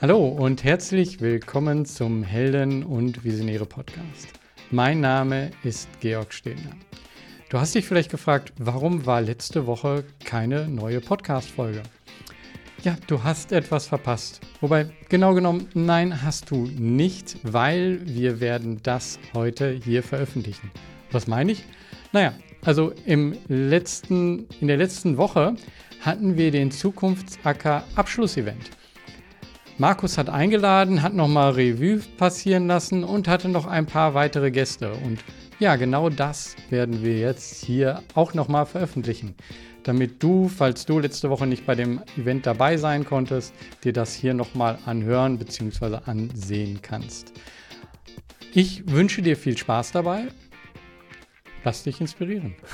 Hallo und herzlich willkommen zum Helden und Visionäre Podcast. Mein Name ist Georg Stehner. Du hast dich vielleicht gefragt, warum war letzte Woche keine neue Podcast-Folge? Ja, du hast etwas verpasst. Wobei, genau genommen, nein, hast du nicht, weil wir werden das heute hier veröffentlichen. Was meine ich? Naja, also im letzten, in der letzten Woche hatten wir den Zukunftsacker Abschlussevent. Markus hat eingeladen, hat nochmal Revue passieren lassen und hatte noch ein paar weitere Gäste. Und ja, genau das werden wir jetzt hier auch nochmal veröffentlichen, damit du, falls du letzte Woche nicht bei dem Event dabei sein konntest, dir das hier nochmal anhören bzw. ansehen kannst. Ich wünsche dir viel Spaß dabei Lass dich inspirieren.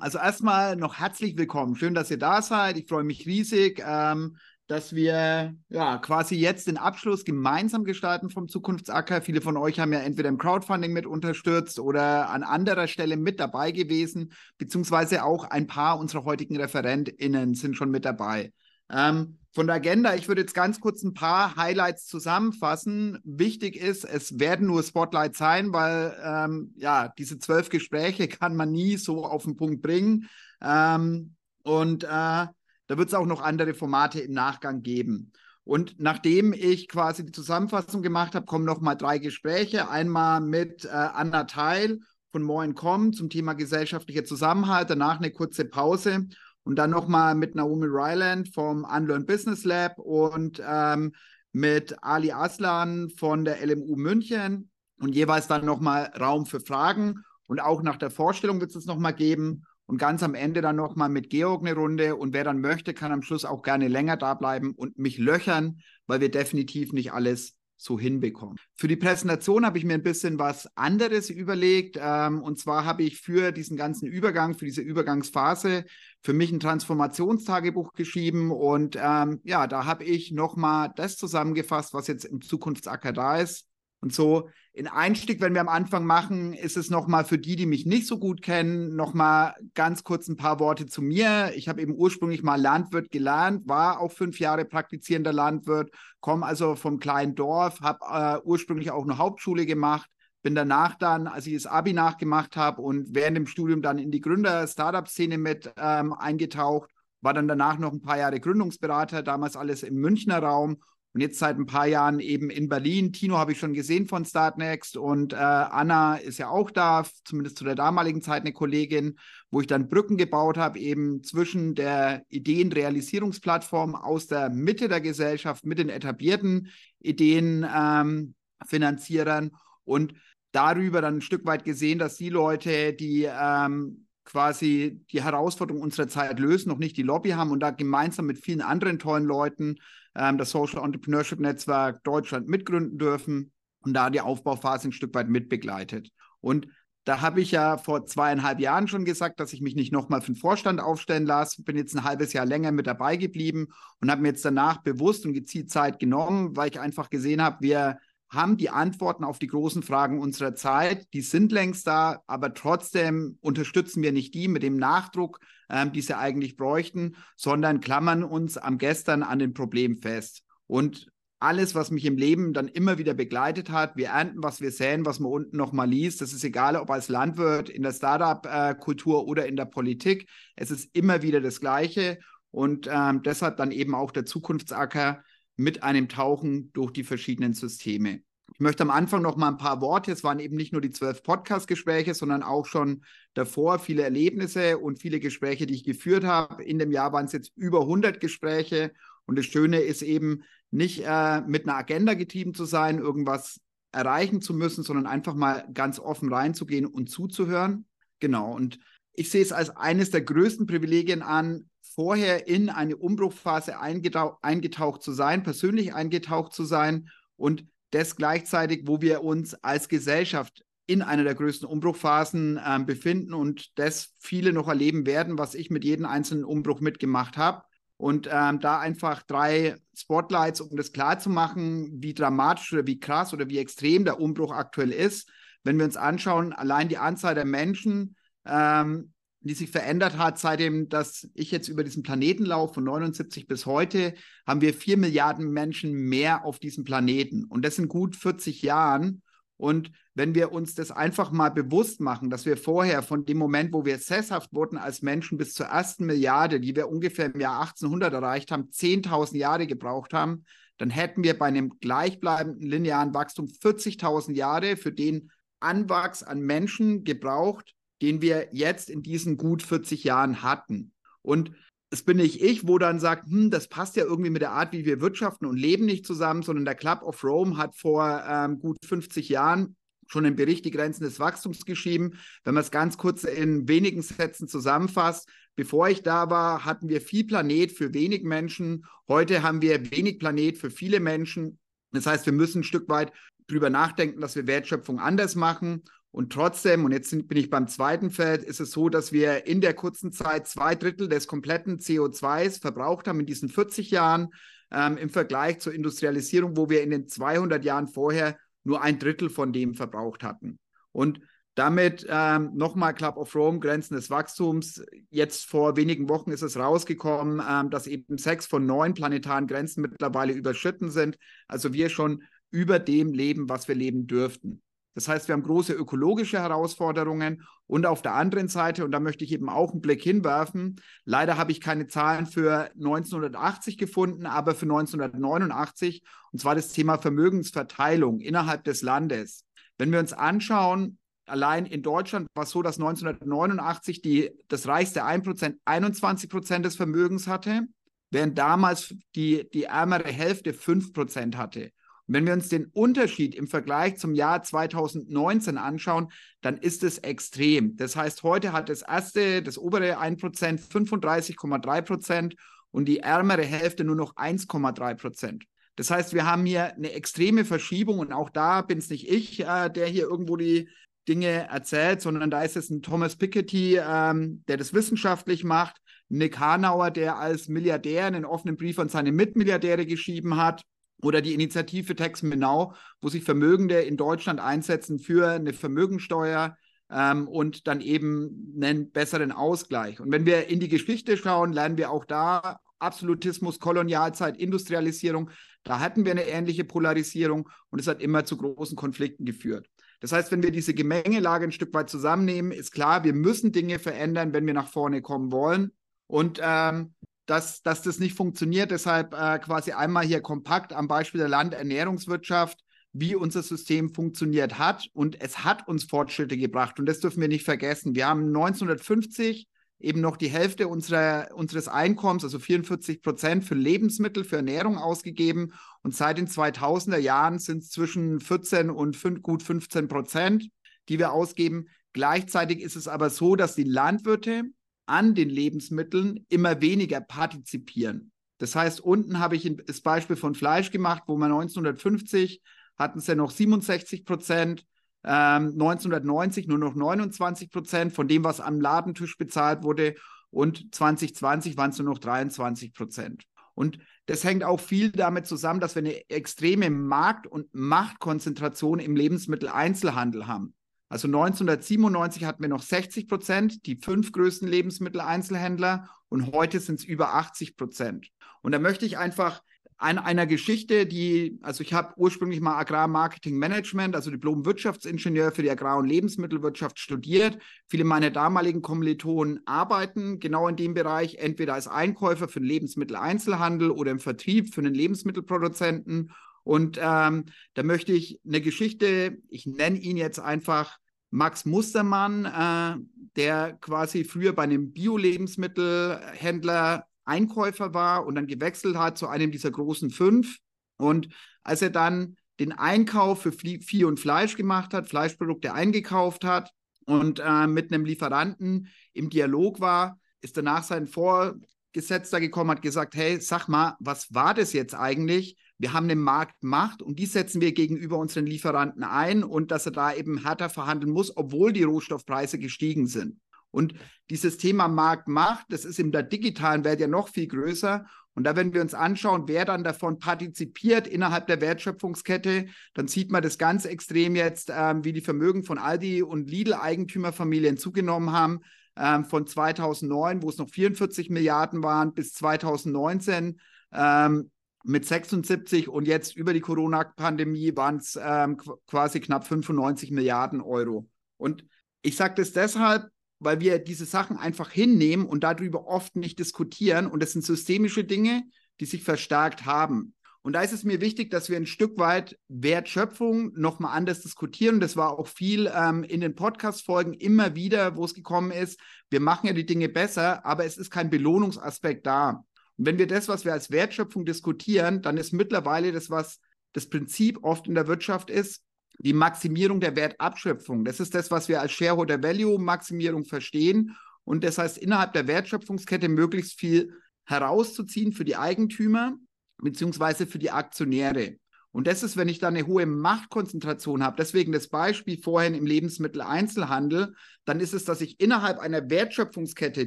Also erstmal noch herzlich willkommen. Schön, dass ihr da seid. Ich freue mich riesig, ähm, dass wir ja quasi jetzt den Abschluss gemeinsam gestalten vom Zukunftsacker. Viele von euch haben ja entweder im Crowdfunding mit unterstützt oder an anderer Stelle mit dabei gewesen, beziehungsweise auch ein paar unserer heutigen ReferentInnen sind schon mit dabei. Ähm, von der Agenda, ich würde jetzt ganz kurz ein paar Highlights zusammenfassen. Wichtig ist, es werden nur Spotlights sein, weil ähm, ja, diese zwölf Gespräche kann man nie so auf den Punkt bringen. Ähm, und äh, da wird es auch noch andere Formate im Nachgang geben. Und nachdem ich quasi die Zusammenfassung gemacht habe, kommen noch mal drei Gespräche. Einmal mit äh, Anna Teil von Moin.com zum Thema gesellschaftlicher Zusammenhalt, danach eine kurze Pause und dann nochmal mit Naomi Ryland vom Unlearn Business Lab und ähm, mit Ali Aslan von der LMU München und jeweils dann nochmal Raum für Fragen und auch nach der Vorstellung wird es nochmal geben und ganz am Ende dann nochmal mit Georg eine Runde und wer dann möchte, kann am Schluss auch gerne länger da bleiben und mich löchern, weil wir definitiv nicht alles so hinbekommen. Für die Präsentation habe ich mir ein bisschen was anderes überlegt. Ähm, und zwar habe ich für diesen ganzen Übergang, für diese Übergangsphase, für mich ein Transformationstagebuch geschrieben. Und ähm, ja, da habe ich nochmal das zusammengefasst, was jetzt im Zukunftsacker da ist. Und so in Einstieg, wenn wir am Anfang machen, ist es nochmal für die, die mich nicht so gut kennen, nochmal ganz kurz ein paar Worte zu mir. Ich habe eben ursprünglich mal Landwirt gelernt, war auch fünf Jahre praktizierender Landwirt, komme also vom kleinen Dorf, habe äh, ursprünglich auch eine Hauptschule gemacht, bin danach dann, als ich das Abi nachgemacht habe und während dem Studium dann in die Gründer-Startup-Szene mit ähm, eingetaucht, war dann danach noch ein paar Jahre Gründungsberater, damals alles im Münchner Raum und jetzt seit ein paar Jahren eben in Berlin. Tino habe ich schon gesehen von Startnext und äh, Anna ist ja auch da, zumindest zu der damaligen Zeit eine Kollegin, wo ich dann Brücken gebaut habe, eben zwischen der Ideenrealisierungsplattform aus der Mitte der Gesellschaft mit den etablierten Ideenfinanzierern ähm, und darüber dann ein Stück weit gesehen, dass die Leute, die ähm, quasi die Herausforderung unserer Zeit lösen, noch nicht die Lobby haben und da gemeinsam mit vielen anderen tollen Leuten ähm, das Social Entrepreneurship Netzwerk Deutschland mitgründen dürfen und da die Aufbauphase ein Stück weit mitbegleitet. Und da habe ich ja vor zweieinhalb Jahren schon gesagt, dass ich mich nicht nochmal für den Vorstand aufstellen lasse. Bin jetzt ein halbes Jahr länger mit dabei geblieben und habe mir jetzt danach bewusst und gezielt Zeit genommen, weil ich einfach gesehen habe, wir haben die Antworten auf die großen Fragen unserer Zeit. Die sind längst da, aber trotzdem unterstützen wir nicht die mit dem Nachdruck, ähm, die sie eigentlich bräuchten, sondern klammern uns am Gestern an den Problemen fest. Und alles, was mich im Leben dann immer wieder begleitet hat, wir ernten, was wir säen, was man unten nochmal liest. Das ist egal, ob als Landwirt, in der Startup-Kultur oder in der Politik. Es ist immer wieder das Gleiche. Und ähm, deshalb dann eben auch der Zukunftsacker mit einem Tauchen durch die verschiedenen Systeme. Ich möchte am Anfang noch mal ein paar Worte. Es waren eben nicht nur die zwölf Podcast-Gespräche, sondern auch schon davor viele Erlebnisse und viele Gespräche, die ich geführt habe. In dem Jahr waren es jetzt über 100 Gespräche. Und das Schöne ist eben, nicht äh, mit einer Agenda getrieben zu sein, irgendwas erreichen zu müssen, sondern einfach mal ganz offen reinzugehen und zuzuhören. Genau. Und ich sehe es als eines der größten Privilegien an, vorher in eine Umbruchphase eingetauch, eingetaucht zu sein, persönlich eingetaucht zu sein und das gleichzeitig, wo wir uns als Gesellschaft in einer der größten Umbruchphasen äh, befinden und das viele noch erleben werden, was ich mit jedem einzelnen Umbruch mitgemacht habe. Und ähm, da einfach drei Spotlights, um das klarzumachen, wie dramatisch oder wie krass oder wie extrem der Umbruch aktuell ist. Wenn wir uns anschauen, allein die Anzahl der Menschen, ähm, die sich verändert hat, seitdem, dass ich jetzt über diesen Planeten laufe, von 79 bis heute, haben wir vier Milliarden Menschen mehr auf diesem Planeten. Und das sind gut 40 Jahren. Und wenn wir uns das einfach mal bewusst machen, dass wir vorher von dem Moment, wo wir sesshaft wurden als Menschen bis zur ersten Milliarde, die wir ungefähr im Jahr 1800 erreicht haben, 10.000 Jahre gebraucht haben, dann hätten wir bei einem gleichbleibenden linearen Wachstum 40.000 Jahre für den Anwachs an Menschen gebraucht, den wir jetzt in diesen gut 40 Jahren hatten. Und es bin nicht ich, wo dann sagt, hm, das passt ja irgendwie mit der Art, wie wir wirtschaften und leben nicht zusammen, sondern der Club of Rome hat vor ähm, gut 50 Jahren schon einen Bericht die Grenzen des Wachstums geschrieben. Wenn man es ganz kurz in wenigen Sätzen zusammenfasst, bevor ich da war, hatten wir viel Planet für wenig Menschen. Heute haben wir wenig Planet für viele Menschen. Das heißt, wir müssen ein Stück weit drüber nachdenken, dass wir Wertschöpfung anders machen. Und trotzdem, und jetzt bin ich beim zweiten Feld, ist es so, dass wir in der kurzen Zeit zwei Drittel des kompletten CO2s verbraucht haben in diesen 40 Jahren ähm, im Vergleich zur Industrialisierung, wo wir in den 200 Jahren vorher nur ein Drittel von dem verbraucht hatten. Und damit ähm, nochmal Club of Rome, Grenzen des Wachstums. Jetzt vor wenigen Wochen ist es rausgekommen, ähm, dass eben sechs von neun planetaren Grenzen mittlerweile überschritten sind. Also wir schon über dem leben, was wir leben dürften. Das heißt, wir haben große ökologische Herausforderungen und auf der anderen Seite, und da möchte ich eben auch einen Blick hinwerfen, leider habe ich keine Zahlen für 1980 gefunden, aber für 1989, und zwar das Thema Vermögensverteilung innerhalb des Landes. Wenn wir uns anschauen, allein in Deutschland war es so, dass 1989 die, das reichste 1% 21 Prozent des Vermögens hatte, während damals die, die ärmere Hälfte 5% hatte. Und wenn wir uns den Unterschied im Vergleich zum Jahr 2019 anschauen, dann ist es extrem. Das heißt, heute hat das erste, das obere 1% 35,3 Prozent und die ärmere Hälfte nur noch 1,3 Prozent. Das heißt, wir haben hier eine extreme Verschiebung und auch da bin es nicht ich, äh, der hier irgendwo die Dinge erzählt, sondern da ist es ein Thomas Piketty, ähm, der das wissenschaftlich macht, Nick Hanauer, der als Milliardär einen offenen Brief an seine Mitmilliardäre geschrieben hat oder die Initiative Tax Menau, wo sich Vermögende in Deutschland einsetzen für eine Vermögensteuer ähm, und dann eben einen besseren Ausgleich. Und wenn wir in die Geschichte schauen, lernen wir auch da Absolutismus, Kolonialzeit, Industrialisierung. Da hatten wir eine ähnliche Polarisierung und es hat immer zu großen Konflikten geführt. Das heißt, wenn wir diese Gemengelage ein Stück weit zusammennehmen, ist klar, wir müssen Dinge verändern, wenn wir nach vorne kommen wollen. Und ähm, dass, dass das nicht funktioniert. Deshalb äh, quasi einmal hier kompakt am Beispiel der Landernährungswirtschaft, wie unser System funktioniert hat. Und es hat uns Fortschritte gebracht. Und das dürfen wir nicht vergessen. Wir haben 1950 eben noch die Hälfte unserer, unseres Einkommens, also 44 Prozent, für Lebensmittel, für Ernährung ausgegeben. Und seit den 2000er Jahren sind es zwischen 14 und 5, gut 15 Prozent, die wir ausgeben. Gleichzeitig ist es aber so, dass die Landwirte an den Lebensmitteln immer weniger partizipieren. Das heißt, unten habe ich das Beispiel von Fleisch gemacht, wo man 1950 hatten es ja noch 67 Prozent, ähm, 1990 nur noch 29 Prozent von dem, was am Ladentisch bezahlt wurde und 2020 waren es nur noch 23 Prozent. Und das hängt auch viel damit zusammen, dass wir eine extreme Markt- und Machtkonzentration im Lebensmitteleinzelhandel haben. Also 1997 hatten wir noch 60 Prozent, die fünf größten Lebensmitteleinzelhändler und heute sind es über 80 Prozent. Und da möchte ich einfach an einer Geschichte, die, also ich habe ursprünglich mal Agrarmarketing-Management, also Diplom-Wirtschaftsingenieur für die Agrar- und Lebensmittelwirtschaft studiert. Viele meiner damaligen Kommilitonen arbeiten genau in dem Bereich, entweder als Einkäufer für den Lebensmitteleinzelhandel oder im Vertrieb für einen Lebensmittelproduzenten und ähm, da möchte ich eine Geschichte, ich nenne ihn jetzt einfach Max Mustermann, äh, der quasi früher bei einem Bio-Lebensmittelhändler Einkäufer war und dann gewechselt hat zu einem dieser großen fünf. Und als er dann den Einkauf für Vieh und Fleisch gemacht hat, Fleischprodukte eingekauft hat und äh, mit einem Lieferanten im Dialog war, ist danach sein Vorgesetzter gekommen, hat gesagt, hey, sag mal, was war das jetzt eigentlich? Wir haben eine Marktmacht und die setzen wir gegenüber unseren Lieferanten ein und dass er da eben härter verhandeln muss, obwohl die Rohstoffpreise gestiegen sind. Und dieses Thema Marktmacht, das ist in der digitalen Welt ja noch viel größer. Und da, wenn wir uns anschauen, wer dann davon partizipiert innerhalb der Wertschöpfungskette, dann sieht man das ganz extrem jetzt, ähm, wie die Vermögen von Aldi und Lidl-Eigentümerfamilien zugenommen haben. ähm, von 2009, wo es noch 44 Milliarden waren, bis 2019 ähm, mit 76 und jetzt über die Corona-Pandemie waren es ähm, quasi knapp 95 Milliarden Euro. Und ich sage das deshalb, weil wir diese Sachen einfach hinnehmen und darüber oft nicht diskutieren. Und das sind systemische Dinge, die sich verstärkt haben. Und da ist es mir wichtig, dass wir ein Stück weit Wertschöpfung nochmal anders diskutieren. Das war auch viel ähm, in den Podcast-Folgen immer wieder, wo es gekommen ist. Wir machen ja die Dinge besser, aber es ist kein Belohnungsaspekt da. Und wenn wir das, was wir als Wertschöpfung diskutieren, dann ist mittlerweile das, was das Prinzip oft in der Wirtschaft ist, die Maximierung der Wertabschöpfung. Das ist das, was wir als Shareholder Value Maximierung verstehen. Und das heißt, innerhalb der Wertschöpfungskette möglichst viel herauszuziehen für die Eigentümer beziehungsweise für die Aktionäre. Und das ist, wenn ich da eine hohe Machtkonzentration habe, deswegen das Beispiel vorhin im Lebensmitteleinzelhandel, dann ist es, dass ich innerhalb einer Wertschöpfungskette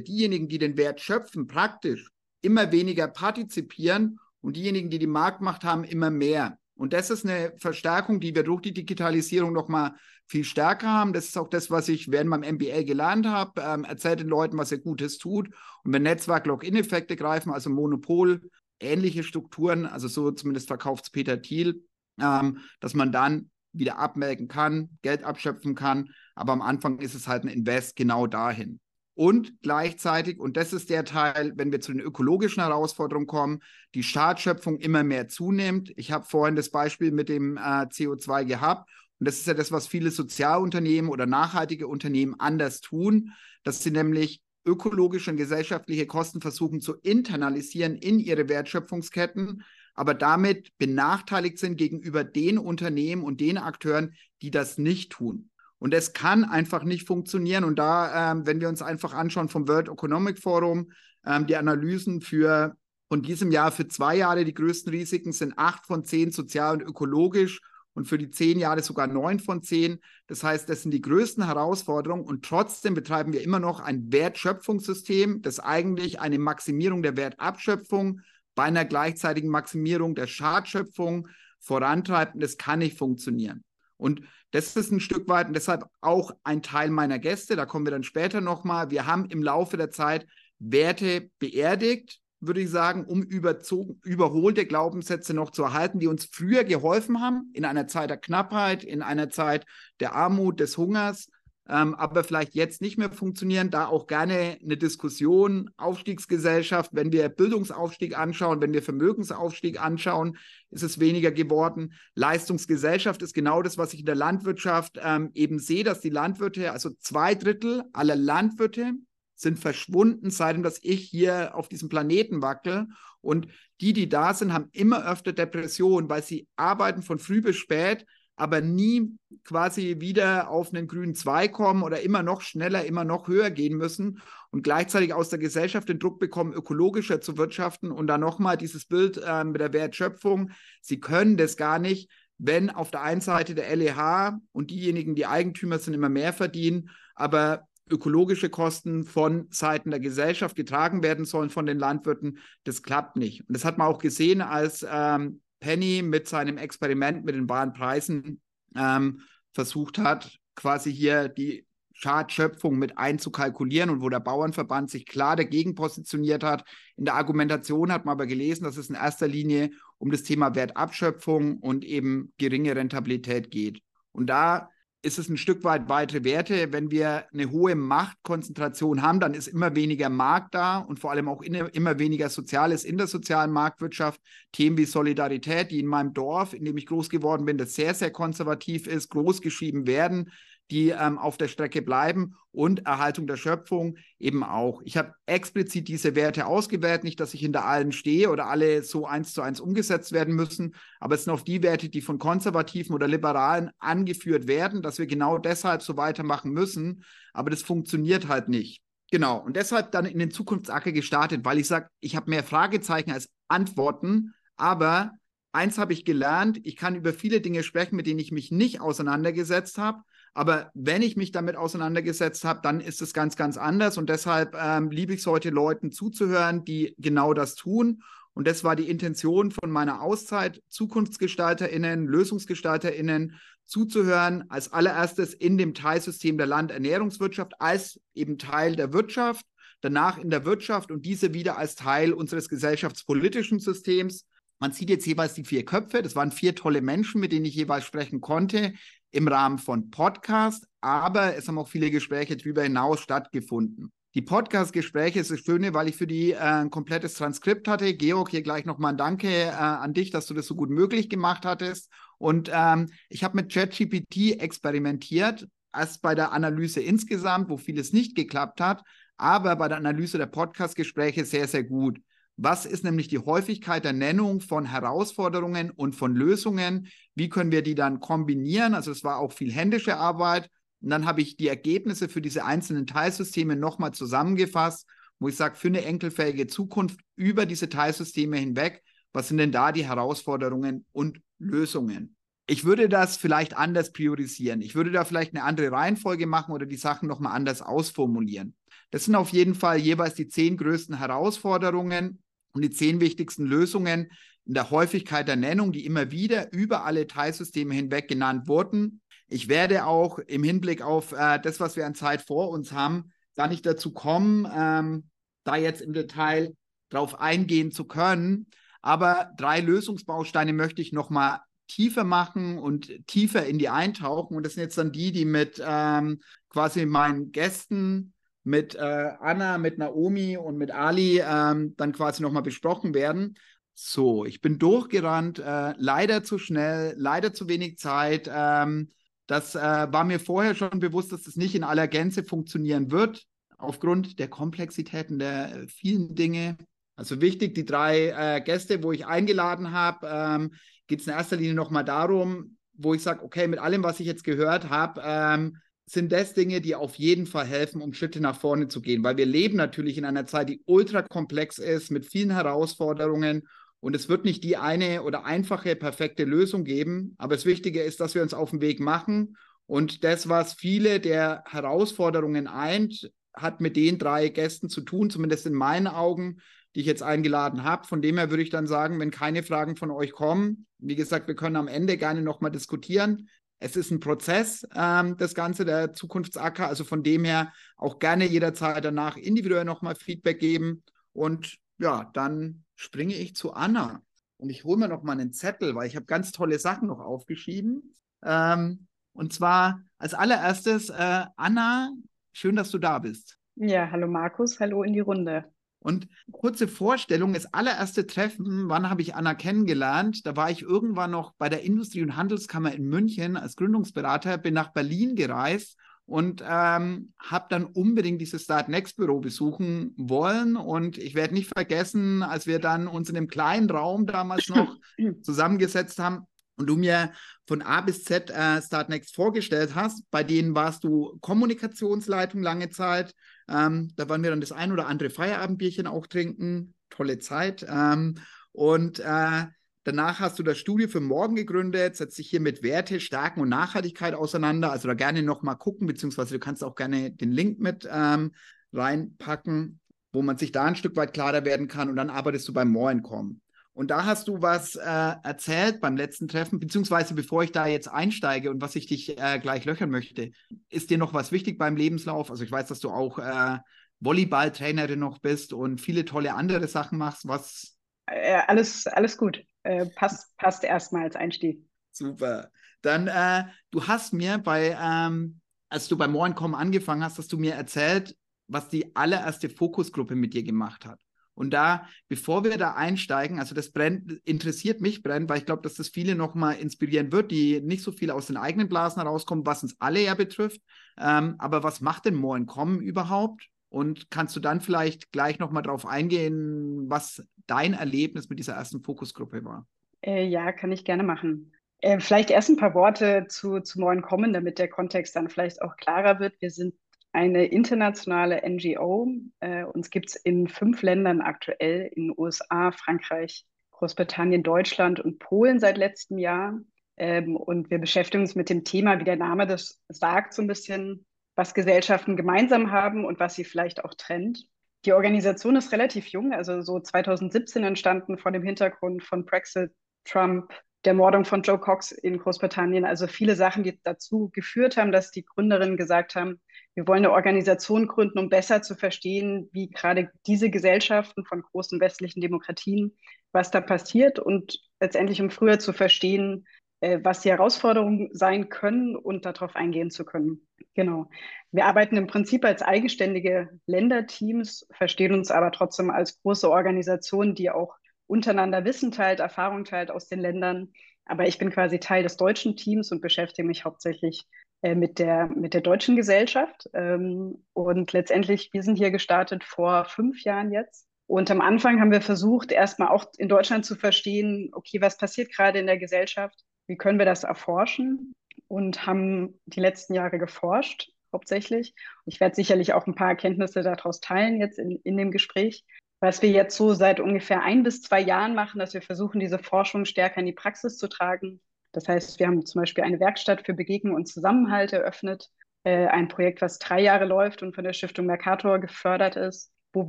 diejenigen, die den Wert schöpfen, praktisch immer weniger partizipieren und diejenigen, die die Marktmacht haben, immer mehr. Und das ist eine Verstärkung, die wir durch die Digitalisierung nochmal viel stärker haben. Das ist auch das, was ich während meinem MBA gelernt habe. Ähm, erzählt den Leuten, was er Gutes tut. Und wenn Netzwerk-Login-Effekte greifen, also Monopol, ähnliche Strukturen, also so zumindest verkauft es Peter Thiel, ähm, dass man dann wieder abmelden kann, Geld abschöpfen kann. Aber am Anfang ist es halt ein Invest genau dahin. Und gleichzeitig, und das ist der Teil, wenn wir zu den ökologischen Herausforderungen kommen, die Startschöpfung immer mehr zunimmt. Ich habe vorhin das Beispiel mit dem äh, CO2 gehabt. Und das ist ja das, was viele Sozialunternehmen oder nachhaltige Unternehmen anders tun, dass sie nämlich ökologische und gesellschaftliche Kosten versuchen zu internalisieren in ihre Wertschöpfungsketten, aber damit benachteiligt sind gegenüber den Unternehmen und den Akteuren, die das nicht tun. Und es kann einfach nicht funktionieren. Und da, ähm, wenn wir uns einfach anschauen vom World Economic Forum, ähm, die Analysen für von diesem Jahr für zwei Jahre die größten Risiken sind acht von zehn sozial und ökologisch und für die zehn Jahre sogar neun von zehn. Das heißt, das sind die größten Herausforderungen und trotzdem betreiben wir immer noch ein Wertschöpfungssystem, das eigentlich eine Maximierung der Wertabschöpfung bei einer gleichzeitigen Maximierung der Schadschöpfung vorantreibt und das kann nicht funktionieren. Und das ist ein Stück weit und deshalb auch ein Teil meiner Gäste, da kommen wir dann später nochmal. Wir haben im Laufe der Zeit Werte beerdigt, würde ich sagen, um überholte Glaubenssätze noch zu erhalten, die uns früher geholfen haben, in einer Zeit der Knappheit, in einer Zeit der Armut, des Hungers, ähm, aber vielleicht jetzt nicht mehr funktionieren. Da auch gerne eine Diskussion, Aufstiegsgesellschaft, wenn wir Bildungsaufstieg anschauen, wenn wir Vermögensaufstieg anschauen, ist es weniger geworden. Leistungsgesellschaft ist genau das, was ich in der Landwirtschaft ähm, eben sehe, dass die Landwirte, also zwei Drittel aller Landwirte, sind verschwunden, seitdem dass ich hier auf diesem Planeten wackel. Und die, die da sind, haben immer öfter Depressionen, weil sie arbeiten von früh bis spät, aber nie quasi wieder auf einen grünen Zweig kommen oder immer noch schneller, immer noch höher gehen müssen und gleichzeitig aus der Gesellschaft den Druck bekommen, ökologischer zu wirtschaften und dann nochmal dieses Bild äh, mit der Wertschöpfung. Sie können das gar nicht, wenn auf der einen Seite der LEH und diejenigen, die Eigentümer sind, immer mehr verdienen, aber ökologische Kosten von Seiten der Gesellschaft getragen werden sollen von den Landwirten. Das klappt nicht. Und das hat man auch gesehen, als ähm, Penny mit seinem Experiment mit den wahren Preisen ähm, versucht hat, quasi hier die Schadschöpfung mit einzukalkulieren und wo der Bauernverband sich klar dagegen positioniert hat. In der Argumentation hat man aber gelesen, dass es in erster Linie um das Thema Wertabschöpfung und eben geringe Rentabilität geht. Und da ist es ein Stück weit weitere Werte. Wenn wir eine hohe Machtkonzentration haben, dann ist immer weniger Markt da und vor allem auch in, immer weniger Soziales in der sozialen Marktwirtschaft. Themen wie Solidarität, die in meinem Dorf, in dem ich groß geworden bin, das sehr, sehr konservativ ist, großgeschrieben werden, die ähm, auf der Strecke bleiben und Erhaltung der Schöpfung eben auch. Ich habe explizit diese Werte ausgewählt, nicht, dass ich hinter allen stehe oder alle so eins zu eins umgesetzt werden müssen, aber es sind auch die Werte, die von Konservativen oder Liberalen angeführt werden, dass wir genau deshalb so weitermachen müssen, aber das funktioniert halt nicht. Genau, und deshalb dann in den Zukunftsacker gestartet, weil ich sage, ich habe mehr Fragezeichen als Antworten, aber eins habe ich gelernt, ich kann über viele Dinge sprechen, mit denen ich mich nicht auseinandergesetzt habe, aber wenn ich mich damit auseinandergesetzt habe, dann ist es ganz, ganz anders. Und deshalb ähm, liebe ich es heute, Leuten zuzuhören, die genau das tun Und das war die Intention von meiner Auszeit, ZukunftsgestalterInnen, LösungsgestalterInnen zuzuhören, als allererstes in dem Teilsystem der Landernährungswirtschaft als eben Teil der Wirtschaft, danach in der Wirtschaft und diese wieder als Teil unseres gesellschaftspolitischen Systems. Man sieht jetzt jeweils die vier Köpfe. Das waren vier tolle Menschen, mit denen ich jeweils sprechen konnte im Rahmen von Podcast, aber es haben auch viele Gespräche darüber hinaus stattgefunden. Die Podcast-Gespräche ist das Schöne, weil ich für die äh, ein komplettes Transkript hatte. Georg, hier gleich nochmal ein Danke äh, an dich, dass du das so gut möglich gemacht hattest. Und ähm, ich habe mit ChatGPT experimentiert, erst bei der Analyse insgesamt, wo vieles nicht geklappt hat, aber bei der Analyse der Podcast-Gespräche sehr, sehr gut. Was ist nämlich die Häufigkeit der Nennung von Herausforderungen und von Lösungen? Wie können wir die dann kombinieren? Also es war auch viel händische Arbeit. Und dann habe ich die Ergebnisse für diese einzelnen Teilsysteme nochmal zusammengefasst, wo ich sage, für eine enkelfähige Zukunft über diese Teilsysteme hinweg, was sind denn da die Herausforderungen und Lösungen? Ich würde das vielleicht anders priorisieren. Ich würde da vielleicht eine andere Reihenfolge machen oder die Sachen nochmal anders ausformulieren. Das sind auf jeden Fall jeweils die zehn größten Herausforderungen und die zehn wichtigsten Lösungen in der Häufigkeit der Nennung, die immer wieder über alle Teilsysteme hinweg genannt wurden. Ich werde auch im Hinblick auf äh, das, was wir an Zeit vor uns haben, gar nicht dazu kommen, ähm, da jetzt im Detail drauf eingehen zu können. Aber drei Lösungsbausteine möchte ich nochmal tiefer machen und tiefer in die eintauchen. Und das sind jetzt dann die, die mit ähm, quasi meinen Gästen mit äh, Anna, mit Naomi und mit Ali ähm, dann quasi nochmal besprochen werden. So, ich bin durchgerannt, äh, leider zu schnell, leider zu wenig Zeit. Ähm, das äh, war mir vorher schon bewusst, dass das nicht in aller Gänze funktionieren wird, aufgrund der Komplexitäten der äh, vielen Dinge. Also wichtig, die drei äh, Gäste, wo ich eingeladen habe, ähm, geht es in erster Linie nochmal darum, wo ich sage, okay, mit allem, was ich jetzt gehört habe, ähm, sind das Dinge, die auf jeden Fall helfen, um Schritte nach vorne zu gehen, weil wir leben natürlich in einer Zeit, die ultra komplex ist, mit vielen Herausforderungen und es wird nicht die eine oder einfache, perfekte Lösung geben, aber das Wichtige ist, dass wir uns auf den Weg machen und das, was viele der Herausforderungen eint, hat mit den drei Gästen zu tun, zumindest in meinen Augen, die ich jetzt eingeladen habe. Von dem her würde ich dann sagen, wenn keine Fragen von euch kommen, wie gesagt, wir können am Ende gerne nochmal diskutieren. Es ist ein Prozess, ähm, das Ganze der Zukunftsacker. Also von dem her auch gerne jederzeit danach individuell nochmal Feedback geben. Und ja, dann springe ich zu Anna. Und ich hole mir noch mal einen Zettel, weil ich habe ganz tolle Sachen noch aufgeschrieben. Ähm, und zwar als allererstes, äh, Anna, schön, dass du da bist. Ja, hallo Markus, hallo in die Runde. Und kurze Vorstellung, das allererste Treffen, wann habe ich Anna kennengelernt? Da war ich irgendwann noch bei der Industrie- und Handelskammer in München als Gründungsberater, bin nach Berlin gereist und ähm, habe dann unbedingt dieses Start Next Büro besuchen wollen. Und ich werde nicht vergessen, als wir dann uns in einem kleinen Raum damals noch zusammengesetzt haben, und du mir von A bis Z äh, Startnext vorgestellt hast, bei denen warst du Kommunikationsleitung lange Zeit. Ähm, da waren wir dann das ein oder andere Feierabendbierchen auch trinken. Tolle Zeit. Ähm, und äh, danach hast du das Studio für morgen gegründet, setzt sich hier mit Werte, Stärken und Nachhaltigkeit auseinander. Also da gerne nochmal gucken, beziehungsweise du kannst auch gerne den Link mit ähm, reinpacken, wo man sich da ein Stück weit klarer werden kann. Und dann arbeitest du beim Morenkom. Und da hast du was äh, erzählt beim letzten Treffen, beziehungsweise bevor ich da jetzt einsteige und was ich dich äh, gleich löchern möchte, ist dir noch was wichtig beim Lebenslauf? Also ich weiß, dass du auch äh, Volleyballtrainerin noch bist und viele tolle andere Sachen machst. Was? Äh, alles, alles gut. Äh, passt, passt erstmal als Einstieg. Super. Dann, äh, du hast mir bei, ähm, als du beim Mohrencom angefangen hast, hast du mir erzählt, was die allererste Fokusgruppe mit dir gemacht hat. Und da, bevor wir da einsteigen, also das brennt, interessiert mich brennt, weil ich glaube, dass das viele nochmal inspirieren wird, die nicht so viel aus den eigenen Blasen herauskommen, was uns alle ja betrifft. Ähm, aber was macht denn Moin Kommen überhaupt? Und kannst du dann vielleicht gleich nochmal drauf eingehen, was dein Erlebnis mit dieser ersten Fokusgruppe war? Äh, ja, kann ich gerne machen. Äh, vielleicht erst ein paar Worte zu, zu Moin Kommen, damit der Kontext dann vielleicht auch klarer wird. Wir sind eine internationale NGO. Äh, uns gibt es in fünf Ländern aktuell, in den USA, Frankreich, Großbritannien, Deutschland und Polen seit letztem Jahr. Ähm, und wir beschäftigen uns mit dem Thema, wie der Name das sagt, so ein bisschen, was Gesellschaften gemeinsam haben und was sie vielleicht auch trennt. Die Organisation ist relativ jung, also so 2017 entstanden vor dem Hintergrund von Brexit, Trump, der Mordung von Joe Cox in Großbritannien. Also viele Sachen, die dazu geführt haben, dass die Gründerinnen gesagt haben, wir wollen eine Organisation gründen, um besser zu verstehen, wie gerade diese Gesellschaften von großen westlichen Demokratien, was da passiert und letztendlich um früher zu verstehen, äh, was die Herausforderungen sein können und darauf eingehen zu können. Genau. Wir arbeiten im Prinzip als eigenständige Länderteams, verstehen uns aber trotzdem als große Organisation, die auch untereinander Wissen teilt, Erfahrung teilt aus den Ländern. Aber ich bin quasi Teil des deutschen Teams und beschäftige mich hauptsächlich äh, mit, der, mit der deutschen Gesellschaft. Ähm, und letztendlich, wir sind hier gestartet vor fünf Jahren jetzt. Und am Anfang haben wir versucht, erstmal auch in Deutschland zu verstehen, okay, was passiert gerade in der Gesellschaft? Wie können wir das erforschen? Und haben die letzten Jahre geforscht, hauptsächlich. Ich werde sicherlich auch ein paar Erkenntnisse daraus teilen jetzt in, in dem Gespräch was wir jetzt so seit ungefähr ein bis zwei Jahren machen, dass wir versuchen, diese Forschung stärker in die Praxis zu tragen. Das heißt, wir haben zum Beispiel eine Werkstatt für Begegnung und Zusammenhalt eröffnet, äh, ein Projekt, was drei Jahre läuft und von der Stiftung Mercator gefördert ist, wo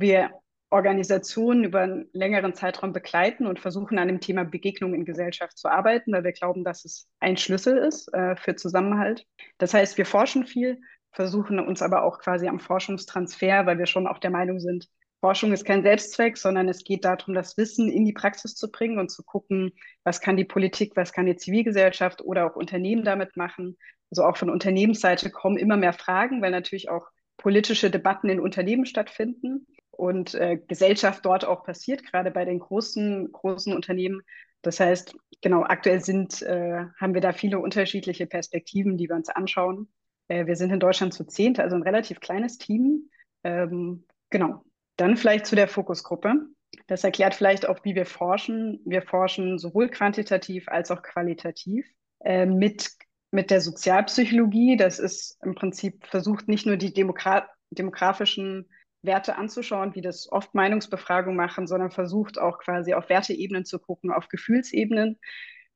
wir Organisationen über einen längeren Zeitraum begleiten und versuchen, an dem Thema Begegnung in Gesellschaft zu arbeiten, weil wir glauben, dass es ein Schlüssel ist äh, für Zusammenhalt. Das heißt, wir forschen viel, versuchen uns aber auch quasi am Forschungstransfer, weil wir schon auch der Meinung sind, Forschung ist kein Selbstzweck, sondern es geht darum, das Wissen in die Praxis zu bringen und zu gucken, was kann die Politik, was kann die Zivilgesellschaft oder auch Unternehmen damit machen. Also auch von Unternehmensseite kommen immer mehr Fragen, weil natürlich auch politische Debatten in Unternehmen stattfinden und äh, Gesellschaft dort auch passiert, gerade bei den großen, großen Unternehmen. Das heißt, genau, aktuell sind, äh, haben wir da viele unterschiedliche Perspektiven, die wir uns anschauen. Äh, wir sind in Deutschland zu zehnt, also ein relativ kleines Team. Ähm, genau, dann vielleicht zu der Fokusgruppe. Das erklärt vielleicht auch, wie wir forschen. Wir forschen sowohl quantitativ als auch qualitativ äh, mit, mit der Sozialpsychologie. Das ist im Prinzip versucht, nicht nur die Demokrat demografischen Werte anzuschauen, wie das oft Meinungsbefragungen machen, sondern versucht auch quasi auf Werteebenen zu gucken, auf Gefühlsebenen,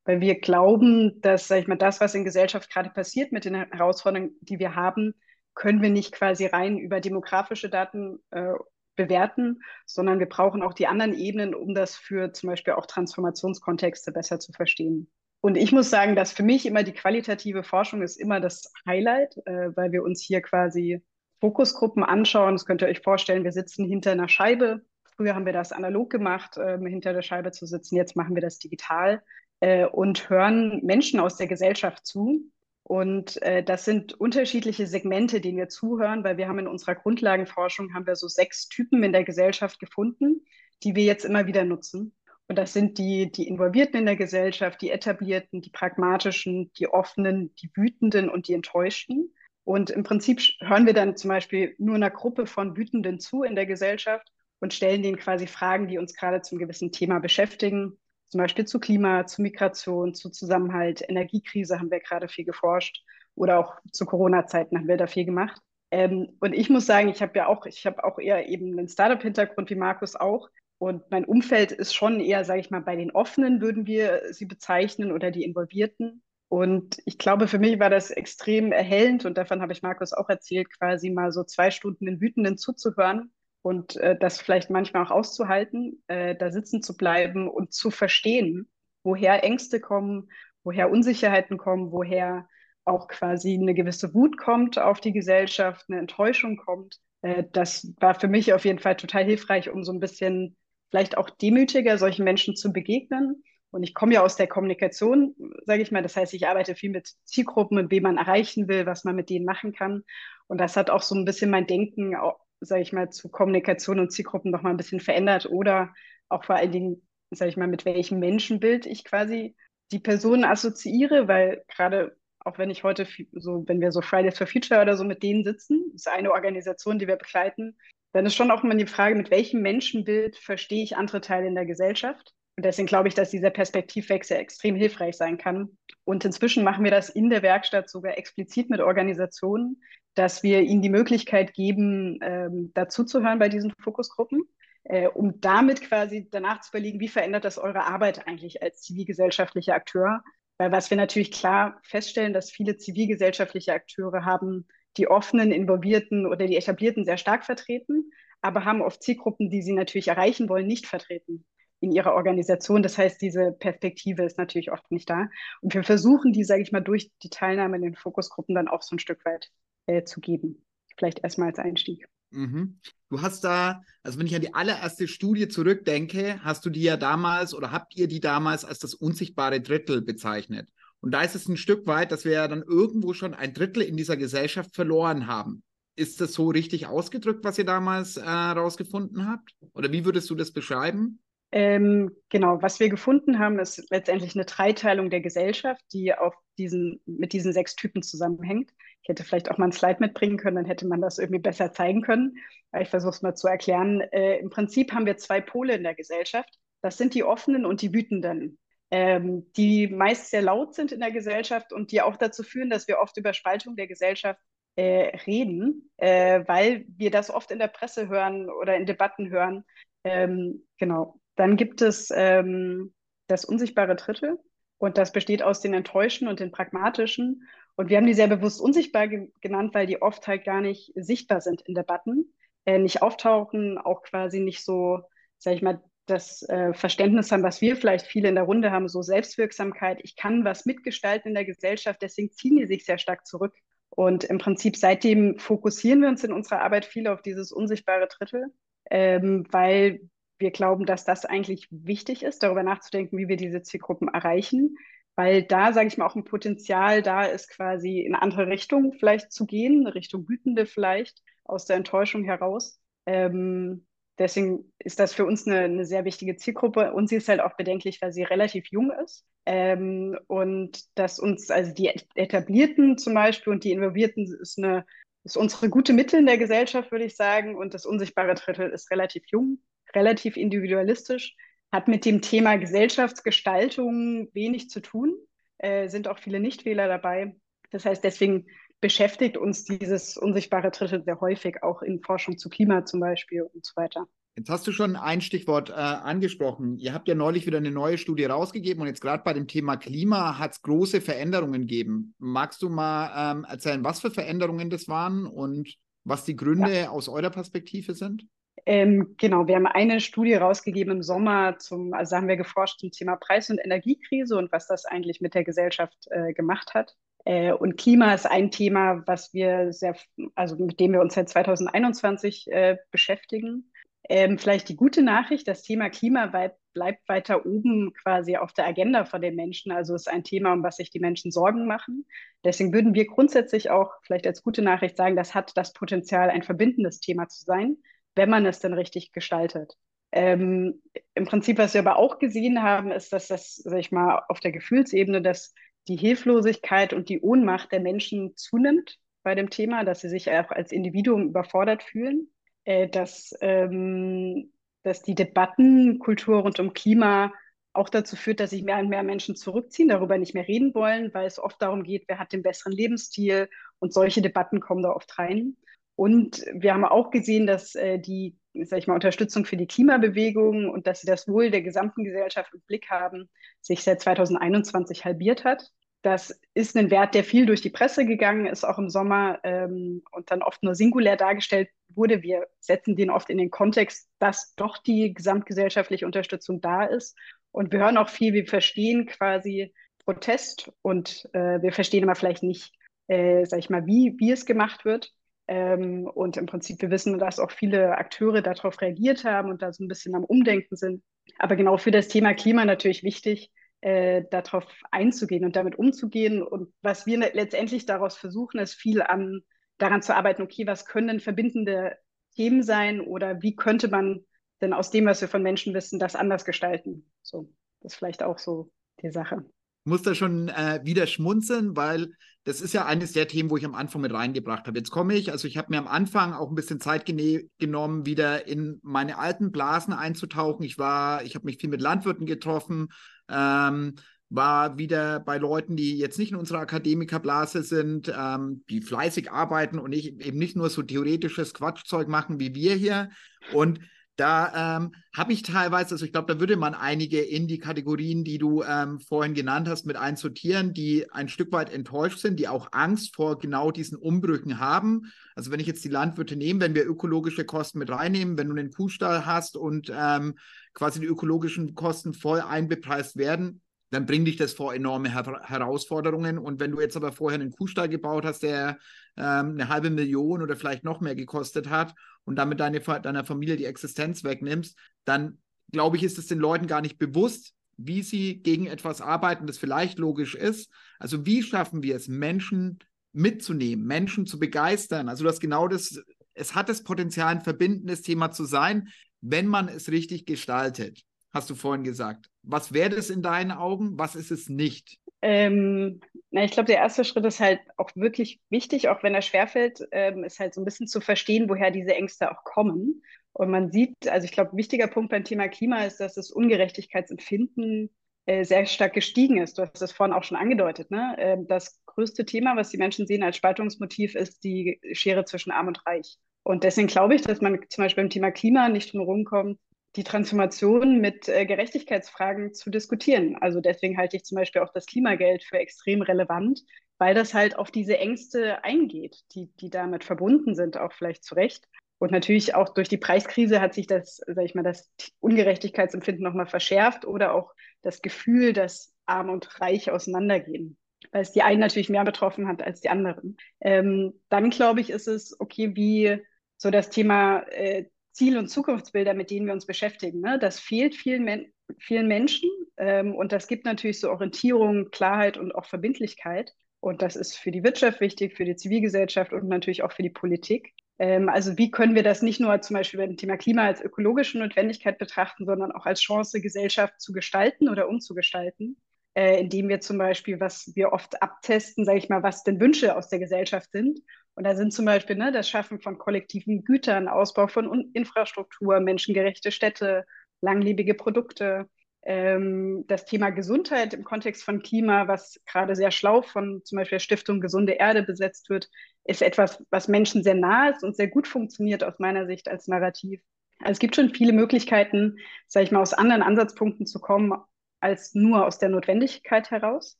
weil wir glauben, dass, sag ich mal, das, was in Gesellschaft gerade passiert mit den Herausforderungen, die wir haben, können wir nicht quasi rein über demografische Daten äh, bewerten, sondern wir brauchen auch die anderen Ebenen, um das für zum Beispiel auch Transformationskontexte besser zu verstehen. Und ich muss sagen, dass für mich immer die qualitative Forschung ist immer das Highlight, äh, weil wir uns hier quasi Fokusgruppen anschauen. Das könnt ihr euch vorstellen, wir sitzen hinter einer Scheibe. Früher haben wir das analog gemacht, äh, hinter der Scheibe zu sitzen. Jetzt machen wir das digital äh, und hören Menschen aus der Gesellschaft zu und äh, das sind unterschiedliche Segmente, denen wir zuhören, weil wir haben in unserer Grundlagenforschung haben wir so sechs Typen in der Gesellschaft gefunden, die wir jetzt immer wieder nutzen. Und das sind die, die Involvierten in der Gesellschaft, die Etablierten, die Pragmatischen, die Offenen, die Wütenden und die Enttäuschten. Und im Prinzip hören wir dann zum Beispiel nur einer Gruppe von Wütenden zu in der Gesellschaft und stellen denen quasi Fragen, die uns gerade zum gewissen Thema beschäftigen zum Beispiel zu Klima, zu Migration, zu Zusammenhalt, Energiekrise haben wir gerade viel geforscht oder auch zu Corona-Zeiten haben wir da viel gemacht. Ähm, und ich muss sagen, ich habe ja auch, ich habe auch eher eben einen Startup-Hintergrund wie Markus auch. Und mein Umfeld ist schon eher, sage ich mal, bei den Offenen würden wir sie bezeichnen oder die Involvierten. Und ich glaube, für mich war das extrem erhellend und davon habe ich Markus auch erzählt, quasi mal so zwei Stunden den Wütenden zuzuhören und äh, das vielleicht manchmal auch auszuhalten, äh, da sitzen zu bleiben und zu verstehen, woher Ängste kommen, woher Unsicherheiten kommen, woher auch quasi eine gewisse Wut kommt auf die Gesellschaft, eine Enttäuschung kommt. Äh, das war für mich auf jeden Fall total hilfreich, um so ein bisschen vielleicht auch demütiger solchen Menschen zu begegnen. Und ich komme ja aus der Kommunikation, sage ich mal. Das heißt, ich arbeite viel mit Zielgruppen und wem man erreichen will, was man mit denen machen kann. Und das hat auch so ein bisschen mein Denken sage ich mal, zu Kommunikation und Zielgruppen noch mal ein bisschen verändert oder auch vor allen Dingen, sage ich mal, mit welchem Menschenbild ich quasi die Personen assoziiere, weil gerade auch wenn ich heute so, wenn wir so Fridays for Future oder so mit denen sitzen, ist eine Organisation, die wir begleiten, dann ist schon auch immer die Frage, mit welchem Menschenbild verstehe ich andere Teile in der Gesellschaft? Und deswegen glaube ich, dass dieser Perspektivwechsel extrem hilfreich sein kann. Und inzwischen machen wir das in der Werkstatt sogar explizit mit Organisationen, dass wir ihnen die Möglichkeit geben, ähm, dazuzuhören bei diesen Fokusgruppen, äh, um damit quasi danach zu überlegen, wie verändert das eure Arbeit eigentlich als zivilgesellschaftlicher Akteur? Weil was wir natürlich klar feststellen, dass viele zivilgesellschaftliche Akteure haben die offenen, involvierten oder die etablierten sehr stark vertreten, aber haben oft Zielgruppen, die sie natürlich erreichen wollen, nicht vertreten in ihrer Organisation. Das heißt, diese Perspektive ist natürlich oft nicht da. Und wir versuchen die, sage ich mal, durch die Teilnahme in den Fokusgruppen dann auch so ein Stück weit äh, zu geben. Vielleicht erstmal als Einstieg. Mhm. Du hast da, also wenn ich an die allererste Studie zurückdenke, hast du die ja damals oder habt ihr die damals als das unsichtbare Drittel bezeichnet. Und da ist es ein Stück weit, dass wir ja dann irgendwo schon ein Drittel in dieser Gesellschaft verloren haben. Ist das so richtig ausgedrückt, was ihr damals herausgefunden äh, habt? Oder wie würdest du das beschreiben? Ähm, genau, was wir gefunden haben, ist letztendlich eine Dreiteilung der Gesellschaft, die auf diesen, mit diesen sechs Typen zusammenhängt. Ich hätte vielleicht auch mal ein Slide mitbringen können, dann hätte man das irgendwie besser zeigen können. Ich versuche es mal zu erklären. Äh, Im Prinzip haben wir zwei Pole in der Gesellschaft. Das sind die Offenen und die Wütenden, ähm, die meist sehr laut sind in der Gesellschaft und die auch dazu führen, dass wir oft über Spaltung der Gesellschaft äh, reden, äh, weil wir das oft in der Presse hören oder in Debatten hören. Ähm, genau. Dann gibt es ähm, das unsichtbare Drittel und das besteht aus den Enttäuschten und den Pragmatischen. Und wir haben die sehr bewusst unsichtbar ge genannt, weil die oft halt gar nicht sichtbar sind in Debatten, äh, nicht auftauchen, auch quasi nicht so, sag ich mal, das äh, Verständnis haben, was wir vielleicht viele in der Runde haben, so Selbstwirksamkeit. Ich kann was mitgestalten in der Gesellschaft, deswegen ziehen die sich sehr stark zurück. Und im Prinzip seitdem fokussieren wir uns in unserer Arbeit viel auf dieses unsichtbare Drittel, ähm, weil wir glauben, dass das eigentlich wichtig ist, darüber nachzudenken, wie wir diese Zielgruppen erreichen, weil da, sage ich mal, auch ein Potenzial da ist, quasi in andere Richtungen vielleicht zu gehen, Richtung Wütende vielleicht, aus der Enttäuschung heraus. Ähm, deswegen ist das für uns eine, eine, sehr wichtige Zielgruppe und sie ist halt auch bedenklich, weil sie relativ jung ist. Ähm, und dass uns, also die Etablierten zum Beispiel und die Involvierten ist eine ist unsere gute Mitte in der Gesellschaft, würde ich sagen. Und das unsichtbare Drittel ist relativ jung relativ individualistisch, hat mit dem Thema Gesellschaftsgestaltung wenig zu tun, äh, sind auch viele Nichtwähler dabei. Das heißt, deswegen beschäftigt uns dieses unsichtbare Drittel sehr häufig, auch in Forschung zu Klima zum Beispiel und so weiter. Jetzt hast du schon ein Stichwort äh, angesprochen. Ihr habt ja neulich wieder eine neue Studie rausgegeben und jetzt gerade bei dem Thema Klima hat es große Veränderungen gegeben. Magst du mal ähm, erzählen, was für Veränderungen das waren und was die Gründe ja. aus eurer Perspektive sind? Ähm, genau, wir haben eine Studie rausgegeben im Sommer zum, also haben wir geforscht zum Thema Preis- und Energiekrise und was das eigentlich mit der Gesellschaft äh, gemacht hat. Äh, und Klima ist ein Thema, was wir sehr, also mit dem wir uns seit 2021 äh, beschäftigen. Ähm, vielleicht die gute Nachricht, das Thema Klima bleibt weiter oben quasi auf der Agenda von den Menschen. Also ist ein Thema, um was sich die Menschen Sorgen machen. Deswegen würden wir grundsätzlich auch vielleicht als gute Nachricht sagen, das hat das Potenzial, ein verbindendes Thema zu sein wenn man es denn richtig gestaltet. Ähm, Im Prinzip, was wir aber auch gesehen haben, ist, dass das, sag ich mal, auf der Gefühlsebene, dass die Hilflosigkeit und die Ohnmacht der Menschen zunimmt bei dem Thema, dass sie sich auch als Individuum überfordert fühlen, äh, dass, ähm, dass die Debattenkultur rund um Klima auch dazu führt, dass sich mehr und mehr Menschen zurückziehen, darüber nicht mehr reden wollen, weil es oft darum geht, wer hat den besseren Lebensstil und solche Debatten kommen da oft rein. Und wir haben auch gesehen, dass äh, die, sag ich mal, Unterstützung für die Klimabewegung und dass sie das Wohl der gesamten Gesellschaft im Blick haben, sich seit 2021 halbiert hat. Das ist ein Wert, der viel durch die Presse gegangen ist, auch im Sommer ähm, und dann oft nur singulär dargestellt wurde. Wir setzen den oft in den Kontext, dass doch die gesamtgesellschaftliche Unterstützung da ist. Und wir hören auch viel, wir verstehen quasi Protest und äh, wir verstehen aber vielleicht nicht, äh, sag ich mal, wie, wie es gemacht wird. Ähm, und im Prinzip, wir wissen, dass auch viele Akteure darauf reagiert haben und da so ein bisschen am Umdenken sind. Aber genau für das Thema Klima natürlich wichtig, äh, darauf einzugehen und damit umzugehen. Und was wir letztendlich daraus versuchen, ist viel an, daran zu arbeiten, okay, was können denn verbindende Themen sein oder wie könnte man denn aus dem, was wir von Menschen wissen, das anders gestalten? So, das ist vielleicht auch so die Sache muss da schon äh, wieder schmunzeln, weil das ist ja eines der Themen, wo ich am Anfang mit reingebracht habe. Jetzt komme ich, also ich habe mir am Anfang auch ein bisschen Zeit genommen, wieder in meine alten Blasen einzutauchen. Ich war, ich habe mich viel mit Landwirten getroffen, ähm, war wieder bei Leuten, die jetzt nicht in unserer Akademikerblase sind, ähm, die fleißig arbeiten und nicht, eben nicht nur so theoretisches Quatschzeug machen wie wir hier. Und Da ähm, habe ich teilweise, also ich glaube, da würde man einige in die Kategorien, die du ähm, vorhin genannt hast, mit einsortieren, die ein Stück weit enttäuscht sind, die auch Angst vor genau diesen Umbrüchen haben. Also wenn ich jetzt die Landwirte nehme, wenn wir ökologische Kosten mit reinnehmen, wenn du einen Kuhstall hast und ähm, quasi die ökologischen Kosten voll einbepreist werden, dann bringt dich das vor enorme Her Herausforderungen. Und wenn du jetzt aber vorher einen Kuhstall gebaut hast, der ähm, eine halbe Million oder vielleicht noch mehr gekostet hat und damit deine, deiner Familie die Existenz wegnimmst, dann glaube ich, ist es den Leuten gar nicht bewusst, wie sie gegen etwas arbeiten, das vielleicht logisch ist. Also wie schaffen wir es, Menschen mitzunehmen, Menschen zu begeistern? Also das genau das, es hat das Potenzial, ein verbindendes Thema zu sein, wenn man es richtig gestaltet hast du vorhin gesagt. Was wäre das in deinen Augen? Was ist es nicht? Ähm, na, ich glaube, der erste Schritt ist halt auch wirklich wichtig, auch wenn er schwerfällt, ähm, ist halt so ein bisschen zu verstehen, woher diese Ängste auch kommen. Und man sieht, also ich glaube, wichtiger Punkt beim Thema Klima ist, dass das Ungerechtigkeitsempfinden äh, sehr stark gestiegen ist. Du hast das vorhin auch schon angedeutet. Ne? Ähm, das größte Thema, was die Menschen sehen als Spaltungsmotiv, ist die Schere zwischen Arm und Reich. Und deswegen glaube ich, dass man zum Beispiel beim Thema Klima nicht drum herum kommt, die Transformation mit äh, Gerechtigkeitsfragen zu diskutieren. Also deswegen halte ich zum Beispiel auch das Klimageld für extrem relevant, weil das halt auf diese Ängste eingeht, die, die damit verbunden sind, auch vielleicht zu Recht. Und natürlich auch durch die Preiskrise hat sich das, sag ich mal, das Ungerechtigkeitsempfinden nochmal verschärft oder auch das Gefühl, dass Arm und Reich auseinandergehen, weil es die einen natürlich mehr betroffen hat als die anderen. Ähm, dann glaube ich, ist es okay, wie so das Thema äh, Ziel- und Zukunftsbilder, mit denen wir uns beschäftigen. Ne? Das fehlt vielen, Men vielen Menschen ähm, und das gibt natürlich so Orientierung, Klarheit und auch Verbindlichkeit. Und das ist für die Wirtschaft wichtig, für die Zivilgesellschaft und natürlich auch für die Politik. Ähm, also wie können wir das nicht nur zum Beispiel beim Thema Klima als ökologische Notwendigkeit betrachten, sondern auch als Chance, Gesellschaft zu gestalten oder umzugestalten, äh, indem wir zum Beispiel, was wir oft abtesten, sage ich mal, was denn Wünsche aus der Gesellschaft sind und da sind zum Beispiel ne, das Schaffen von kollektiven Gütern, Ausbau von Infrastruktur, menschengerechte Städte, langlebige Produkte. Ähm, das Thema Gesundheit im Kontext von Klima, was gerade sehr schlau von zum Beispiel der Stiftung Gesunde Erde besetzt wird, ist etwas, was Menschen sehr nah ist und sehr gut funktioniert aus meiner Sicht als Narrativ. Also es gibt schon viele Möglichkeiten, sage ich mal, aus anderen Ansatzpunkten zu kommen, als nur aus der Notwendigkeit heraus.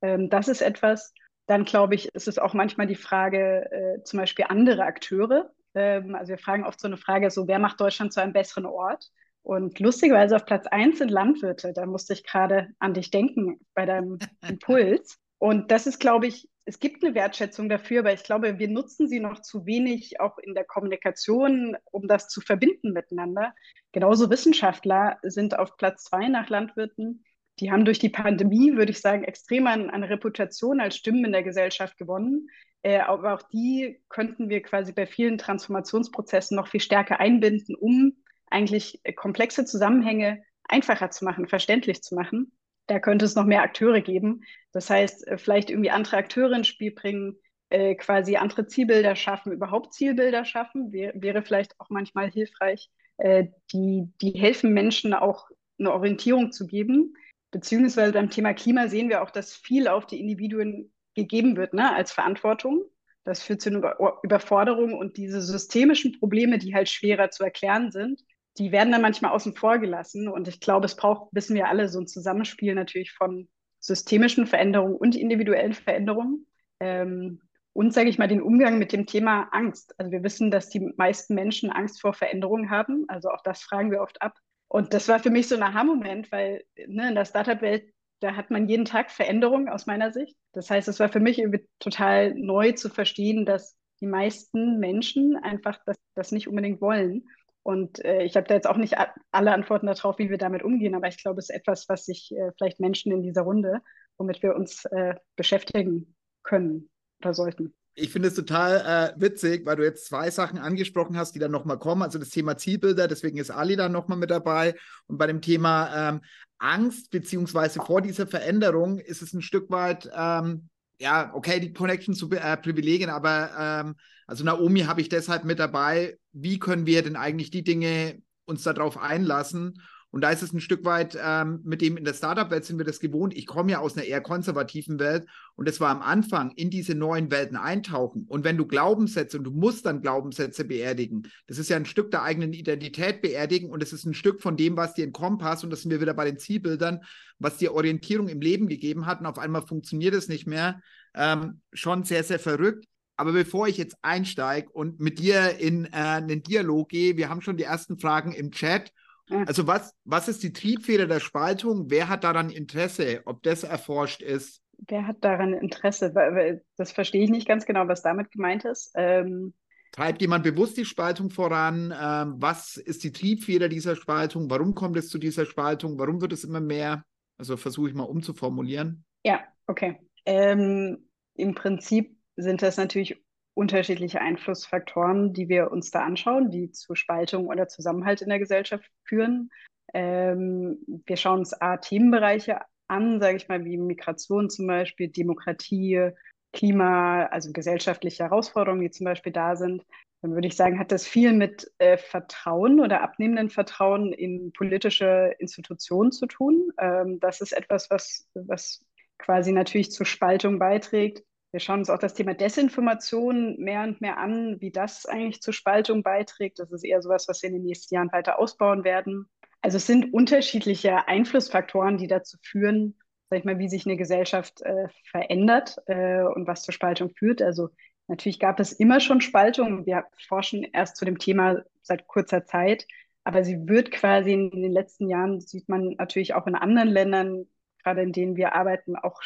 Ähm, das ist etwas, dann glaube ich, ist es auch manchmal die Frage, äh, zum Beispiel andere Akteure. Ähm, also wir fragen oft so eine Frage, so wer macht Deutschland zu einem besseren Ort? Und lustigerweise auf Platz eins sind Landwirte. Da musste ich gerade an dich denken bei deinem Impuls. Und das ist, glaube ich, es gibt eine Wertschätzung dafür, aber ich glaube, wir nutzen sie noch zu wenig auch in der Kommunikation, um das zu verbinden miteinander. Genauso Wissenschaftler sind auf Platz zwei nach Landwirten die haben durch die Pandemie, würde ich sagen, extrem an, an Reputation als Stimmen in der Gesellschaft gewonnen. Äh, aber auch die könnten wir quasi bei vielen Transformationsprozessen noch viel stärker einbinden, um eigentlich komplexe Zusammenhänge einfacher zu machen, verständlich zu machen. Da könnte es noch mehr Akteure geben. Das heißt, äh, vielleicht irgendwie andere Akteure ins Spiel bringen, äh, quasi andere Zielbilder schaffen, überhaupt Zielbilder schaffen, wär, wäre vielleicht auch manchmal hilfreich, äh, die, die helfen Menschen auch eine Orientierung zu geben Beziehungsweise beim Thema Klima sehen wir auch, dass viel auf die Individuen gegeben wird ne, als Verantwortung. Das führt zu einer Überforderung und diese systemischen Probleme, die halt schwerer zu erklären sind, die werden dann manchmal außen vor gelassen. Und ich glaube, es braucht, wissen wir alle, so ein Zusammenspiel natürlich von systemischen Veränderungen und individuellen Veränderungen. Ähm, und, sage ich mal, den Umgang mit dem Thema Angst. Also wir wissen, dass die meisten Menschen Angst vor Veränderungen haben. Also auch das fragen wir oft ab. Und das war für mich so ein Aha-Moment, weil ne, in der Startup-Welt, da hat man jeden Tag Veränderungen aus meiner Sicht. Das heißt, es war für mich total neu zu verstehen, dass die meisten Menschen einfach das, das nicht unbedingt wollen. Und äh, ich habe da jetzt auch nicht alle Antworten darauf, wie wir damit umgehen, aber ich glaube, es ist etwas, was sich äh, vielleicht Menschen in dieser Runde, womit wir uns äh, beschäftigen können oder sollten ich finde es total äh, witzig, weil du jetzt zwei Sachen angesprochen hast, die dann nochmal kommen. Also das Thema Zielbilder, deswegen ist Ali dann nochmal mit dabei. Und bei dem Thema ähm, Angst beziehungsweise vor dieser Veränderung ist es ein Stück weit, ähm, ja, okay, die Connection zu äh, Privilegien, aber ähm, also Naomi habe ich deshalb mit dabei. Wie können wir denn eigentlich die Dinge uns darauf einlassen? Und da ist es ein Stück weit ähm, mit dem in der Startup-Welt sind wir das gewohnt. Ich komme ja aus einer eher konservativen Welt und es war am Anfang in diese neuen Welten eintauchen. Und wenn du Glaubenssätze und du musst dann Glaubenssätze beerdigen, das ist ja ein Stück der eigenen Identität beerdigen und es ist ein Stück von dem, was dir in Kompass und das sind wir wieder bei den Zielbildern, was dir Orientierung im Leben gegeben hat und auf einmal funktioniert es nicht mehr. Ähm, schon sehr, sehr verrückt. Aber bevor ich jetzt einsteige und mit dir in äh, einen Dialog gehe, wir haben schon die ersten Fragen im Chat. Also was, was ist die Triebfeder der Spaltung? Wer hat daran Interesse, ob das erforscht ist? Wer hat daran Interesse? Das verstehe ich nicht ganz genau, was damit gemeint ist. Ähm Treibt jemand bewusst die Spaltung voran? Ähm, was ist die Triebfeder dieser Spaltung? Warum kommt es zu dieser Spaltung? Warum wird es immer mehr? Also versuche ich mal umzuformulieren. Ja, okay. Ähm, Im Prinzip sind das natürlich unterschiedliche Einflussfaktoren, die wir uns da anschauen, die zu Spaltung oder Zusammenhalt in der Gesellschaft führen. Ähm, wir schauen uns A, Themenbereiche an, sage ich mal, wie Migration zum Beispiel, Demokratie, Klima, also gesellschaftliche Herausforderungen, die zum Beispiel da sind. Dann würde ich sagen, hat das viel mit äh, Vertrauen oder abnehmenden Vertrauen in politische Institutionen zu tun. Ähm, das ist etwas, was, was quasi natürlich zur Spaltung beiträgt. Wir schauen uns auch das Thema Desinformation mehr und mehr an, wie das eigentlich zur Spaltung beiträgt. Das ist eher sowas, was wir in den nächsten Jahren weiter ausbauen werden. Also es sind unterschiedliche Einflussfaktoren, die dazu führen, sag ich mal, wie sich eine Gesellschaft äh, verändert äh, und was zur Spaltung führt. Also natürlich gab es immer schon Spaltung. Wir forschen erst zu dem Thema seit kurzer Zeit, aber sie wird quasi in den letzten Jahren, sieht man natürlich auch in anderen Ländern, gerade in denen wir arbeiten, auch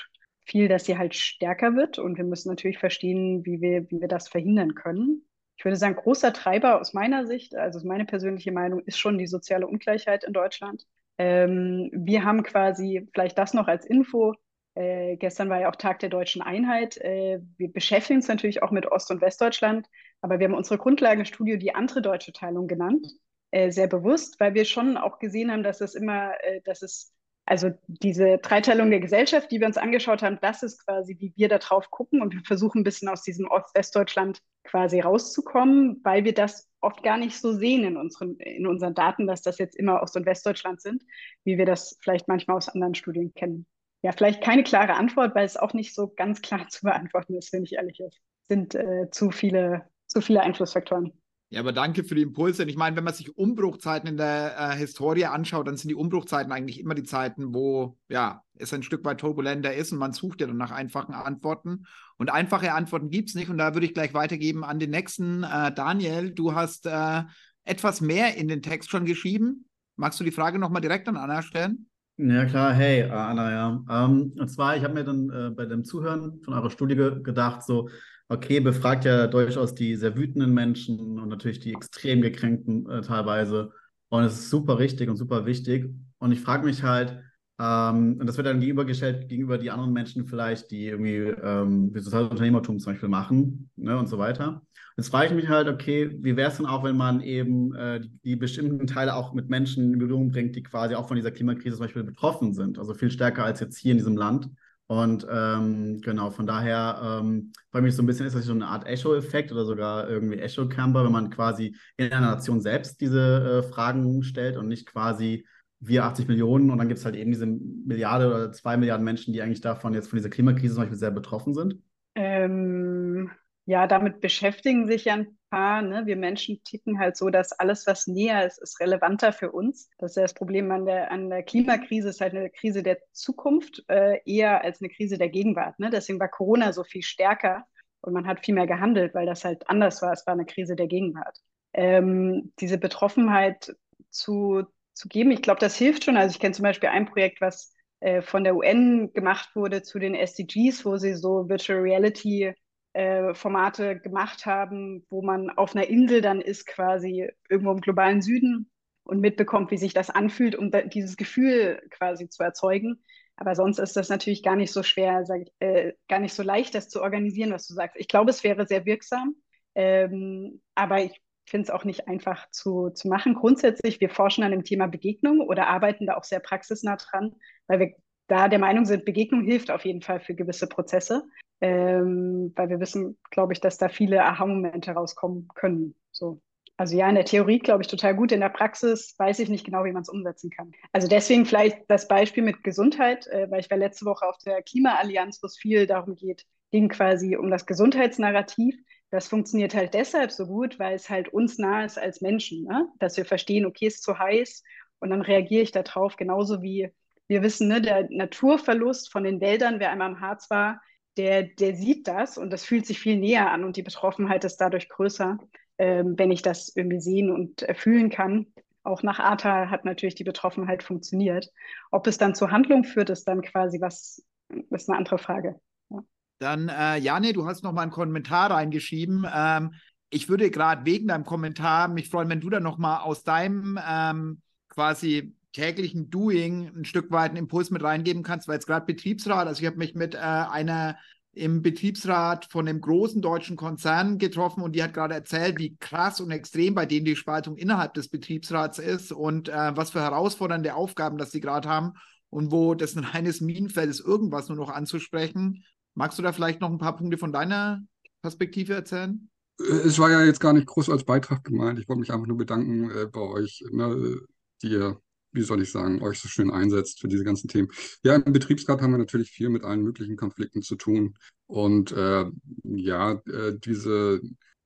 viel, dass sie halt stärker wird. Und wir müssen natürlich verstehen, wie wir, wie wir das verhindern können. Ich würde sagen, großer Treiber aus meiner Sicht, also meine persönliche Meinung, ist schon die soziale Ungleichheit in Deutschland. Ähm, wir haben quasi, vielleicht das noch als Info, äh, gestern war ja auch Tag der deutschen Einheit. Äh, wir beschäftigen uns natürlich auch mit Ost- und Westdeutschland, aber wir haben unsere Grundlagenstudie die andere deutsche Teilung genannt, äh, sehr bewusst, weil wir schon auch gesehen haben, dass es immer, äh, dass es also diese Dreiteilung der Gesellschaft, die wir uns angeschaut haben, das ist quasi, wie wir da drauf gucken und wir versuchen ein bisschen aus diesem Ost-Westdeutschland quasi rauszukommen, weil wir das oft gar nicht so sehen in unseren, in unseren Daten, dass das jetzt immer Ost- und Westdeutschland sind, wie wir das vielleicht manchmal aus anderen Studien kennen. Ja, vielleicht keine klare Antwort, weil es auch nicht so ganz klar zu beantworten ist, wenn ich ehrlich ist. Sind äh, zu viele, zu viele Einflussfaktoren. Ja, aber danke für die Impulse. Und ich meine, wenn man sich Umbruchzeiten in der äh, Historie anschaut, dann sind die Umbruchzeiten eigentlich immer die Zeiten, wo ja, es ein Stück weit turbulenter ist und man sucht ja dann nach einfachen Antworten. Und einfache Antworten gibt es nicht. Und da würde ich gleich weitergeben an den nächsten. Äh, Daniel, du hast äh, etwas mehr in den Text schon geschrieben. Magst du die Frage nochmal direkt an Anna stellen? Ja, klar. Hey, äh, Anna, ja. Ähm, und zwar, ich habe mir dann äh, bei dem Zuhören von eurer Studie ge gedacht, so, okay, befragt ja durchaus die sehr wütenden Menschen und natürlich die extrem gekränkten äh, teilweise. Und es ist super richtig und super wichtig. Und ich frage mich halt, ähm, und das wird dann gegenübergestellt gegenüber die anderen Menschen vielleicht, die irgendwie ähm, soziales Unternehmertum zum Beispiel machen ne, und so weiter. Jetzt frage ich mich halt, okay, wie wäre es denn auch, wenn man eben äh, die, die, bestimmten Teile auch mit Menschen in Berührung bringt, die quasi auch von dieser Klimakrise zum Beispiel betroffen sind, also viel stärker als jetzt hier in diesem Land. Und ähm, genau, von daher ähm, mich so ein bisschen, ist das so eine Art Echo-Effekt oder sogar irgendwie Echo-Camper, wenn man quasi in einer Nation selbst diese äh, Fragen stellt und nicht quasi wir 80 Millionen und dann gibt es halt eben diese Milliarde oder zwei Milliarden Menschen, die eigentlich davon jetzt von dieser Klimakrise zum Beispiel sehr betroffen sind? Ähm, ja, damit beschäftigen sich ja ein paar. Ne? Wir Menschen ticken halt so, dass alles, was näher ist, ist relevanter für uns. Das ist ja das Problem an der, an der Klimakrise, ist halt eine Krise der Zukunft äh, eher als eine Krise der Gegenwart. Ne? Deswegen war Corona so viel stärker und man hat viel mehr gehandelt, weil das halt anders war. Es war eine Krise der Gegenwart. Ähm, diese Betroffenheit zu, zu geben, ich glaube, das hilft schon. Also ich kenne zum Beispiel ein Projekt, was äh, von der UN gemacht wurde zu den SDGs, wo sie so Virtual Reality äh, Formate gemacht haben, wo man auf einer Insel dann ist, quasi irgendwo im globalen Süden und mitbekommt, wie sich das anfühlt, um dieses Gefühl quasi zu erzeugen. Aber sonst ist das natürlich gar nicht so schwer, ich, äh, gar nicht so leicht, das zu organisieren, was du sagst. Ich glaube, es wäre sehr wirksam, ähm, aber ich finde es auch nicht einfach zu, zu machen. Grundsätzlich, wir forschen an dem Thema Begegnung oder arbeiten da auch sehr praxisnah dran, weil wir da der Meinung sind, Begegnung hilft auf jeden Fall für gewisse Prozesse ähm, weil wir wissen, glaube ich, dass da viele Aha-Momente rauskommen können. So. Also ja, in der Theorie glaube ich total gut. In der Praxis weiß ich nicht genau, wie man es umsetzen kann. Also deswegen vielleicht das Beispiel mit Gesundheit, äh, weil ich war letzte Woche auf der Klimaallianz, wo es viel darum geht, ging quasi um das Gesundheitsnarrativ. Das funktioniert halt deshalb so gut, weil es halt uns nah ist als Menschen, ne? dass wir verstehen, okay, es ist zu heiß und dann reagiere ich darauf, genauso wie wir wissen, ne, der Naturverlust von den Wäldern, wer einmal im Harz war, der, der sieht das und das fühlt sich viel näher an und die Betroffenheit ist dadurch größer ähm, wenn ich das irgendwie sehen und fühlen kann. Auch nach ATA hat natürlich die Betroffenheit funktioniert. Ob es dann zur Handlung führt, ist dann quasi was, ist eine andere Frage. Ja. Dann, äh, Jane, du hast noch mal einen Kommentar reingeschrieben. Ähm, ich würde gerade wegen deinem Kommentar mich freuen, wenn du dann noch mal aus deinem ähm, quasi täglichen Doing ein Stück weit einen Impuls mit reingeben kannst, weil jetzt gerade Betriebsrat, also ich habe mich mit äh, einer im Betriebsrat von einem großen deutschen Konzern getroffen und die hat gerade erzählt, wie krass und extrem bei denen die Spaltung innerhalb des Betriebsrats ist und äh, was für herausfordernde Aufgaben das sie gerade haben und wo das ein reines Minenfeld ist, irgendwas nur noch anzusprechen. Magst du da vielleicht noch ein paar Punkte von deiner Perspektive erzählen? Äh, es war ja jetzt gar nicht groß als Beitrag gemeint. Ich wollte mich einfach nur bedanken äh, bei euch, ne, die ihr wie soll ich sagen, euch so schön einsetzt für diese ganzen Themen. Ja, im Betriebsrat haben wir natürlich viel mit allen möglichen Konflikten zu tun. Und äh, ja, äh, diese,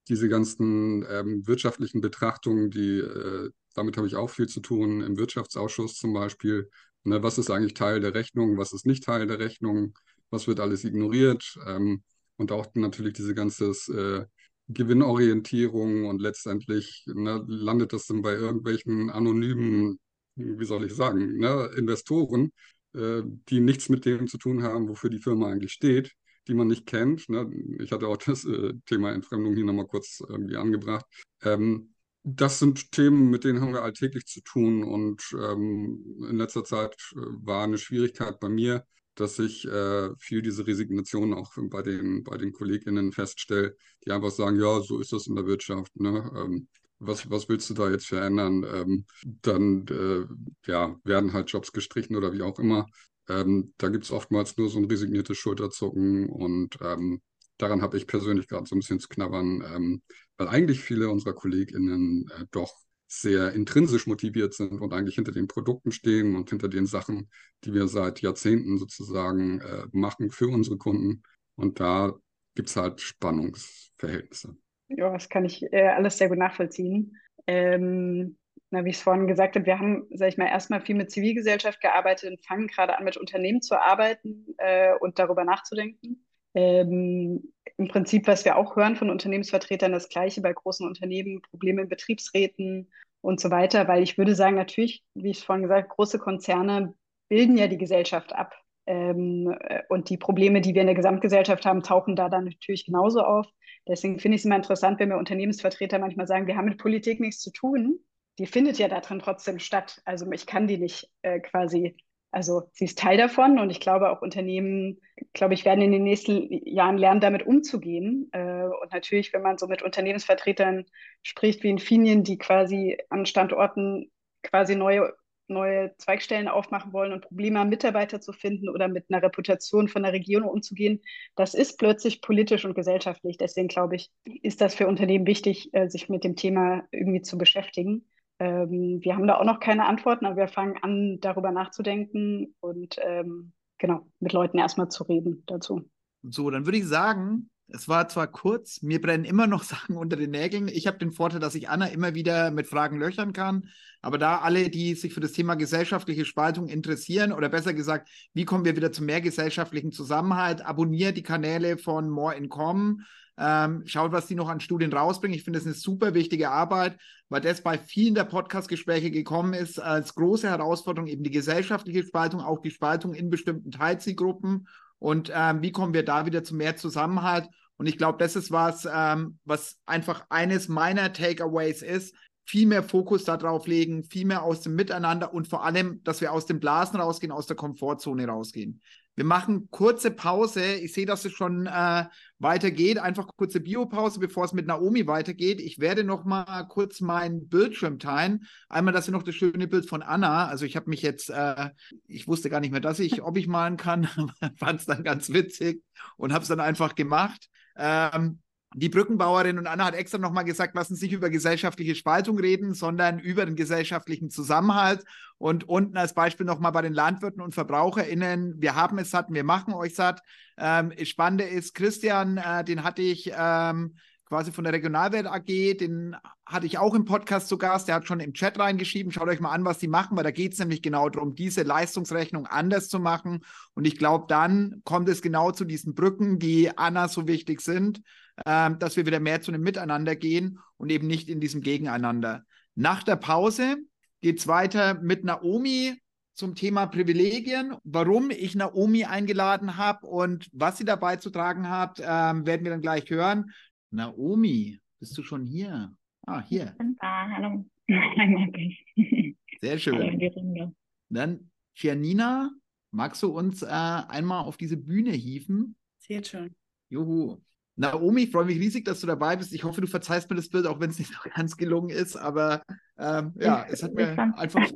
diese ganzen ähm, wirtschaftlichen Betrachtungen, die, äh, damit habe ich auch viel zu tun, im Wirtschaftsausschuss zum Beispiel. Ne, was ist eigentlich Teil der Rechnung, was ist nicht Teil der Rechnung, was wird alles ignoriert? Ähm, und auch natürlich diese ganze äh, Gewinnorientierung und letztendlich ne, landet das dann bei irgendwelchen anonymen wie soll ich sagen, ne, Investoren, äh, die nichts mit dem zu tun haben, wofür die Firma eigentlich steht, die man nicht kennt. Ne? Ich hatte auch das äh, Thema Entfremdung hier nochmal kurz irgendwie angebracht. Ähm, das sind Themen, mit denen haben wir alltäglich zu tun und ähm, in letzter Zeit äh, war eine Schwierigkeit bei mir, dass ich äh, viel diese Resignation auch bei den, bei den KollegInnen feststelle, die einfach sagen, ja, so ist das in der Wirtschaft. Ne? Ähm, was, was willst du da jetzt verändern? Ähm, dann äh, ja, werden halt Jobs gestrichen oder wie auch immer. Ähm, da gibt es oftmals nur so ein resigniertes Schulterzucken und ähm, daran habe ich persönlich gerade so ein bisschen zu knabbern, ähm, weil eigentlich viele unserer KollegInnen äh, doch sehr intrinsisch motiviert sind und eigentlich hinter den Produkten stehen und hinter den Sachen, die wir seit Jahrzehnten sozusagen äh, machen für unsere Kunden. Und da gibt es halt Spannungsverhältnisse. Ja, das kann ich äh, alles sehr gut nachvollziehen. Ähm, na, wie ich es vorhin gesagt habe, wir haben, sag ich mal, erstmal viel mit Zivilgesellschaft gearbeitet und fangen gerade an, mit Unternehmen zu arbeiten äh, und darüber nachzudenken. Ähm, Im Prinzip, was wir auch hören von Unternehmensvertretern, das Gleiche bei großen Unternehmen, Probleme in Betriebsräten und so weiter, weil ich würde sagen, natürlich, wie ich es vorhin gesagt habe, große Konzerne bilden ja die Gesellschaft ab. Ähm, äh, und die Probleme, die wir in der Gesamtgesellschaft haben, tauchen da dann natürlich genauso auf. Deswegen finde ich es immer interessant, wenn mir Unternehmensvertreter manchmal sagen, wir haben mit Politik nichts zu tun. Die findet ja darin trotzdem statt. Also ich kann die nicht äh, quasi, also sie ist Teil davon und ich glaube auch Unternehmen, glaube ich, werden in den nächsten Jahren lernen, damit umzugehen. Äh, und natürlich, wenn man so mit Unternehmensvertretern spricht wie in Finien, die quasi an Standorten quasi neue neue Zweigstellen aufmachen wollen und Probleme haben, Mitarbeiter zu finden oder mit einer Reputation von der Region umzugehen, das ist plötzlich politisch und gesellschaftlich. Deswegen glaube ich, ist das für Unternehmen wichtig, äh, sich mit dem Thema irgendwie zu beschäftigen. Ähm, wir haben da auch noch keine Antworten, aber wir fangen an, darüber nachzudenken und ähm, genau mit Leuten erstmal zu reden dazu. So, dann würde ich sagen, es war zwar kurz, mir brennen immer noch Sachen unter den Nägeln. Ich habe den Vorteil, dass ich Anna immer wieder mit Fragen löchern kann. Aber da alle, die sich für das Thema gesellschaftliche Spaltung interessieren, oder besser gesagt, wie kommen wir wieder zu mehr gesellschaftlichen Zusammenhalt, abonniert die Kanäle von More in Common. Ähm, schaut, was die noch an Studien rausbringen. Ich finde das eine super wichtige Arbeit, weil das bei vielen der Podcast-Gespräche gekommen ist, als große Herausforderung eben die gesellschaftliche Spaltung, auch die Spaltung in bestimmten Teilzielgruppen und ähm, wie kommen wir da wieder zu mehr Zusammenhalt. Und ich glaube, das ist was, ähm, was einfach eines meiner Takeaways ist. Viel mehr Fokus darauf legen, viel mehr aus dem Miteinander und vor allem, dass wir aus den Blasen rausgehen, aus der Komfortzone rausgehen. Wir machen kurze Pause. Ich sehe, dass es schon äh, weitergeht. Einfach kurze Biopause, bevor es mit Naomi weitergeht. Ich werde noch mal kurz meinen Bildschirm teilen. Einmal, dass ihr noch das schöne Bild von Anna. Also ich habe mich jetzt, äh, ich wusste gar nicht mehr, dass ich, ob ich malen kann. Fand es dann ganz witzig und habe es dann einfach gemacht. Ähm, die Brückenbauerin und Anna hat extra nochmal gesagt, lassen Sie nicht über gesellschaftliche Spaltung reden, sondern über den gesellschaftlichen Zusammenhalt. Und unten als Beispiel nochmal bei den Landwirten und VerbraucherInnen, wir haben es satt, wir machen euch satt. Ähm, Spannende ist, Christian, äh, den hatte ich ähm, quasi von der Regionalwelt AG, den hatte ich auch im Podcast zu Gast, der hat schon im Chat reingeschrieben, schaut euch mal an, was die machen, weil da geht es nämlich genau darum, diese Leistungsrechnung anders zu machen. Und ich glaube, dann kommt es genau zu diesen Brücken, die Anna so wichtig sind, äh, dass wir wieder mehr zu einem Miteinander gehen und eben nicht in diesem Gegeneinander. Nach der Pause geht es weiter mit Naomi zum Thema Privilegien. Warum ich Naomi eingeladen habe und was sie dabei zu tragen hat, ähm, werden wir dann gleich hören. Naomi, bist du schon hier? Ah, hier. Da, hallo. Sehr schön. Dann, Janina, magst du uns äh, einmal auf diese Bühne hieven? Sehr schön. Juhu. Naomi, ich freue mich riesig, dass du dabei bist. Ich hoffe, du verzeihst mir das Bild, auch wenn es nicht so ganz gelungen ist. Aber ähm, ja, es hat mir einfach.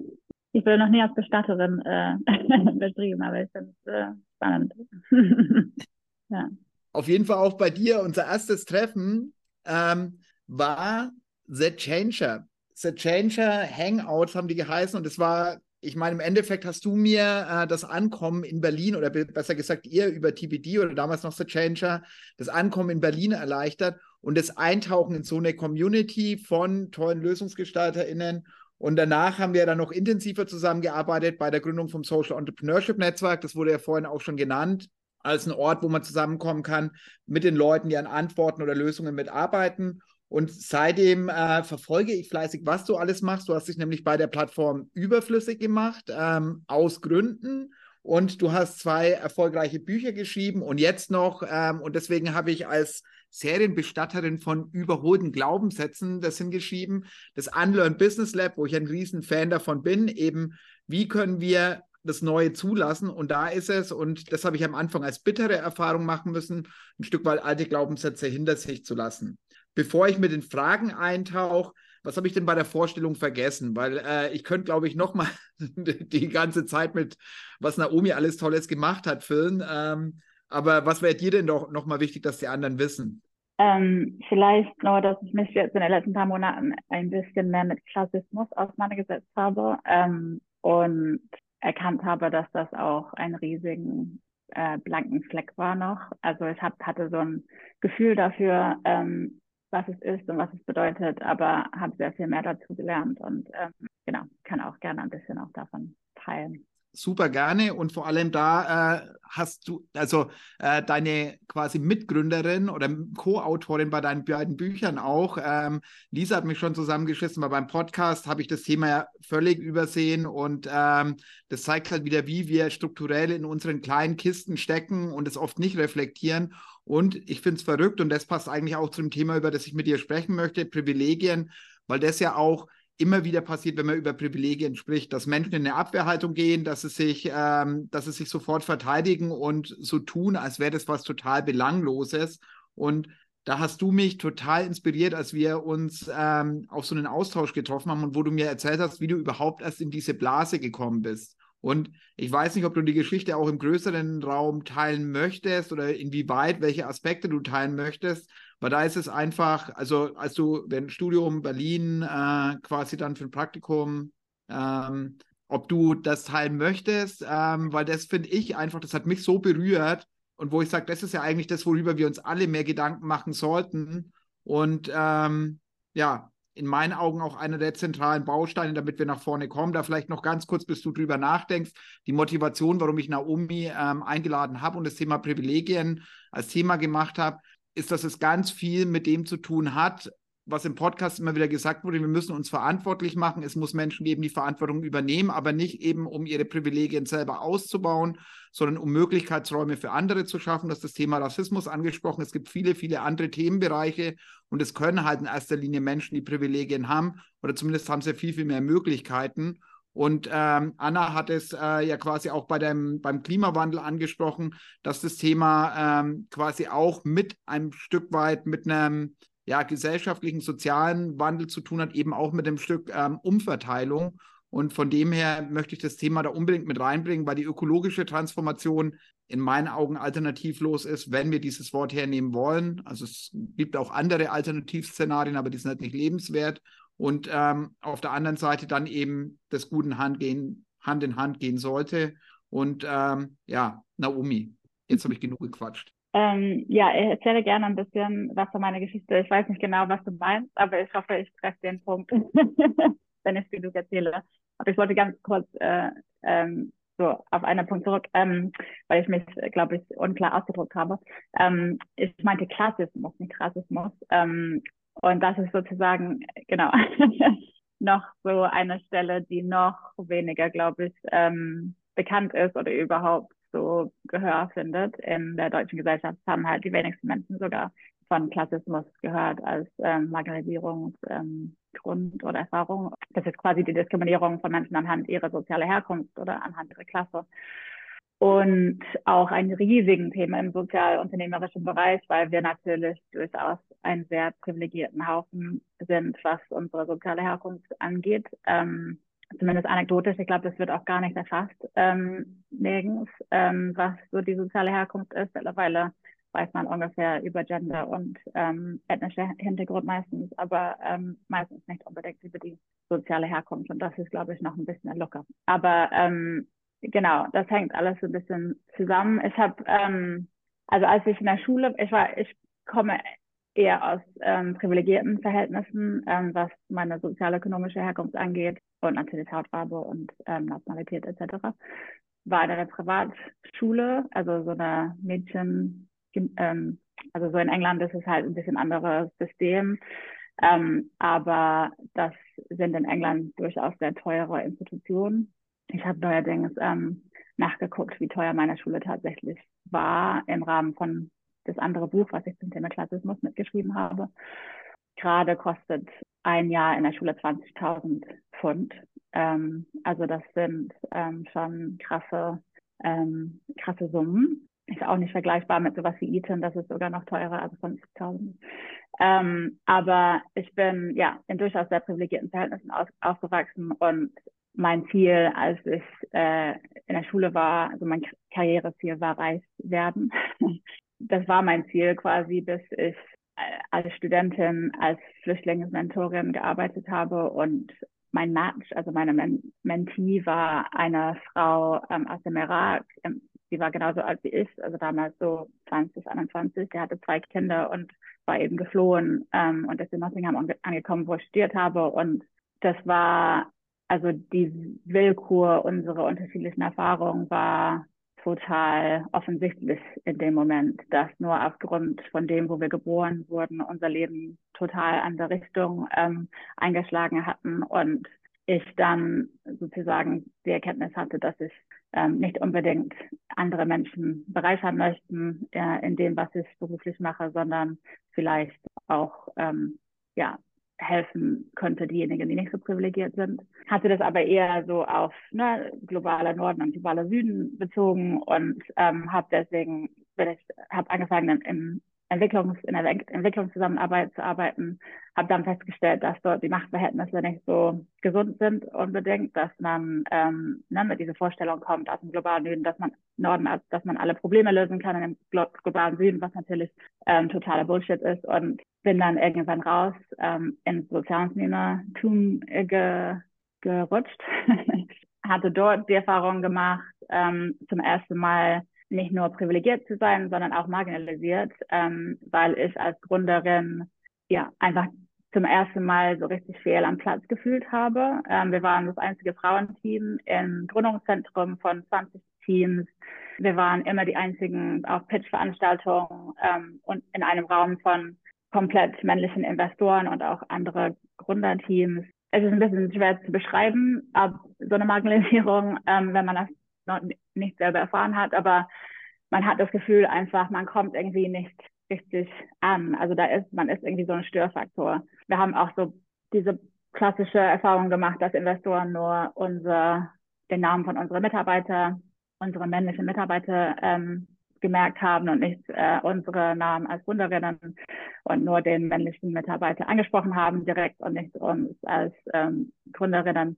Ich bin noch nie als Bestatterin äh, beschrieben, aber ich finde es äh, spannend. ja. Auf jeden Fall auch bei dir. Unser erstes Treffen ähm, war The Changer. The Changer Hangouts haben die geheißen und es war ich meine, im Endeffekt hast du mir äh, das Ankommen in Berlin oder besser gesagt ihr über TBD oder damals noch The Changer, das Ankommen in Berlin erleichtert und das Eintauchen in so eine Community von tollen LösungsgestalterInnen. Und danach haben wir dann noch intensiver zusammengearbeitet bei der Gründung vom Social Entrepreneurship Netzwerk. Das wurde ja vorhin auch schon genannt als ein Ort, wo man zusammenkommen kann mit den Leuten, die an Antworten oder Lösungen mitarbeiten. Und seitdem äh, verfolge ich fleißig, was du alles machst. Du hast dich nämlich bei der Plattform überflüssig gemacht, ähm, aus Gründen. Und du hast zwei erfolgreiche Bücher geschrieben und jetzt noch, ähm, und deswegen habe ich als Serienbestatterin von überholten Glaubenssätzen das hingeschrieben, das Unlearn Business Lab, wo ich ein riesen Fan davon bin, eben, wie können wir das Neue zulassen und da ist es und das habe ich am Anfang als bittere Erfahrung machen müssen, ein Stück weit alte Glaubenssätze hinter sich zu lassen bevor ich mit den Fragen eintauche, was habe ich denn bei der Vorstellung vergessen? Weil äh, ich könnte, glaube ich, noch mal die ganze Zeit mit, was Naomi alles Tolles gemacht hat, füllen. Ähm, aber was wäre dir denn doch mal wichtig, dass die anderen wissen? Ähm, vielleicht nur, dass ich mich jetzt in den letzten paar Monaten ein bisschen mehr mit Klassismus auseinandergesetzt habe ähm, und erkannt habe, dass das auch einen riesigen äh, blanken Fleck war noch. Also ich hab, hatte so ein Gefühl dafür, ähm, was es ist und was es bedeutet, aber habe sehr viel mehr dazu gelernt und ähm, genau, kann auch gerne ein bisschen auch davon teilen super gerne und vor allem da äh, hast du, also äh, deine quasi Mitgründerin oder Co-Autorin bei deinen beiden Büchern auch, ähm, Lisa hat mich schon zusammengeschissen, weil beim Podcast habe ich das Thema ja völlig übersehen und ähm, das zeigt halt wieder, wie wir strukturell in unseren kleinen Kisten stecken und es oft nicht reflektieren. Und ich finde es verrückt und das passt eigentlich auch zu dem Thema, über das ich mit dir sprechen möchte, Privilegien, weil das ja auch immer wieder passiert, wenn man über Privilegien spricht, dass Menschen in eine Abwehrhaltung gehen, dass sie sich, ähm, dass sie sich sofort verteidigen und so tun, als wäre das was total Belangloses. Und da hast du mich total inspiriert, als wir uns ähm, auf so einen Austausch getroffen haben und wo du mir erzählt hast, wie du überhaupt erst in diese Blase gekommen bist. Und ich weiß nicht, ob du die Geschichte auch im größeren Raum teilen möchtest oder inwieweit, welche Aspekte du teilen möchtest. Weil da ist es einfach, also als du wenn Studium Berlin äh, quasi dann für ein Praktikum, ähm, ob du das teilen möchtest, ähm, weil das finde ich einfach, das hat mich so berührt und wo ich sage, das ist ja eigentlich das, worüber wir uns alle mehr Gedanken machen sollten. Und ähm, ja, in meinen Augen auch einer der zentralen Bausteine, damit wir nach vorne kommen. Da vielleicht noch ganz kurz, bis du drüber nachdenkst, die Motivation, warum ich Naomi ähm, eingeladen habe und das Thema Privilegien als Thema gemacht habe, ist, dass es ganz viel mit dem zu tun hat, was im Podcast immer wieder gesagt wurde, wir müssen uns verantwortlich machen. Es muss Menschen geben, die Verantwortung übernehmen, aber nicht eben, um ihre Privilegien selber auszubauen, sondern um Möglichkeitsräume für andere zu schaffen. Das ist das Thema Rassismus angesprochen. Es gibt viele, viele andere Themenbereiche und es können halt in erster Linie Menschen, die Privilegien haben oder zumindest haben sie viel, viel mehr Möglichkeiten. Und ähm, Anna hat es äh, ja quasi auch bei dem, beim Klimawandel angesprochen, dass das Thema ähm, quasi auch mit einem Stück weit mit einem ja, gesellschaftlichen, sozialen Wandel zu tun hat, eben auch mit dem Stück ähm, Umverteilung. Und von dem her möchte ich das Thema da unbedingt mit reinbringen, weil die ökologische Transformation in meinen Augen alternativlos ist, wenn wir dieses Wort hernehmen wollen. Also es gibt auch andere Alternativszenarien, aber die sind halt nicht lebenswert. Und ähm, auf der anderen Seite dann eben das guten Hand, gehen, Hand in Hand gehen sollte. Und ähm, ja, Naomi, jetzt habe ich genug gequatscht. Ähm, ja, ich erzähle gerne ein bisschen was von meiner Geschichte. Ich weiß nicht genau, was du meinst, aber ich hoffe, ich treffe den Punkt, wenn ich genug erzähle. Aber ich wollte ganz kurz äh, ähm, so auf einen Punkt zurück, ähm, weil ich mich, glaube ich, unklar ausgedrückt habe. Ähm, ich meinte Klassismus, nicht Rassismus. Ähm, und das ist sozusagen, genau, noch so eine Stelle, die noch weniger, glaube ich, ähm, bekannt ist oder überhaupt so Gehör findet. In der deutschen Gesellschaft haben halt die wenigsten Menschen sogar von Klassismus gehört als ähm, Marginalisierungsgrund ähm, oder Erfahrung. Das ist quasi die Diskriminierung von Menschen anhand ihrer sozialen Herkunft oder anhand ihrer Klasse. Und auch ein riesigen Thema im sozialunternehmerischen Bereich, weil wir natürlich durchaus einen sehr privilegierten Haufen sind, was unsere soziale Herkunft angeht. Ähm, zumindest anekdotisch, ich glaube, das wird auch gar nicht erfasst ähm, nirgends, ähm, was so die soziale Herkunft ist. Mittlerweile weiß man ungefähr über Gender und ähm, ethnische Hintergrund meistens, aber ähm, meistens nicht unbedingt über die soziale Herkunft. Und das ist, glaube ich, noch ein bisschen locker. Aber ähm, genau, das hängt alles so ein bisschen zusammen. Ich habe, ähm, also als ich in der Schule, ich war, ich komme eher aus ähm, privilegierten Verhältnissen, ähm, was meine sozialökonomische Herkunft angeht und natürlich Hautfarbe und ähm, Nationalität etc. War in einer Privatschule, also so eine Mädchen, ähm, also so in England ist es halt ein bisschen anderes System, ähm, aber das sind in England durchaus sehr teure Institutionen. Ich habe neuerdings ähm, nachgeguckt, wie teuer meine Schule tatsächlich war im Rahmen von das andere Buch, was ich zum Thema Klassismus mitgeschrieben habe. Gerade kostet ein Jahr in der Schule 20.000 Pfund. Ähm, also das sind ähm, schon krasse, ähm, krasse Summen. Ist auch nicht vergleichbar mit sowas wie Eton, das ist sogar noch teurer, also 50.000. Ähm, aber ich bin ja in durchaus sehr privilegierten Verhältnissen aus, aufgewachsen und mein Ziel, als ich äh, in der Schule war, also mein Karriereziel war reich werden. das war mein Ziel quasi, bis ich äh, als Studentin, als Flüchtlingsmentorin gearbeitet habe und mein Match, also meine Men Mentee war eine Frau ähm, aus dem Irak. Ähm, sie war genauso alt wie ich, also damals so 20, 21. Sie hatte zwei Kinder und war eben geflohen ähm, und ist in Nottingham ange angekommen, wo ich studiert habe. Und das war, also die Willkür unserer unterschiedlichen Erfahrungen war total offensichtlich in dem Moment, dass nur aufgrund von dem, wo wir geboren wurden, unser Leben total andere Richtung ähm, eingeschlagen hatten. Und ich dann sozusagen die Erkenntnis hatte, dass ich ähm, nicht unbedingt andere Menschen bereichern möchten äh, in dem, was ich beruflich mache, sondern vielleicht auch ähm, ja helfen könnte, diejenigen, die nicht so privilegiert sind. Hatte das aber eher so auf ne, globaler Norden und globaler Süden bezogen und ähm, habe deswegen, habe angefangen im Entwicklungs, in der Entwicklungszusammenarbeit zu arbeiten, habe dann festgestellt, dass dort die Machtverhältnisse nicht so gesund sind unbedingt, dass man ähm, ne, mit dieser Vorstellung kommt aus dem globalen Süden, dass man Norden, dass man alle Probleme lösen kann in dem globalen Süden, was natürlich ähm, totaler Bullshit ist und bin dann irgendwann raus ähm, ins Sozialunternehmertum ge, gerutscht, hatte dort die Erfahrung gemacht, ähm, zum ersten Mal nicht nur privilegiert zu sein, sondern auch marginalisiert, ähm, weil ich als Gründerin ja einfach zum ersten Mal so richtig fehl am Platz gefühlt habe. Ähm, wir waren das einzige Frauenteam im Gründungszentrum von 20 Teams. Wir waren immer die einzigen auf Pitch-Veranstaltungen ähm, und in einem Raum von komplett männlichen Investoren und auch andere Gründerteams. Es ist ein bisschen schwer zu beschreiben, ab so eine Marginalisierung, ähm, wenn man das noch nicht selber erfahren hat, aber man hat das Gefühl einfach, man kommt irgendwie nicht richtig an. Also da ist, man ist irgendwie so ein Störfaktor. Wir haben auch so diese klassische Erfahrung gemacht, dass Investoren nur unser, den Namen von unseren Mitarbeiter, unsere männlichen Mitarbeiter ähm, gemerkt haben und nicht äh, unsere Namen als Gründerinnen und nur den männlichen Mitarbeiter angesprochen haben direkt und nicht uns als ähm, Gründerinnen.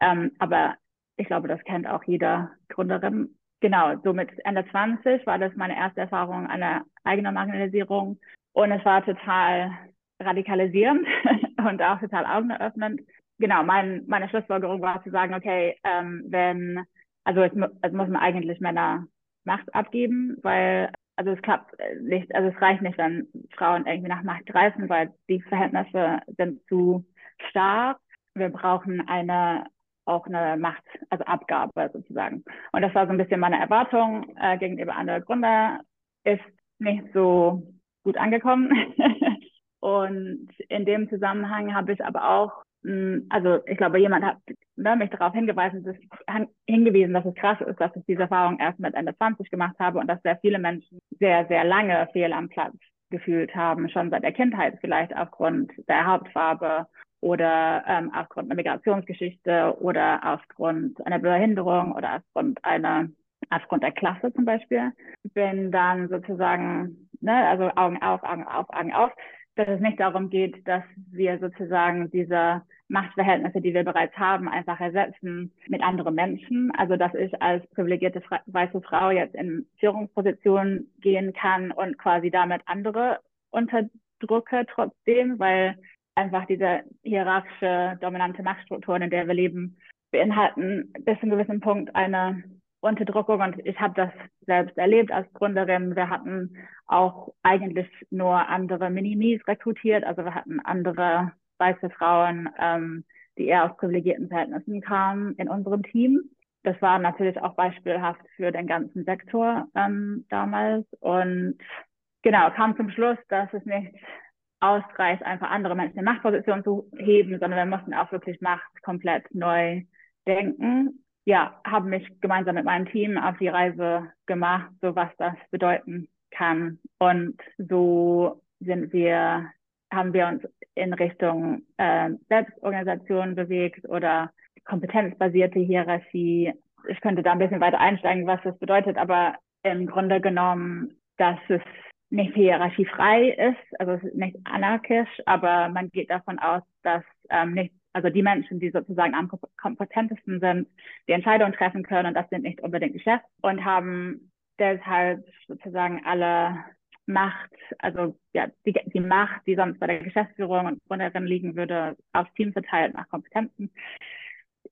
Ähm, aber ich glaube, das kennt auch jeder Gründerin. Genau, so mit Ende 20 war das meine erste Erfahrung einer eigenen Marginalisierung. Und es war total radikalisierend und auch total augeneröffnend. Genau, mein, meine Schlussfolgerung war zu sagen, okay, ähm, wenn, also es, es muss man eigentlich Männer Macht abgeben, weil also es klappt nicht, also es reicht nicht, wenn Frauen irgendwie nach Macht greifen, weil die Verhältnisse sind zu stark. Wir brauchen eine auch eine Macht, also Abgabe sozusagen. Und das war so ein bisschen meine Erwartung äh, gegenüber anderen Gründer. Ist nicht so gut angekommen. und in dem Zusammenhang habe ich aber auch, mh, hm, also ich glaube, jemand hat ne, mich darauf hingewiesen dass, hingewiesen, dass es krass ist, dass ich diese Erfahrung erst mit Ende 20 gemacht habe und dass sehr viele Menschen sehr, sehr lange fehl am Platz gefühlt haben, schon seit der Kindheit vielleicht aufgrund der Hautfarbe oder ähm, aufgrund einer Migrationsgeschichte oder aufgrund einer Behinderung oder aufgrund einer aufgrund der Klasse zum Beispiel. Bin dann sozusagen, ne, also Augen auf, Augen auf, Augen auf, dass es nicht darum geht, dass wir sozusagen diese Machtverhältnisse, die wir bereits haben, einfach ersetzen mit anderen Menschen. Also dass ich als privilegierte weiße Frau jetzt in Führungspositionen gehen kann und quasi damit andere unterdrücke trotzdem, weil einfach diese hierarchische, dominante Machtstrukturen, in der wir leben, beinhalten bis zu einem gewissen Punkt eine Unterdrückung. Und ich habe das selbst erlebt als Gründerin. Wir hatten auch eigentlich nur andere Minimis rekrutiert. Also wir hatten andere weiße Frauen, ähm, die eher aus privilegierten Verhältnissen kamen in unserem Team. Das war natürlich auch beispielhaft für den ganzen Sektor ähm, damals. Und genau, kam zum Schluss, dass es nicht ausreicht, einfach andere Menschen in Machtpositionen zu heben, sondern wir mussten auch wirklich Macht komplett neu denken. Ja, haben mich gemeinsam mit meinem Team auf die Reise gemacht, so was das bedeuten kann. Und so sind wir, haben wir uns in Richtung äh, Selbstorganisation bewegt oder kompetenzbasierte Hierarchie. Ich könnte da ein bisschen weiter einsteigen, was das bedeutet, aber im Grunde genommen, dass es nicht hierarchiefrei ist, also nicht anarchisch, aber man geht davon aus, dass ähm, nicht, also die Menschen, die sozusagen am kompetentesten sind, die Entscheidungen treffen können, und das sind nicht unbedingt die Chefs und haben deshalb sozusagen alle Macht, also ja, die, die Macht, die sonst bei der Geschäftsführung und Gründerin liegen würde, aufs Team verteilt nach Kompetenzen.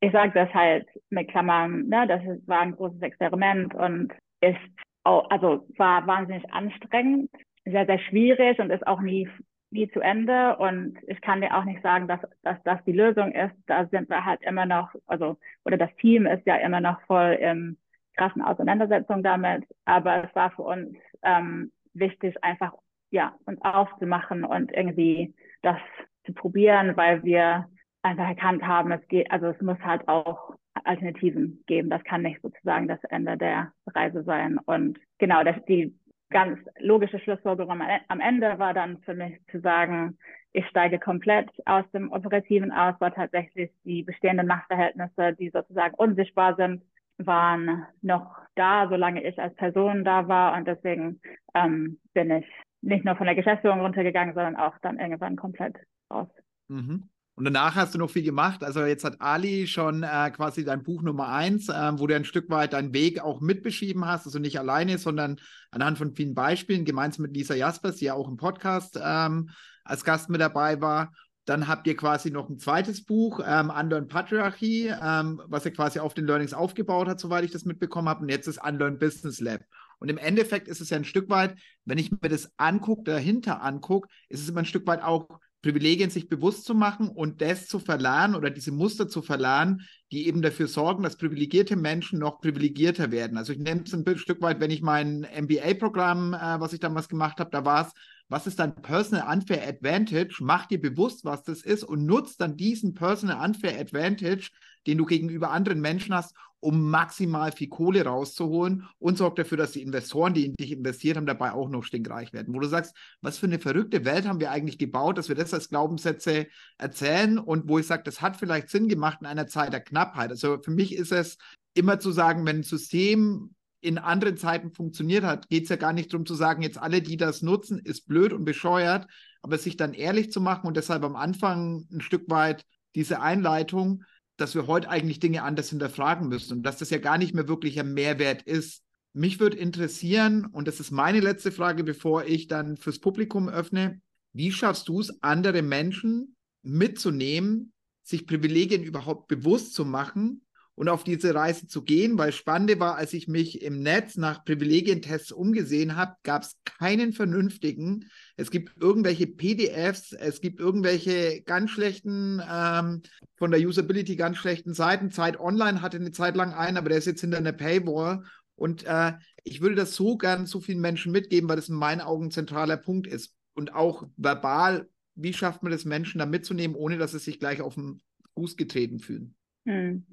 Ich sage das halt mit Klammern, ne, das war ein großes Experiment und ist also war wahnsinnig anstrengend, sehr, sehr schwierig und ist auch nie, nie zu Ende. Und ich kann dir auch nicht sagen, dass, dass das die Lösung ist. Da sind wir halt immer noch, also, oder das Team ist ja immer noch voll in krassen Auseinandersetzung damit. Aber es war für uns ähm, wichtig, einfach ja, uns aufzumachen und irgendwie das zu probieren, weil wir einfach erkannt haben, es geht, also es muss halt auch Alternativen geben. Das kann nicht sozusagen das Ende der Reise sein. Und genau, das, die ganz logische Schlussfolgerung am Ende war dann für mich zu sagen, ich steige komplett aus dem Operativen aus, weil tatsächlich die bestehenden Machtverhältnisse, die sozusagen unsichtbar sind, waren noch da, solange ich als Person da war. Und deswegen ähm, bin ich nicht nur von der Geschäftsführung runtergegangen, sondern auch dann irgendwann komplett raus. Mhm. Und danach hast du noch viel gemacht. Also jetzt hat Ali schon äh, quasi dein Buch Nummer eins, äh, wo du ein Stück weit deinen Weg auch mitbeschrieben hast. Also nicht alleine, sondern anhand von vielen Beispielen, gemeinsam mit Lisa Jaspers, die ja auch im Podcast ähm, als Gast mit dabei war. Dann habt ihr quasi noch ein zweites Buch, ähm, Unlearn Patriarchy, ähm, was ihr quasi auf den Learnings aufgebaut hat, soweit ich das mitbekommen habe. Und jetzt ist Unlearn Business Lab. Und im Endeffekt ist es ja ein Stück weit, wenn ich mir das angucke, dahinter angucke, ist es immer ein Stück weit auch Privilegien sich bewusst zu machen und das zu verlernen oder diese Muster zu verlernen, die eben dafür sorgen, dass privilegierte Menschen noch privilegierter werden. Also ich nehme es ein Stück weit, wenn ich mein MBA-Programm, äh, was ich damals gemacht habe, da war es, was ist dein Personal Unfair Advantage? Mach dir bewusst, was das ist und nutzt dann diesen Personal Unfair Advantage, den du gegenüber anderen Menschen hast, um maximal viel Kohle rauszuholen und sorgt dafür, dass die Investoren, die in dich investiert haben, dabei auch noch stinkreich werden. Wo du sagst, was für eine verrückte Welt haben wir eigentlich gebaut, dass wir das als Glaubenssätze erzählen und wo ich sage, das hat vielleicht Sinn gemacht in einer Zeit der Knappheit. Also für mich ist es immer zu sagen, wenn ein System in anderen Zeiten funktioniert hat, geht es ja gar nicht darum zu sagen, jetzt alle, die das nutzen, ist blöd und bescheuert, aber sich dann ehrlich zu machen und deshalb am Anfang ein Stück weit diese Einleitung, dass wir heute eigentlich Dinge anders hinterfragen müssen und dass das ja gar nicht mehr wirklich ein Mehrwert ist. Mich würde interessieren, und das ist meine letzte Frage, bevor ich dann fürs Publikum öffne, wie schaffst du es, andere Menschen mitzunehmen, sich Privilegien überhaupt bewusst zu machen und auf diese Reise zu gehen, weil Spannende war, als ich mich im Netz nach Privilegientests umgesehen habe, gab es keinen vernünftigen. Es gibt irgendwelche PDFs, es gibt irgendwelche ganz schlechten, ähm, von der Usability ganz schlechten Seiten. Zeit Online hatte eine Zeit lang einen, aber der ist jetzt hinter einer Paywall. Und äh, ich würde das so gern so vielen Menschen mitgeben, weil das in meinen Augen ein zentraler Punkt ist. Und auch verbal, wie schafft man das, Menschen da mitzunehmen, ohne dass sie sich gleich auf den Fuß getreten fühlen? Hm.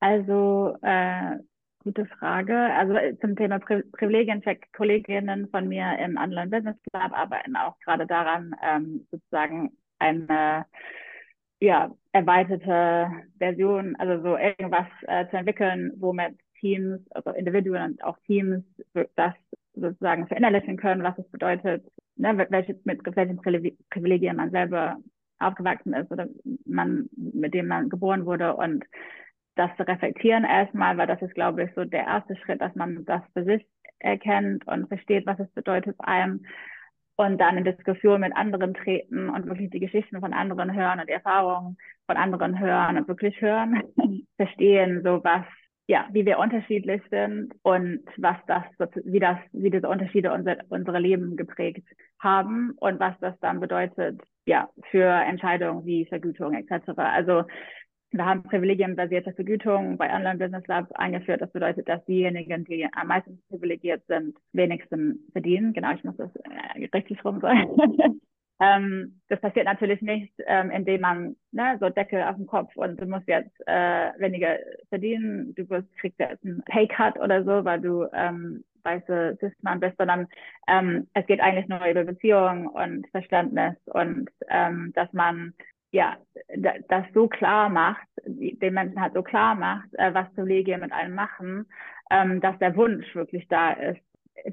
Also, äh, gute Frage. Also äh, zum Thema Pri Privilegiencheck, Kolleginnen von mir im Online Business Club arbeiten auch gerade daran, ähm, sozusagen eine ja, erweiterte Version, also so irgendwas äh, zu entwickeln, womit Teams, also Individuen und auch Teams das sozusagen verinnerlichen können, was es bedeutet, ne, welche, mit welchen Privilegien man selber aufgewachsen ist oder man, mit dem man geboren wurde und das zu reflektieren erstmal, weil das ist, glaube ich, so der erste Schritt, dass man das für sich erkennt und versteht, was es bedeutet allem und dann in Diskussion mit anderen treten und wirklich die Geschichten von anderen hören und die Erfahrungen von anderen hören und wirklich hören, verstehen, so was, ja, wie wir unterschiedlich sind und was das, wie das, wie diese Unterschiede unser, unsere Leben geprägt haben und was das dann bedeutet, ja, für Entscheidungen wie Vergütung etc. Also wir haben privilegienbasierte Vergütung bei Online Business Labs eingeführt. Das bedeutet, dass diejenigen, die am meisten privilegiert sind, wenigsten verdienen. Genau, ich muss das äh, richtig rum sagen. ähm, das passiert natürlich nicht, ähm, indem man ne, so Deckel auf dem Kopf und du musst jetzt äh, weniger verdienen. Du wirst, kriegst jetzt einen Paycut oder so, weil du ähm, weiße Cis-Mann bist, sondern ähm, es geht eigentlich nur über Beziehung und Verständnis und ähm, dass man ja, das so klar macht, den Menschen halt so klar macht, äh, was Privilegien mit einem machen, ähm, dass der Wunsch wirklich da ist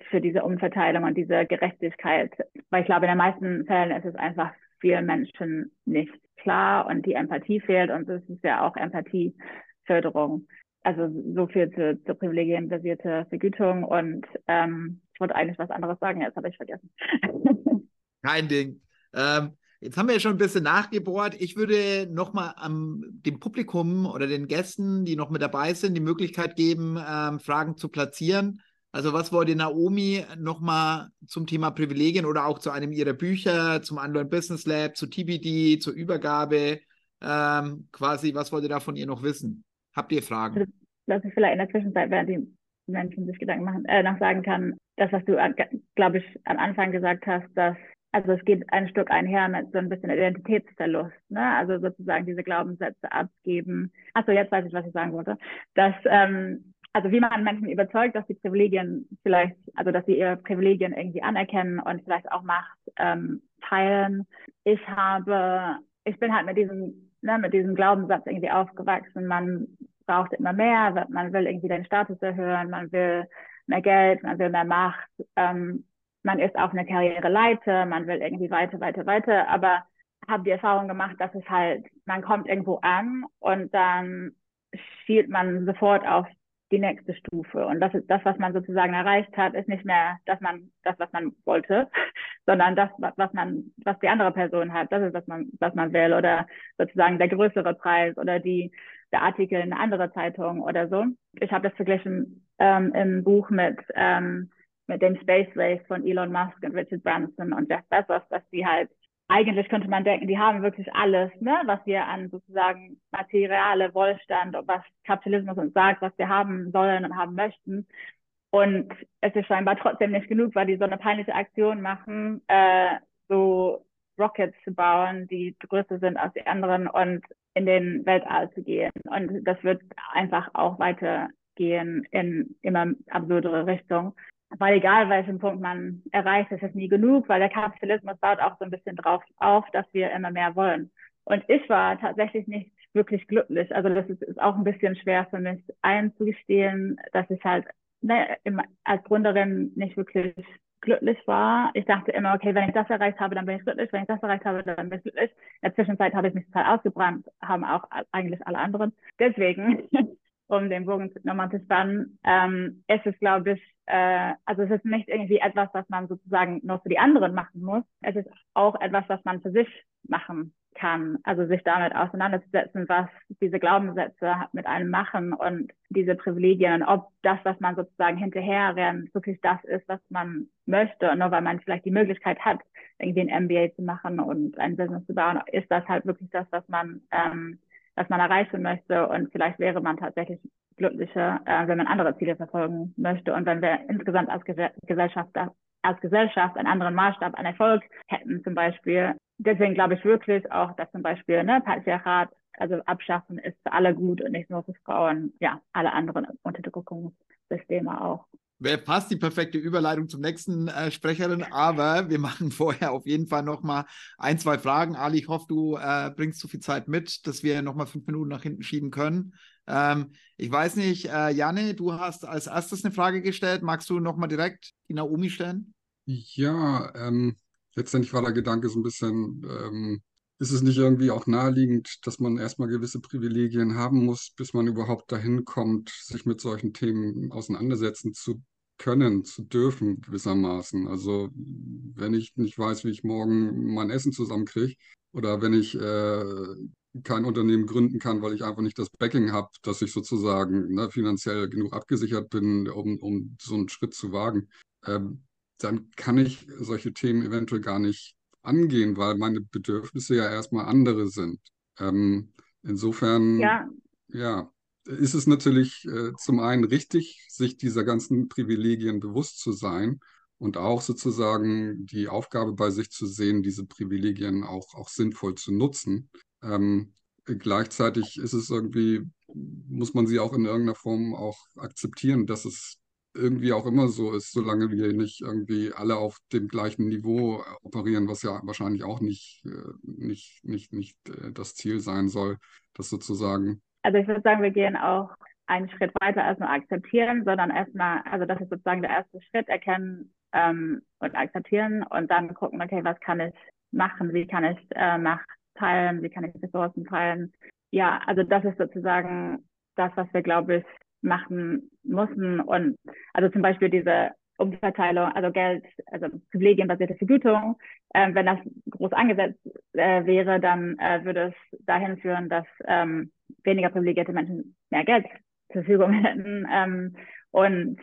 für diese Umverteilung und diese Gerechtigkeit. Weil ich glaube, in den meisten Fällen ist es einfach vielen Menschen nicht klar und die Empathie fehlt und es ist ja auch Empathieförderung. Also so viel zu, zur privilegienbasierte Vergütung und ähm, ich wollte eigentlich was anderes sagen, jetzt habe ich vergessen. Kein Ding. Ähm, Jetzt haben wir ja schon ein bisschen nachgebohrt. Ich würde nochmal dem Publikum oder den Gästen, die noch mit dabei sind, die Möglichkeit geben, ähm, Fragen zu platzieren. Also was wollte Naomi nochmal zum Thema Privilegien oder auch zu einem ihrer Bücher, zum Online Business Lab, zu TBD, zur Übergabe, ähm, quasi, was wollt ihr da von ihr noch wissen? Habt ihr Fragen? Also, dass ich vielleicht in der Zwischenzeit, während die Menschen sich Gedanken machen, äh, noch sagen kann, das, was du, äh, glaube ich, am Anfang gesagt hast, dass also es geht ein Stück einher mit so ein bisschen Identitätsverlust, ne? Also sozusagen diese Glaubenssätze abgeben. Achso, jetzt weiß ich, was ich sagen wollte. Dass, ähm, also wie man Menschen überzeugt, dass die Privilegien vielleicht, also dass sie ihre Privilegien irgendwie anerkennen und vielleicht auch Macht ähm, teilen. Ich habe, ich bin halt mit diesem, ne, mit diesem Glaubenssatz irgendwie aufgewachsen. Man braucht immer mehr, man will irgendwie den Status erhöhen, man will mehr Geld, man will mehr Macht. Ähm, man ist auf einer Karriereleiter, man will irgendwie weiter, weiter, weiter, aber habe die Erfahrung gemacht, dass es halt, man kommt irgendwo an und dann schielt man sofort auf die nächste Stufe. Und das ist das, was man sozusagen erreicht hat, ist nicht mehr dass man, das, was man wollte, sondern das, was man, was die andere Person hat, das ist, was man, was man will. Oder sozusagen der größere Preis oder die, der Artikel in einer anderen Zeitung oder so. Ich habe das verglichen ähm, im Buch mit ähm, mit dem Space Race von Elon Musk und Richard Branson und Jeff Bezos, dass die halt eigentlich könnte man denken, die haben wirklich alles, ne, was wir an sozusagen materiale Wohlstand und was Kapitalismus uns sagt, was wir haben sollen und haben möchten. Und es ist scheinbar trotzdem nicht genug, weil die so eine peinliche Aktion machen, äh, so Rockets zu bauen, die größer sind als die anderen und in den Weltall zu gehen. Und das wird einfach auch weitergehen in immer absurdere Richtung weil egal welchen Punkt man erreicht, ist es nie genug, weil der Kapitalismus baut auch so ein bisschen drauf auf, dass wir immer mehr wollen. Und ich war tatsächlich nicht wirklich glücklich. Also das ist, ist auch ein bisschen schwer für mich einzugestehen, dass ich halt ne, im, als Gründerin nicht wirklich glücklich war. Ich dachte immer, okay, wenn ich das erreicht habe, dann bin ich glücklich. Wenn ich das erreicht habe, dann bin ich glücklich. In der Zwischenzeit habe ich mich total ausgebrannt, haben auch eigentlich alle anderen. Deswegen, um den Bogen nochmal zu spannen, ähm, ist es, glaube ich, äh, also es ist nicht irgendwie etwas, was man sozusagen nur für die anderen machen muss. Es ist auch etwas, was man für sich machen kann. Also sich damit auseinanderzusetzen, was diese Glaubenssätze mit einem machen und diese Privilegien und ob das, was man sozusagen hinterher rennt, wirklich das ist, was man möchte. Und nur weil man vielleicht die Möglichkeit hat, irgendwie ein MBA zu machen und ein Business zu bauen, ist das halt wirklich das, was man, ähm, was man erreichen möchte. Und vielleicht wäre man tatsächlich glücklicher, äh, wenn man andere Ziele verfolgen möchte und wenn wir insgesamt als Gesellschaft als Gesellschaft einen anderen Maßstab an Erfolg hätten zum Beispiel. Deswegen glaube ich wirklich auch, dass zum Beispiel ne, Patriarchat, also abschaffen ist für alle gut und nicht nur für Frauen, ja, alle anderen Unterdrückungssysteme auch. Wäre fast die perfekte Überleitung zum nächsten äh, Sprecherin, aber wir machen vorher auf jeden Fall noch mal ein, zwei Fragen. Ali, ich hoffe, du äh, bringst so viel Zeit mit, dass wir noch mal fünf Minuten nach hinten schieben können. Ähm, ich weiß nicht, äh, Janne, du hast als erstes eine Frage gestellt. Magst du noch mal direkt die Naomi stellen? Ja, ähm, letztendlich war der Gedanke so ein bisschen, ähm, ist es nicht irgendwie auch naheliegend, dass man erstmal gewisse Privilegien haben muss, bis man überhaupt dahin kommt, sich mit solchen Themen auseinandersetzen zu können, zu dürfen, gewissermaßen. Also wenn ich nicht weiß, wie ich morgen mein Essen zusammenkriege, oder wenn ich äh, kein Unternehmen gründen kann, weil ich einfach nicht das Backing habe, dass ich sozusagen ne, finanziell genug abgesichert bin, um, um so einen Schritt zu wagen, ähm, dann kann ich solche Themen eventuell gar nicht angehen, weil meine Bedürfnisse ja erstmal andere sind. Ähm, insofern, ja. ja. ist es natürlich äh, zum einen richtig, sich dieser ganzen Privilegien bewusst zu sein und auch sozusagen die Aufgabe bei sich zu sehen, diese Privilegien auch, auch sinnvoll zu nutzen. Ähm, gleichzeitig ist es irgendwie, muss man sie auch in irgendeiner Form auch akzeptieren, dass es irgendwie auch immer so ist, solange wir nicht irgendwie alle auf dem gleichen Niveau operieren, was ja wahrscheinlich auch nicht, äh, nicht, nicht, nicht äh, das Ziel sein soll, das sozusagen. Also ich würde sagen, wir gehen auch einen Schritt weiter nur akzeptieren, sondern erstmal, also das ist sozusagen der erste Schritt, erkennen ähm, und akzeptieren und dann gucken, okay, was kann ich machen, wie kann ich äh, Macht teilen, wie kann ich Ressourcen teilen. Ja, also das ist sozusagen das, was wir, glaube ich, machen müssen. Und also zum Beispiel diese Umverteilung, also Geld, also privilegienbasierte Vergütung. Ähm, wenn das groß angesetzt äh, wäre, dann äh, würde es dahin führen, dass ähm, weniger privilegierte Menschen mehr Geld zur Verfügung hätten ähm, und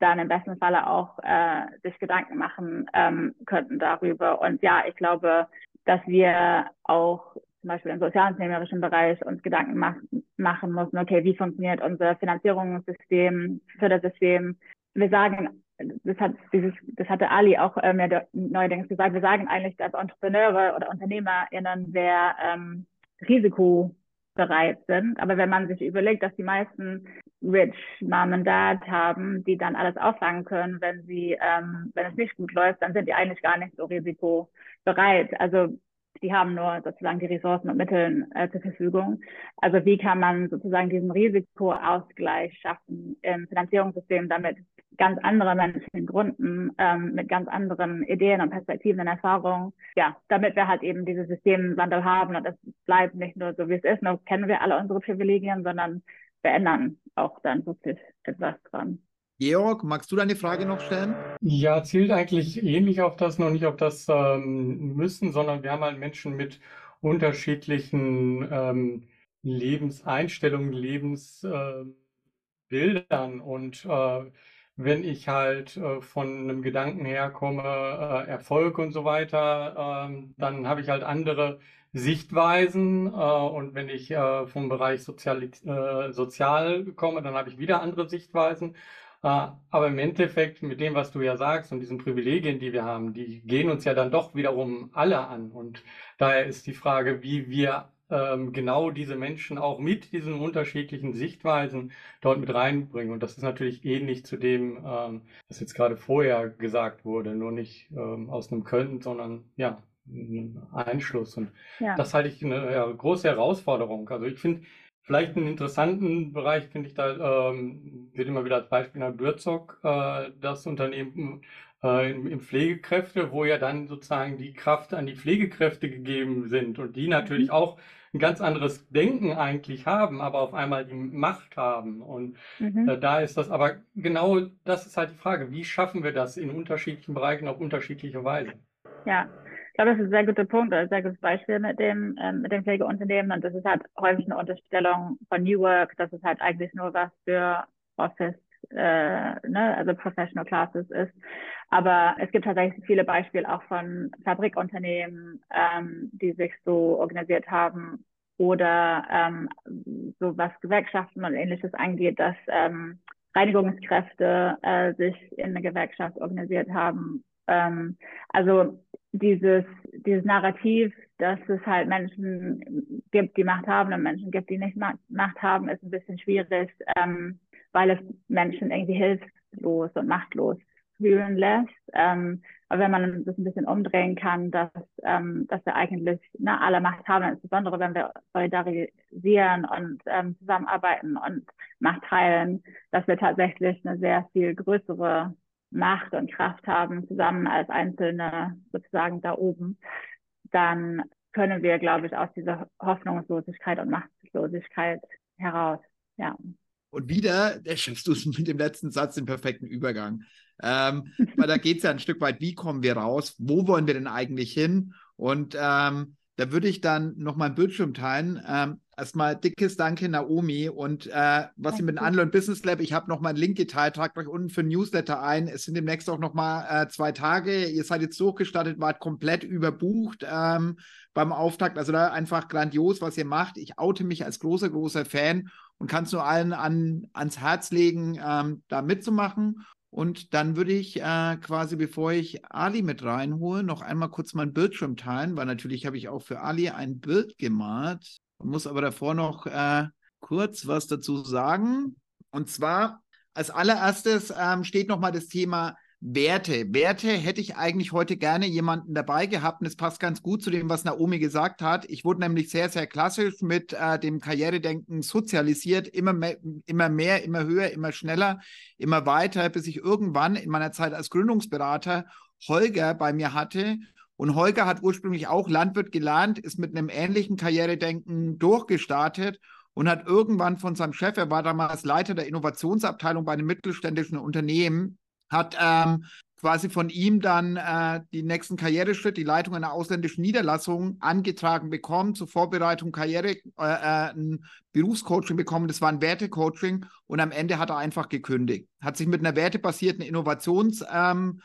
dann im besten Falle auch äh, sich Gedanken machen ähm, könnten darüber. Und ja, ich glaube, dass wir auch zum Beispiel im sozialunternehmerischen Bereich uns Gedanken mach, machen müssen, okay, wie funktioniert unser Finanzierungssystem, Fördersystem. Wir sagen, das hat dieses, das hatte Ali auch äh, mir neuerdings gesagt, wir sagen eigentlich, dass Entrepreneure oder UnternehmerInnen sehr ähm, risikobereit sind. Aber wenn man sich überlegt, dass die meisten Rich Mom and Dad haben, die dann alles auffangen können, wenn sie, ähm, wenn es nicht gut läuft, dann sind die eigentlich gar nicht so risikobereit. Also die haben nur sozusagen die Ressourcen und Mittel äh, zur Verfügung. Also wie kann man sozusagen diesen Risikoausgleich schaffen im Finanzierungssystem, damit ganz andere Menschen gründen, ähm, mit ganz anderen Ideen und Perspektiven und Erfahrungen. Ja, damit wir halt eben dieses Systemwandel haben und es bleibt nicht nur so, wie es ist, nur kennen wir alle unsere Privilegien, sondern wir ändern auch dann wirklich etwas dran. Georg, magst du deine Frage noch stellen? Ja, zielt eigentlich ähnlich auf das, noch nicht auf das ähm, Müssen, sondern wir haben halt Menschen mit unterschiedlichen ähm, Lebenseinstellungen, Lebensbildern. Äh, und äh, wenn ich halt äh, von einem Gedanken herkomme, äh, Erfolg und so weiter, ähm, dann habe ich halt andere Sichtweisen. Äh, und wenn ich äh, vom Bereich Sozial, Sozial komme, dann habe ich wieder andere Sichtweisen. Äh, aber im Endeffekt, mit dem, was du ja sagst und diesen Privilegien, die wir haben, die gehen uns ja dann doch wiederum alle an. Und daher ist die Frage, wie wir ähm, genau diese Menschen auch mit diesen unterschiedlichen Sichtweisen dort mit reinbringen. Und das ist natürlich ähnlich zu dem, ähm, was jetzt gerade vorher gesagt wurde, nur nicht ähm, aus einem Können, sondern ja, ein Einschluss. Und ja. das halte ich eine große Herausforderung. Also ich finde, Vielleicht einen interessanten Bereich finde ich da, ähm, wird immer wieder als Beispiel nach Bürzog, äh, das Unternehmen äh, in, in, Pflegekräfte, wo ja dann sozusagen die Kraft an die Pflegekräfte gegeben sind und die natürlich mhm. auch ein ganz anderes Denken eigentlich haben, aber auf einmal die Macht haben. Und mhm. äh, da ist das, aber genau das ist halt die Frage, wie schaffen wir das in unterschiedlichen Bereichen auf unterschiedliche Weise? Ja, glaube, das ist ein sehr guter Punkt, ein sehr gutes Beispiel mit dem, ähm, mit dem Pflegeunternehmen. Und das ist halt häufig eine Unterstellung von New Work, dass es halt eigentlich nur was für Office äh, ne, also Professional Classes ist. Aber es gibt tatsächlich viele Beispiele auch von Fabrikunternehmen, ähm, die sich so organisiert haben oder ähm, so was Gewerkschaften und ähnliches angeht, dass ähm, Reinigungskräfte äh, sich in eine Gewerkschaft organisiert haben. Ähm, also dieses, dieses Narrativ, dass es halt Menschen gibt, die Macht haben und Menschen gibt, die nicht Macht haben, ist ein bisschen schwierig. Ähm, weil es Menschen irgendwie hilflos und machtlos fühlen lässt. Ähm, aber wenn man das ein bisschen umdrehen kann, dass, ähm, dass wir eigentlich ne, alle Macht haben, insbesondere wenn wir solidarisieren und ähm, zusammenarbeiten und Macht teilen, dass wir tatsächlich eine sehr viel größere Macht und Kraft haben, zusammen als Einzelne sozusagen da oben, dann können wir, glaube ich, aus dieser Hoffnungslosigkeit und Machtlosigkeit heraus. Ja. Und wieder da schaffst du es mit dem letzten Satz den perfekten Übergang. Ähm, weil da geht es ja ein Stück weit, wie kommen wir raus? Wo wollen wir denn eigentlich hin? Und ähm, da würde ich dann noch mal einen Bildschirm teilen. Ähm, erstmal dickes Danke, Naomi. Und äh, was Sie mit dem Unlearn Business Lab, ich habe noch mal einen Link geteilt, tragt euch unten für ein Newsletter ein. Es sind demnächst auch noch mal äh, zwei Tage. Ihr seid jetzt durchgestartet, wart komplett überbucht ähm, beim Auftakt. Also da einfach grandios, was ihr macht. Ich oute mich als großer, großer Fan und kann es nur allen an, ans Herz legen, ähm, da mitzumachen. Und dann würde ich äh, quasi, bevor ich Ali mit reinhole, noch einmal kurz meinen Bildschirm teilen, weil natürlich habe ich auch für Ali ein Bild gemalt, muss aber davor noch äh, kurz was dazu sagen. Und zwar als allererstes ähm, steht nochmal das Thema Werte. Werte hätte ich eigentlich heute gerne jemanden dabei gehabt und es passt ganz gut zu dem, was Naomi gesagt hat. Ich wurde nämlich sehr, sehr klassisch mit äh, dem Karrieredenken sozialisiert, immer mehr, immer mehr, immer höher, immer schneller, immer weiter, bis ich irgendwann in meiner Zeit als Gründungsberater Holger bei mir hatte. Und Holger hat ursprünglich auch Landwirt gelernt, ist mit einem ähnlichen Karrieredenken durchgestartet und hat irgendwann von seinem Chef, er war damals Leiter der Innovationsabteilung bei einem mittelständischen Unternehmen, hat ähm, quasi von ihm dann äh, die nächsten Karriereschritt, die Leitung einer ausländischen Niederlassung angetragen bekommen, zur Vorbereitung Karriere, äh, äh, ein Berufscoaching bekommen, das war ein Wertecoaching und am Ende hat er einfach gekündigt. Hat sich mit einer wertebasierten Innovationsberatung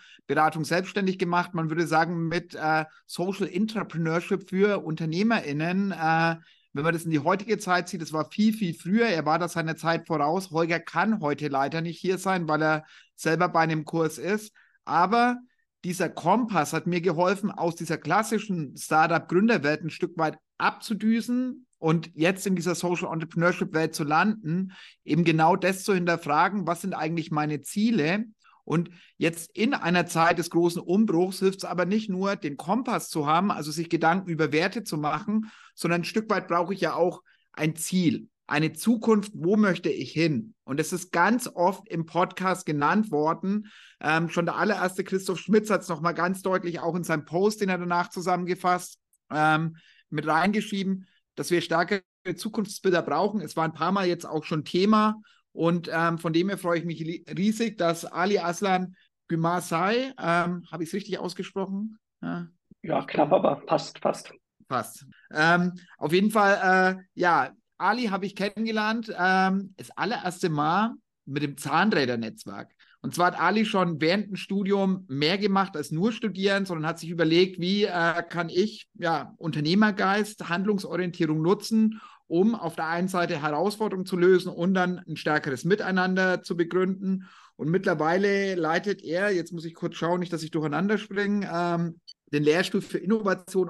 ähm, selbstständig gemacht, man würde sagen mit äh, Social Entrepreneurship für UnternehmerInnen, äh, wenn man das in die heutige Zeit sieht, das war viel, viel früher. Er war da seiner Zeit voraus. Holger kann heute leider nicht hier sein, weil er selber bei einem Kurs ist. Aber dieser Kompass hat mir geholfen, aus dieser klassischen Startup-Gründerwelt ein Stück weit abzudüsen und jetzt in dieser Social Entrepreneurship-Welt zu landen, eben genau das zu hinterfragen, was sind eigentlich meine Ziele? Und jetzt in einer Zeit des großen Umbruchs hilft es aber nicht nur, den Kompass zu haben, also sich Gedanken über Werte zu machen, sondern ein Stück weit brauche ich ja auch ein Ziel, eine Zukunft, wo möchte ich hin? Und es ist ganz oft im Podcast genannt worden. Ähm, schon der allererste Christoph Schmitz hat es nochmal ganz deutlich auch in seinem Post, den er danach zusammengefasst, ähm, mit reingeschrieben, dass wir stärkere Zukunftsbilder brauchen. Es war ein paar Mal jetzt auch schon Thema. Und ähm, von dem her freue ich mich riesig, dass Ali Aslan Gümasai, ähm, habe ich es richtig ausgesprochen? Ja, ja, knapp, aber passt, passt. Passt. Ähm, auf jeden Fall, äh, ja, Ali habe ich kennengelernt, ähm, das allererste Mal mit dem Zahnrädernetzwerk. Und zwar hat Ali schon während dem Studium mehr gemacht als nur studieren, sondern hat sich überlegt, wie äh, kann ich ja, Unternehmergeist, Handlungsorientierung nutzen, um auf der einen Seite Herausforderungen zu lösen und dann ein stärkeres Miteinander zu begründen. Und mittlerweile leitet er, jetzt muss ich kurz schauen, nicht, dass ich durcheinander springe, ähm, den Lehrstuhl für Innovation,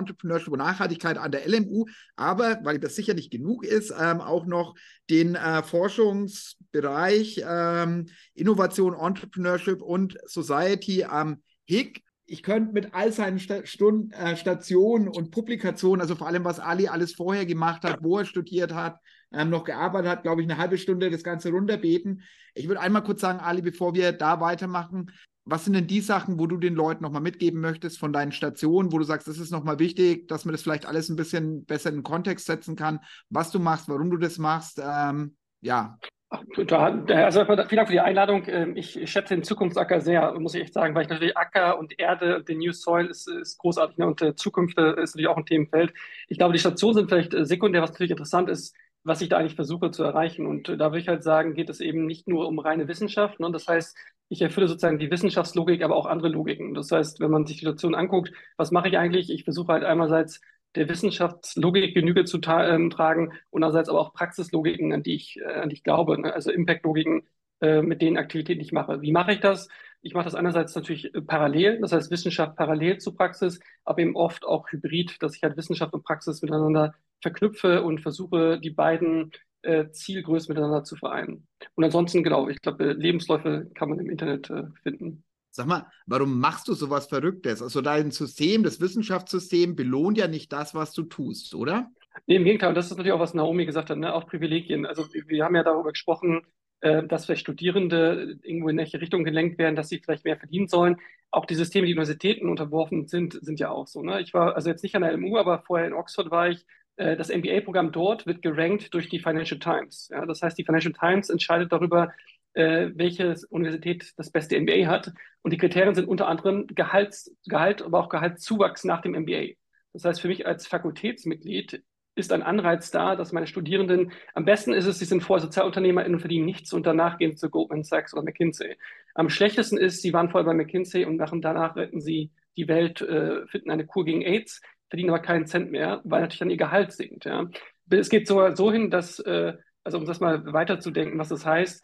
Entrepreneurship und Nachhaltigkeit an der LMU, aber weil das sicher nicht genug ist, ähm, auch noch den äh, Forschungsbereich ähm, Innovation, Entrepreneurship und Society am HIG ich könnte mit all seinen Stunden, äh, Stationen und Publikationen, also vor allem, was Ali alles vorher gemacht hat, wo er studiert hat, ähm, noch gearbeitet hat, glaube ich, eine halbe Stunde das Ganze runterbeten. Ich würde einmal kurz sagen, Ali, bevor wir da weitermachen, was sind denn die Sachen, wo du den Leuten nochmal mitgeben möchtest von deinen Stationen, wo du sagst, das ist nochmal wichtig, dass man das vielleicht alles ein bisschen besser in den Kontext setzen kann, was du machst, warum du das machst? Ähm, ja. Also vielen Dank für die Einladung. Ähm, ich schätze den Zukunftsacker sehr, muss ich echt sagen, weil ich natürlich Acker und Erde, den New Soil ist, ist großartig ne? und Zukunft ist natürlich auch ein Themenfeld. Ich glaube, die Stationen sind vielleicht äh, sekundär, was natürlich interessant ist, was ich da eigentlich versuche zu erreichen. Und da würde ich halt sagen, geht es eben nicht nur um reine Wissenschaft. Ne? Das heißt, ich erfülle sozusagen die Wissenschaftslogik, aber auch andere Logiken. Das heißt, wenn man sich die Situation anguckt, was mache ich eigentlich? Ich versuche halt einerseits der Wissenschaftslogik Genüge zu äh, tragen und andererseits aber auch Praxislogiken, an die ich, äh, an die ich glaube, ne? also Impact-Logiken äh, mit den Aktivitäten, die ich mache. Wie mache ich das? Ich mache das einerseits natürlich äh, parallel, das heißt Wissenschaft parallel zu Praxis, aber eben oft auch hybrid, dass ich halt Wissenschaft und Praxis miteinander verknüpfe und versuche, die beiden äh, Zielgrößen miteinander zu vereinen. Und ansonsten, genau, ich glaube, Lebensläufe kann man im Internet äh, finden. Sag mal, warum machst du sowas Verrücktes? Also dein System, das Wissenschaftssystem belohnt ja nicht das, was du tust, oder? Nee, im Gegenteil, das ist natürlich auch, was Naomi gesagt hat, ne? auch Privilegien. Also wir haben ja darüber gesprochen, äh, dass vielleicht Studierende irgendwo in welche Richtung gelenkt werden, dass sie vielleicht mehr verdienen sollen. Auch die Systeme, die Universitäten unterworfen sind, sind ja auch so. Ne? Ich war also jetzt nicht an der LMU, aber vorher in Oxford war ich äh, das MBA-Programm dort wird gerankt durch die Financial Times. Ja, das heißt, die Financial Times entscheidet darüber, äh, welche Universität das beste MBA hat. Und die Kriterien sind unter anderem Gehalts, Gehalt, aber auch Gehaltszuwachs nach dem MBA. Das heißt, für mich als Fakultätsmitglied ist ein Anreiz da, dass meine Studierenden, am besten ist es, sie sind vorher SozialunternehmerInnen und verdienen nichts und danach gehen sie zu Goldman Sachs oder McKinsey. Am schlechtesten ist, sie waren vorher bei McKinsey und machen danach retten sie die Welt, äh, finden eine Kur gegen AIDS verdienen aber keinen Cent mehr, weil natürlich dann ihr Gehalt sinkt. Ja. Es geht sogar so hin, dass, äh, also um das mal weiterzudenken, was das heißt,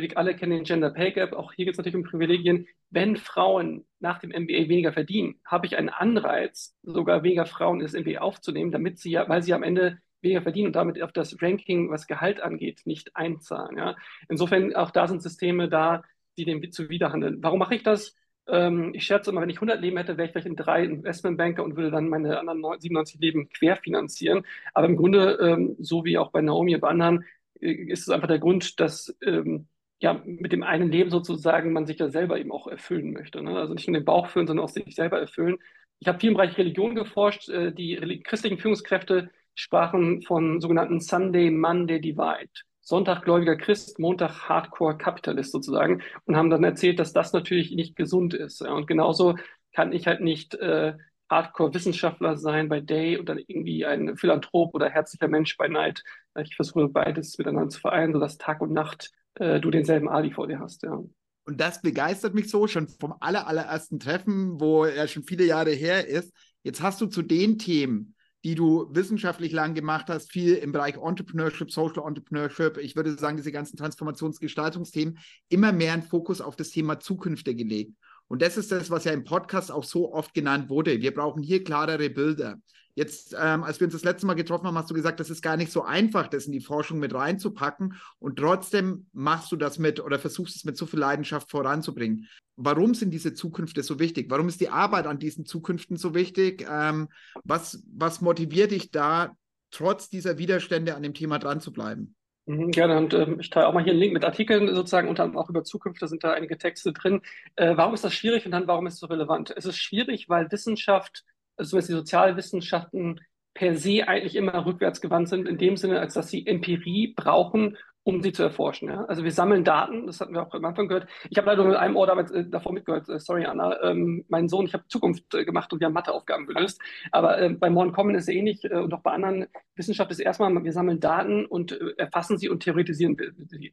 wir alle kennen den Gender Pay Gap, auch hier geht es natürlich um Privilegien. Wenn Frauen nach dem MBA weniger verdienen, habe ich einen Anreiz, sogar weniger Frauen in das MBA aufzunehmen, damit sie ja, weil sie am Ende weniger verdienen und damit auf das Ranking, was Gehalt angeht, nicht einzahlen. Ja. Insofern auch da sind Systeme da, die dem zuwiderhandeln. Warum mache ich das? Ähm, ich schätze immer, wenn ich 100 Leben hätte, wäre ich vielleicht in drei Investmentbanker und würde dann meine anderen 97 Leben querfinanzieren. Aber im Grunde, ähm, so wie auch bei Naomi und bei anderen, äh, ist es einfach der Grund, dass ähm, ja, mit dem einen Leben sozusagen man sich ja selber eben auch erfüllen möchte. Ne? Also nicht nur den Bauch füllen, sondern auch sich selber erfüllen. Ich habe viel im Bereich Religion geforscht. Äh, die christlichen Führungskräfte sprachen von sogenannten Sunday Monday Divide. Sonntaggläubiger Christ, Montag Hardcore-Kapitalist sozusagen und haben dann erzählt, dass das natürlich nicht gesund ist. Und genauso kann ich halt nicht äh, Hardcore-Wissenschaftler sein bei Day und dann irgendwie ein Philanthrop oder herzlicher Mensch bei Night. Ich versuche beides miteinander zu vereinen, sodass Tag und Nacht äh, du denselben Ali vor dir hast. Ja. Und das begeistert mich so schon vom aller, allerersten Treffen, wo er schon viele Jahre her ist. Jetzt hast du zu den Themen, die du wissenschaftlich lang gemacht hast, viel im Bereich Entrepreneurship, Social Entrepreneurship, ich würde sagen, diese ganzen Transformationsgestaltungsthemen, immer mehr einen Fokus auf das Thema Zukünfte gelegt. Und das ist das, was ja im Podcast auch so oft genannt wurde. Wir brauchen hier klarere Bilder. Jetzt, ähm, als wir uns das letzte Mal getroffen haben, hast du gesagt, das ist gar nicht so einfach, das in die Forschung mit reinzupacken. Und trotzdem machst du das mit oder versuchst es mit so viel Leidenschaft voranzubringen. Warum sind diese Zukünfte so wichtig? Warum ist die Arbeit an diesen Zukünften so wichtig? Ähm, was, was motiviert dich da, trotz dieser Widerstände an dem Thema dran zu bleiben? Mhm, gerne, und ähm, ich teile auch mal hier einen Link mit Artikeln sozusagen, unter anderem auch über Zukünfte sind da einige Texte drin. Äh, warum ist das schwierig und dann warum ist es so relevant? Es ist schwierig, weil Wissenschaft also die Sozialwissenschaften per se eigentlich immer rückwärtsgewandt sind, in dem Sinne, als dass sie Empirie brauchen, um sie zu erforschen. Ja? Also wir sammeln Daten, das hatten wir auch am Anfang gehört. Ich habe leider nur mit einem Ohr damit, äh, davor mitgehört, äh, sorry Anna, ähm, mein Sohn, ich habe Zukunft äh, gemacht und wir haben Matheaufgaben gelöst, aber äh, bei Morgen Common ist es ähnlich äh, und auch bei anderen Wissenschaft ist erstmal, wir sammeln Daten und äh, erfassen sie und theoretisieren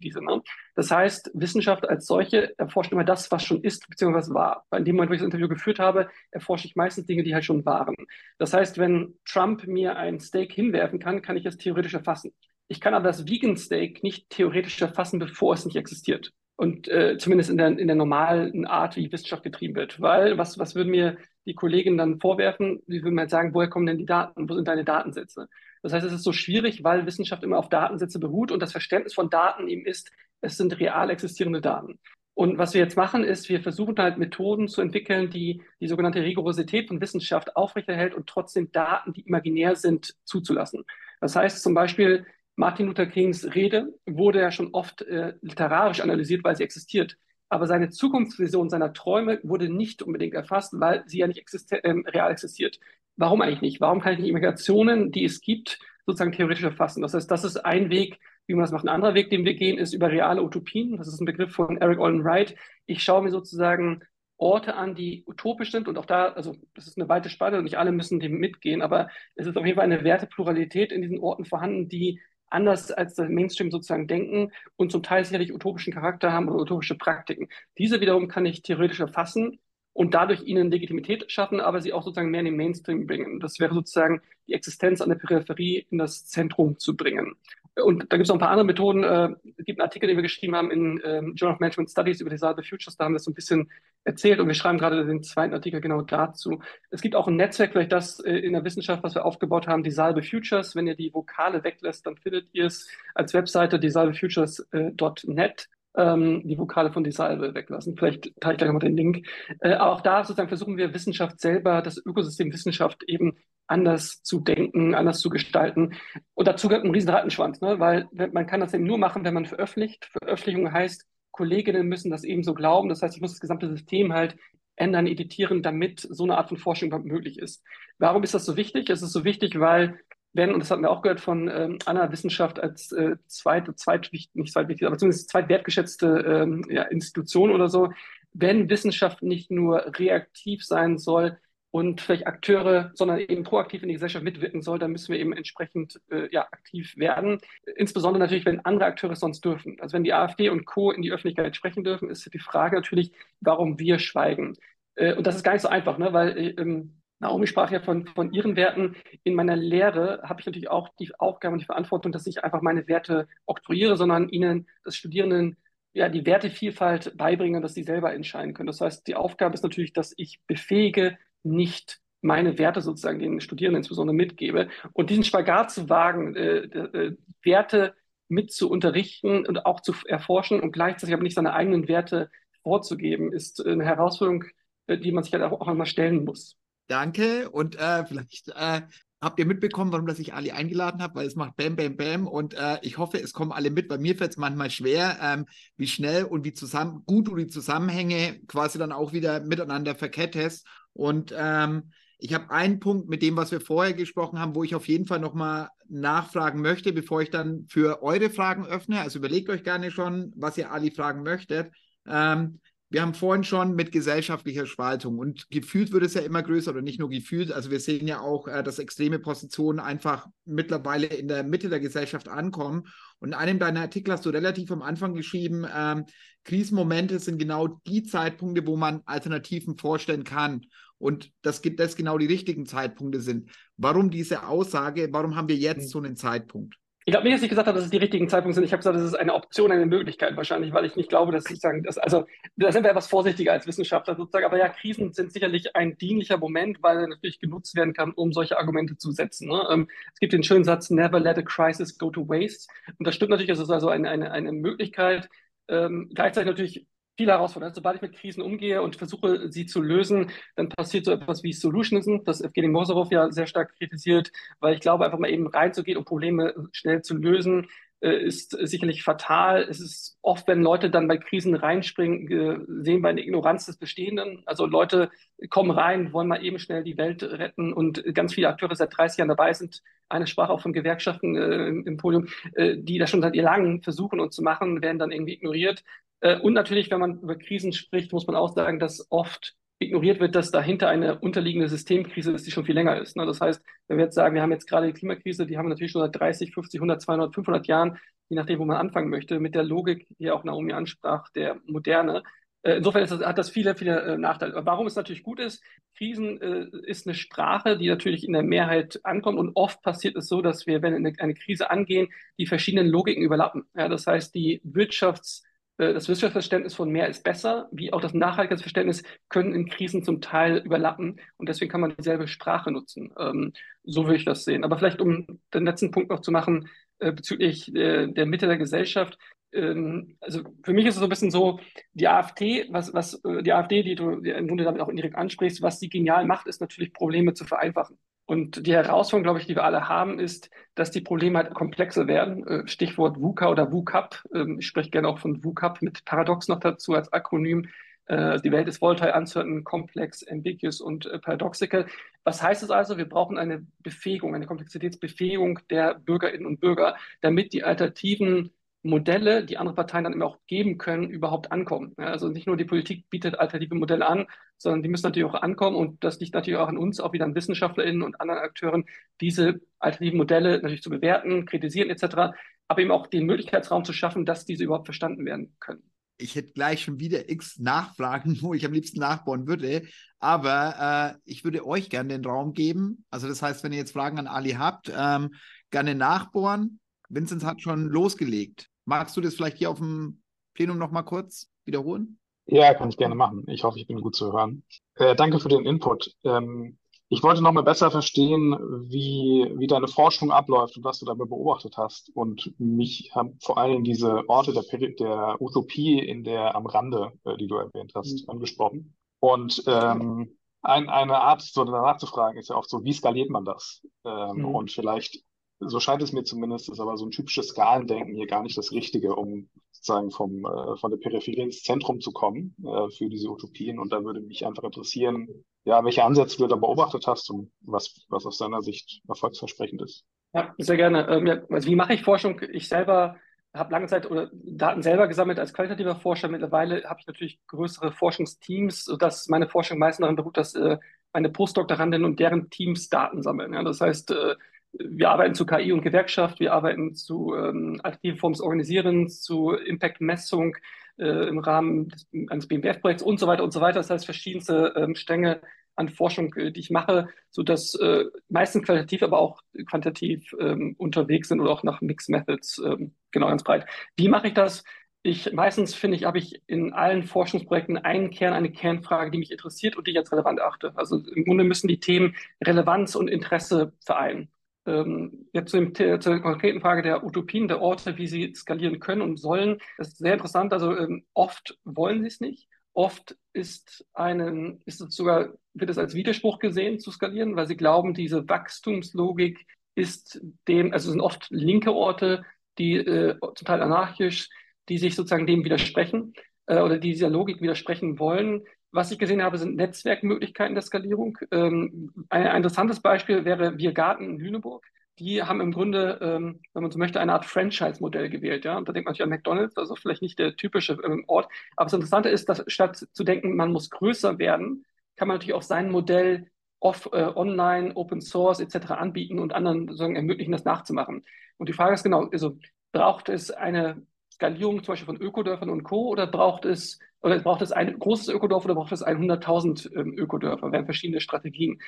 diese. Ne? Das heißt, Wissenschaft als solche erforscht immer das, was schon ist, beziehungsweise war. In dem Moment, wo ich das Interview geführt habe, erforsche ich meistens Dinge, die halt schon waren. Das heißt, wenn Trump mir ein Steak hinwerfen kann, kann ich es theoretisch erfassen. Ich kann aber das Vegan Steak nicht theoretisch erfassen, bevor es nicht existiert. Und äh, zumindest in der, in der normalen Art, wie Wissenschaft getrieben wird. Weil, was, was würden mir die Kolleginnen dann vorwerfen? Sie würden mir halt sagen, woher kommen denn die Daten? Wo sind deine Datensätze? Das heißt, es ist so schwierig, weil Wissenschaft immer auf Datensätze beruht und das Verständnis von Daten eben ist, es sind real existierende Daten. Und was wir jetzt machen, ist, wir versuchen halt Methoden zu entwickeln, die die sogenannte Rigorosität von Wissenschaft aufrechterhält und trotzdem Daten, die imaginär sind, zuzulassen. Das heißt zum Beispiel, Martin Luther Kings Rede wurde ja schon oft äh, literarisch analysiert, weil sie existiert. aber seine Zukunftsvision seiner Träume wurde nicht unbedingt erfasst, weil sie ja nicht existen äh, real existiert. Warum eigentlich nicht? Warum kann ich die Immigrationen, die es gibt, sozusagen theoretisch erfassen? Das heißt, das ist ein Weg, wie man das macht. Ein anderer Weg, den wir gehen, ist über reale Utopien. Das ist ein Begriff von Eric Olin Wright. Ich schaue mir sozusagen Orte an, die utopisch sind und auch da, also das ist eine weite Spanne und nicht alle müssen dem mitgehen, aber es ist auf jeden Fall eine Wertepluralität in diesen Orten vorhanden, die anders als der Mainstream sozusagen denken und zum Teil sicherlich utopischen Charakter haben oder utopische Praktiken. Diese wiederum kann ich theoretisch erfassen und dadurch ihnen Legitimität schaffen, aber sie auch sozusagen mehr in den Mainstream bringen. Das wäre sozusagen die Existenz an der Peripherie in das Zentrum zu bringen. Und da gibt es noch ein paar andere Methoden. Äh, es gibt einen Artikel, den wir geschrieben haben in ähm, Journal of Management Studies über Desirable Futures. Da haben wir das so ein bisschen erzählt und wir schreiben gerade den zweiten Artikel genau dazu. Es gibt auch ein Netzwerk, vielleicht das äh, in der Wissenschaft, was wir aufgebaut haben, Desirable Futures. Wenn ihr die Vokale weglässt, dann findet ihr es als Webseite desirableFutures.net ähm, die Vokale von Desalve weglassen. Vielleicht teile ich gleich nochmal den Link. Äh, auch da sozusagen versuchen wir Wissenschaft selber, das Ökosystem Wissenschaft eben anders zu denken, anders zu gestalten. Und dazu gehört ein riesen Rattenschwanz, ne? weil man kann das eben nur machen, wenn man veröffentlicht. Veröffentlichung heißt, Kolleginnen müssen das eben so glauben. Das heißt, ich muss das gesamte System halt ändern, editieren, damit so eine Art von Forschung möglich ist. Warum ist das so wichtig? Es ist so wichtig, weil wenn, und das hatten wir auch gehört von ähm, Anna, Wissenschaft als äh, zweit, zweitwichtig, nicht zweitwichtig, aber zumindest zweitwertgeschätzte ähm, ja, Institution oder so, wenn Wissenschaft nicht nur reaktiv sein soll und vielleicht Akteure, sondern eben proaktiv in die Gesellschaft mitwirken soll, dann müssen wir eben entsprechend äh, ja, aktiv werden. Insbesondere natürlich, wenn andere Akteure es sonst dürfen. Also wenn die AfD und Co. in die Öffentlichkeit sprechen dürfen, ist die Frage natürlich, warum wir schweigen. Äh, und das ist gar nicht so einfach, ne? weil äh, ähm, Naomi sprach ja von, von ihren Werten. In meiner Lehre habe ich natürlich auch die Aufgabe und die Verantwortung, dass ich einfach meine Werte oktroyiere, sondern ihnen, das Studierenden, ja, die Wertevielfalt beibringe, dass sie selber entscheiden können. Das heißt, die Aufgabe ist natürlich, dass ich befähige, nicht meine Werte sozusagen den Studierenden insbesondere mitgebe. Und diesen Spagat zu wagen, äh, äh, Werte mit zu unterrichten und auch zu erforschen und gleichzeitig aber nicht seine eigenen Werte vorzugeben, ist eine Herausforderung, äh, die man sich halt auch einmal stellen muss. Danke. Und äh, vielleicht äh, habt ihr mitbekommen, warum das ich Ali eingeladen habe, weil es macht Bam, Bam, Bam. Und äh, ich hoffe, es kommen alle mit. Bei mir fällt es manchmal schwer, ähm, wie schnell und wie zusammen, gut du die Zusammenhänge quasi dann auch wieder miteinander verkettest. Und ähm, ich habe einen Punkt mit dem, was wir vorher gesprochen haben, wo ich auf jeden Fall nochmal nachfragen möchte, bevor ich dann für eure Fragen öffne. Also überlegt euch gerne schon, was ihr Ali fragen möchtet. Ähm, wir haben vorhin schon mit gesellschaftlicher Spaltung und gefühlt wird es ja immer größer oder nicht nur gefühlt. Also wir sehen ja auch, äh, dass extreme Positionen einfach mittlerweile in der Mitte der Gesellschaft ankommen. Und in einem deiner Artikel hast du relativ am Anfang geschrieben, ähm, Krisenmomente sind genau die Zeitpunkte, wo man Alternativen vorstellen kann. Und dass das genau die richtigen Zeitpunkte sind. Warum diese Aussage? Warum haben wir jetzt hm. so einen Zeitpunkt? Ich glaube nicht, dass ich gesagt habe, dass es die richtigen Zeitpunkte sind. Ich habe gesagt, das ist eine Option, eine Möglichkeit wahrscheinlich, weil ich nicht glaube, dass ich sagen, dass, also da sind wir etwas vorsichtiger als Wissenschaftler sozusagen. Aber ja, Krisen sind sicherlich ein dienlicher Moment, weil er natürlich genutzt werden kann, um solche Argumente zu setzen. Ne? Ähm, es gibt den schönen Satz, never let a crisis go to waste. Und das stimmt natürlich, es ist also eine, eine, eine Möglichkeit. Ähm, gleichzeitig natürlich viele Herausforderungen. Also, sobald ich mit Krisen umgehe und versuche, sie zu lösen, dann passiert so etwas wie Solutionism, das Evgeny Moserov ja sehr stark kritisiert, weil ich glaube, einfach mal eben reinzugehen und Probleme schnell zu lösen, äh, ist sicherlich fatal. Es ist oft, wenn Leute dann bei Krisen reinspringen, sehen wir eine Ignoranz des Bestehenden. Also Leute kommen rein, wollen mal eben schnell die Welt retten und ganz viele Akteure seit 30 Jahren dabei sind. Eine sprach auch von Gewerkschaften äh, im Podium, äh, die das schon seit langem versuchen und zu machen, werden dann irgendwie ignoriert. Äh, und natürlich, wenn man über Krisen spricht, muss man auch sagen, dass oft ignoriert wird, dass dahinter eine unterliegende Systemkrise ist, die schon viel länger ist. Ne? Das heißt, wenn wir jetzt sagen, wir haben jetzt gerade die Klimakrise, die haben wir natürlich schon seit 30, 50, 100, 200, 500 Jahren, je nachdem, wo man anfangen möchte, mit der Logik, die auch Naomi ansprach, der Moderne. Äh, insofern das, hat das viele, viele äh, Nachteile. Warum es natürlich gut ist, Krisen ist eine Sprache, die natürlich in der Mehrheit ankommt und oft passiert es so, dass wir, wenn eine, eine Krise angehen, die verschiedenen Logiken überlappen. Das heißt, die Wirtschafts- das Wirtschaftsverständnis von mehr ist besser, wie auch das Nachhaltigkeitsverständnis können in Krisen zum Teil überlappen und deswegen kann man dieselbe Sprache nutzen. Ähm, so würde ich das sehen. Aber vielleicht, um den letzten Punkt noch zu machen, äh, bezüglich äh, der Mitte der Gesellschaft. Ähm, also für mich ist es so ein bisschen so, die AfD, was, was die AfD, die du im Grunde damit auch indirekt ansprichst, was sie genial macht, ist natürlich Probleme zu vereinfachen. Und die Herausforderung, glaube ich, die wir alle haben, ist, dass die Probleme halt komplexer werden. Äh, Stichwort VUCA oder VUCAP. Ähm, ich spreche gerne auch von VUCAP mit Paradox noch dazu als Akronym. Äh, die Welt ist volatile, uncertain, complex, ambiguous und äh, paradoxical. Was heißt es also? Wir brauchen eine Befähigung, eine Komplexitätsbefähigung der Bürgerinnen und Bürger, damit die alternativen Modelle, die andere Parteien dann immer auch geben können, überhaupt ankommen. Also nicht nur die Politik bietet alternative Modelle an, sondern die müssen natürlich auch ankommen und das liegt natürlich auch an uns, auch wieder an WissenschaftlerInnen und anderen Akteuren, diese alternativen Modelle natürlich zu bewerten, kritisieren etc., aber eben auch den Möglichkeitsraum zu schaffen, dass diese überhaupt verstanden werden können. Ich hätte gleich schon wieder x Nachfragen, wo ich am liebsten nachbauen würde, aber äh, ich würde euch gerne den Raum geben. Also das heißt, wenn ihr jetzt Fragen an Ali habt, ähm, gerne nachbohren. Vinzenz hat schon losgelegt. Magst du das vielleicht hier auf dem Plenum noch mal kurz wiederholen? Ja, kann ich gerne machen. Ich hoffe, ich bin gut zu hören. Äh, danke für den Input. Ähm, ich wollte noch mal besser verstehen, wie, wie deine Forschung abläuft und was du dabei beobachtet hast. Und mich haben vor allem diese Orte der, der Utopie in der am Rande, äh, die du erwähnt hast, mhm. angesprochen. Und ähm, ein, eine Art, so danach zu fragen, ist ja oft so, wie skaliert man das? Ähm, mhm. Und vielleicht so scheint es mir zumindest, ist aber so ein typisches Skalendenken hier gar nicht das Richtige, um sozusagen vom, äh, von der Peripherie ins Zentrum zu kommen äh, für diese Utopien. Und da würde mich einfach interessieren, ja, welche Ansätze du da beobachtet hast und was, was aus deiner Sicht erfolgsversprechend ist. Ja, sehr gerne. Ähm, ja, also wie mache ich Forschung? Ich selber habe lange Zeit oder Daten selber gesammelt als qualitativer Forscher. Mittlerweile habe ich natürlich größere Forschungsteams, sodass meine Forschung meistens daran beruht, dass äh, meine Postdoktorandinnen und deren Teams Daten sammeln. Ja, das heißt, äh, wir arbeiten zu KI und Gewerkschaft, wir arbeiten zu ähm, alternativen Formen des Organisierens, zu Impact-Messung äh, im Rahmen des, eines BMWF-Projekts und so weiter und so weiter. Das heißt, verschiedenste ähm, Stränge an Forschung, äh, die ich mache, sodass äh, meistens qualitativ, aber auch quantitativ ähm, unterwegs sind oder auch nach Mixed Methods ähm, genau ganz breit. Wie mache ich das? Ich meistens finde ich, habe ich in allen Forschungsprojekten einen Kern, eine Kernfrage, die mich interessiert und die ich als relevant achte. Also im Grunde müssen die Themen Relevanz und Interesse vereinen. Ähm, jetzt zu, dem, zur konkreten Frage der Utopien, der Orte, wie sie skalieren können und sollen. Das ist sehr interessant. Also ähm, oft wollen sie es nicht. Oft ist, einen, ist es sogar, wird es als Widerspruch gesehen zu skalieren, weil sie glauben, diese Wachstumslogik ist dem, also sind oft linke Orte, die äh, zum Teil anarchisch, die sich sozusagen dem widersprechen äh, oder die dieser Logik widersprechen wollen. Was ich gesehen habe, sind Netzwerkmöglichkeiten der Skalierung. Ähm, ein, ein, interessantes Beispiel wäre Wirgarten in Lüneburg. Die haben im Grunde, ähm, wenn man so möchte, eine Art Franchise-Modell gewählt. Ja? Und da denkt man natürlich an McDonalds, also vielleicht nicht der typische ähm, Ort. Aber das Interessante ist, dass statt zu denken, man muss größer werden, kann man natürlich auch sein Modell off, äh, online, Open Source etc. anbieten und anderen sozusagen ermöglichen, das nachzumachen. Und die Frage ist genau, also braucht es eine Skalierung zum Beispiel von Ökodörfern und Co. oder braucht es oder braucht es ein großes Ökodorf oder braucht es 100.000 ähm, Ökodörfer? Wären verschiedene Strategien.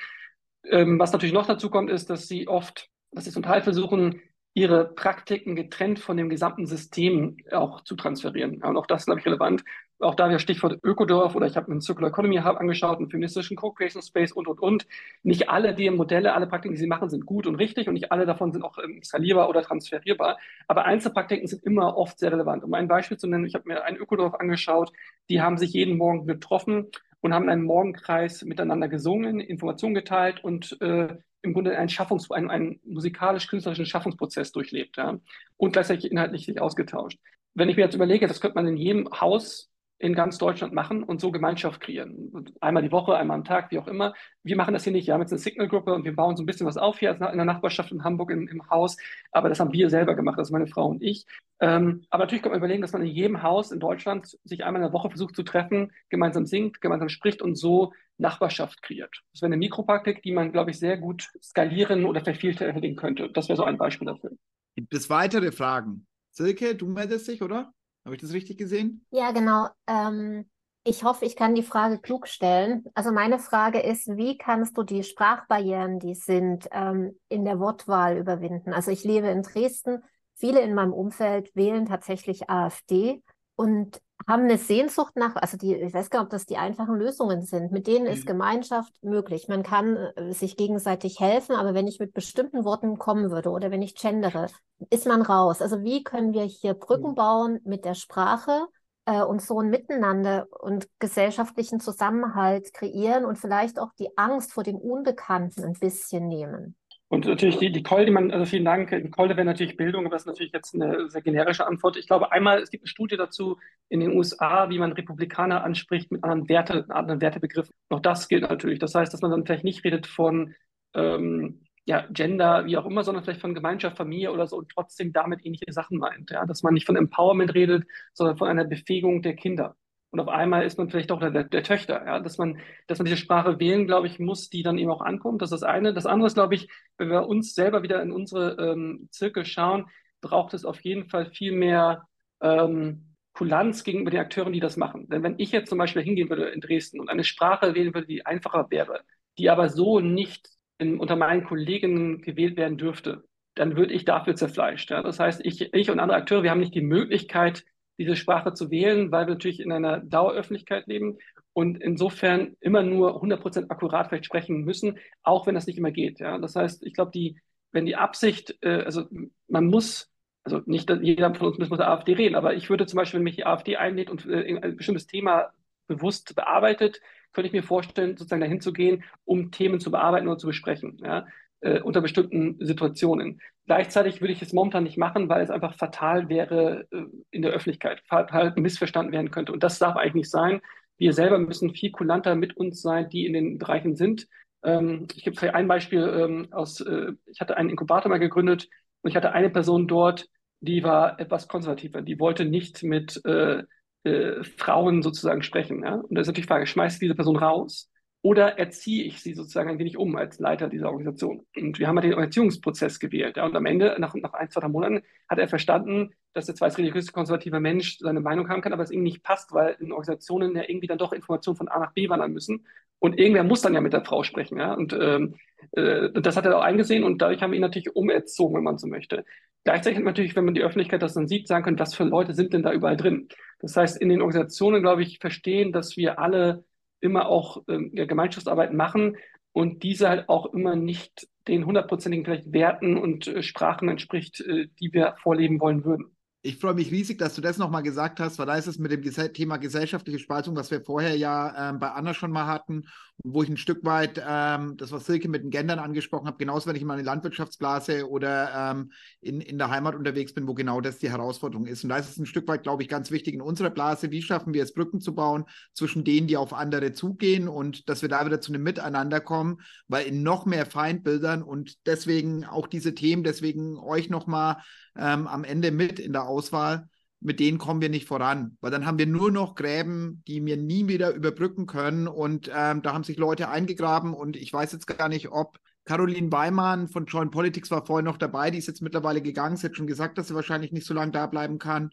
Ähm, was natürlich noch dazu kommt, ist, dass sie oft, dass sie zum Teil versuchen, ihre Praktiken getrennt von dem gesamten System auch zu transferieren. Und auch das ist, glaube ich, relevant. Auch da wieder Stichwort Ökodorf oder ich habe mir einen Circular Economy Hub angeschaut, einen feministischen Co-Creation Space und, und, und. Nicht alle die Modelle, alle Praktiken, die sie machen, sind gut und richtig und nicht alle davon sind auch ähm, skalierbar oder transferierbar. Aber Einzelpraktiken sind immer oft sehr relevant. Um ein Beispiel zu nennen, ich habe mir ein Ökodorf angeschaut, die haben sich jeden Morgen getroffen und haben in einem Morgenkreis miteinander gesungen, Informationen geteilt und äh, im Grunde einen, Schaffungs-, einen, einen musikalisch-künstlerischen Schaffungsprozess durchlebt ja, und gleichzeitig inhaltlich sich ausgetauscht. Wenn ich mir jetzt überlege, das könnte man in jedem Haus in ganz Deutschland machen und so Gemeinschaft kreieren. Einmal die Woche, einmal am Tag, wie auch immer. Wir machen das hier nicht. Wir haben jetzt eine Signal-Gruppe und wir bauen so ein bisschen was auf hier in der Nachbarschaft in Hamburg im, im Haus. Aber das haben wir selber gemacht, das ist meine Frau und ich. Ähm, aber natürlich kann man überlegen, dass man in jedem Haus in Deutschland sich einmal in der Woche versucht zu treffen, gemeinsam singt, gemeinsam spricht und so Nachbarschaft kreiert. Das wäre eine Mikropraktik, die man, glaube ich, sehr gut skalieren oder vervielfältigen könnte. Das wäre so ein Beispiel dafür. Gibt es weitere Fragen? Silke, du meldest dich, oder? Habe ich das richtig gesehen? Ja, genau. Ähm, ich hoffe, ich kann die Frage klug stellen. Also meine Frage ist, wie kannst du die Sprachbarrieren, die sind, ähm, in der Wortwahl überwinden? Also ich lebe in Dresden. Viele in meinem Umfeld wählen tatsächlich AfD. Und haben eine Sehnsucht nach, also die, ich weiß gar nicht, ob das die einfachen Lösungen sind. Mit denen ist mhm. Gemeinschaft möglich. Man kann äh, sich gegenseitig helfen, aber wenn ich mit bestimmten Worten kommen würde oder wenn ich gendere, ist man raus. Also wie können wir hier Brücken mhm. bauen mit der Sprache äh, und so ein Miteinander und gesellschaftlichen Zusammenhalt kreieren und vielleicht auch die Angst vor dem Unbekannten ein bisschen nehmen. Und natürlich die, die Call, die man, also vielen Dank, die Call wäre natürlich Bildung, aber das ist natürlich jetzt eine sehr generische Antwort. Ich glaube, einmal, es gibt eine Studie dazu in den USA, wie man Republikaner anspricht mit anderen Werte, anderen Wertebegriffen. Auch das gilt natürlich. Das heißt, dass man dann vielleicht nicht redet von ähm, ja, Gender, wie auch immer, sondern vielleicht von Gemeinschaft, Familie oder so und trotzdem damit ähnliche Sachen meint. Ja? Dass man nicht von Empowerment redet, sondern von einer Befähigung der Kinder. Und auf einmal ist man vielleicht auch der, der Töchter, ja, dass man, dass man diese Sprache wählen, glaube ich, muss, die dann eben auch ankommt. Das ist das eine. Das andere ist, glaube ich, wenn wir uns selber wieder in unsere ähm, Zirkel schauen, braucht es auf jeden Fall viel mehr ähm, Kulanz gegenüber den Akteuren, die das machen. Denn wenn ich jetzt zum Beispiel hingehen würde in Dresden und eine Sprache wählen würde, die einfacher wäre, die aber so nicht in, unter meinen Kolleginnen gewählt werden dürfte, dann würde ich dafür zerfleischt. Ja. Das heißt, ich, ich und andere Akteure, wir haben nicht die Möglichkeit, diese Sprache zu wählen, weil wir natürlich in einer Daueröffentlichkeit leben und insofern immer nur 100% akkurat vielleicht sprechen müssen, auch wenn das nicht immer geht. Ja? Das heißt, ich glaube, die, wenn die Absicht, äh, also man muss, also nicht jeder von uns muss mit der AfD reden, aber ich würde zum Beispiel, wenn mich die AfD einlädt und äh, ein bestimmtes Thema bewusst bearbeitet, könnte ich mir vorstellen, sozusagen dahin zu gehen, um Themen zu bearbeiten oder zu besprechen. Ja? Äh, unter bestimmten Situationen. Gleichzeitig würde ich es momentan nicht machen, weil es einfach fatal wäre äh, in der Öffentlichkeit, fatal missverstanden werden könnte. Und das darf eigentlich nicht sein. Wir selber müssen viel kulanter mit uns sein, die in den Bereichen sind. Ähm, ich gebe ein Beispiel ähm, aus, äh, ich hatte einen Inkubator mal gegründet und ich hatte eine Person dort, die war etwas konservativer. Die wollte nicht mit äh, äh, Frauen sozusagen sprechen. Ja? Und da ist natürlich die Frage, schmeißt diese Person raus? Oder erziehe ich sie sozusagen ein wenig um als Leiter dieser Organisation? Und wir haben halt den Erziehungsprozess gewählt. Ja, und am Ende, nach, nach ein, zwei Monaten, hat er verstanden, dass zwar als religiös konservativer Mensch seine Meinung haben kann, aber es ihm nicht passt, weil in Organisationen ja irgendwie dann doch Informationen von A nach B wandern müssen. Und irgendwer muss dann ja mit der Frau sprechen. Ja? Und ähm, äh, das hat er auch eingesehen und dadurch haben wir ihn natürlich umerzogen, wenn man so möchte. Gleichzeitig hat man natürlich, wenn man die Öffentlichkeit das dann sieht, sagen können, was für Leute sind denn da überall drin. Das heißt, in den Organisationen, glaube ich, verstehen, dass wir alle immer auch ähm, Gemeinschaftsarbeit machen und diese halt auch immer nicht den hundertprozentigen vielleicht Werten und äh, Sprachen entspricht, äh, die wir vorleben wollen würden. Ich freue mich riesig, dass du das nochmal gesagt hast, weil da ist es mit dem Thema gesellschaftliche Spaltung, was wir vorher ja ähm, bei Anna schon mal hatten, wo ich ein Stück weit, ähm, das was Silke mit den Gendern angesprochen habe, genauso wenn ich in meine Landwirtschaftsblase oder ähm, in, in der Heimat unterwegs bin, wo genau das die Herausforderung ist. Und da ist es ein Stück weit, glaube ich, ganz wichtig in unserer Blase, wie schaffen wir es, Brücken zu bauen zwischen denen, die auf andere zugehen und dass wir da wieder zu einem Miteinander kommen, weil in noch mehr Feindbildern und deswegen auch diese Themen, deswegen euch nochmal ähm, am Ende mit in der Auswahl, mit denen kommen wir nicht voran, weil dann haben wir nur noch Gräben, die wir nie wieder überbrücken können. Und ähm, da haben sich Leute eingegraben. Und ich weiß jetzt gar nicht, ob Caroline Weimann von Joint Politics war vorhin noch dabei, die ist jetzt mittlerweile gegangen, sie hat schon gesagt, dass sie wahrscheinlich nicht so lange da bleiben kann.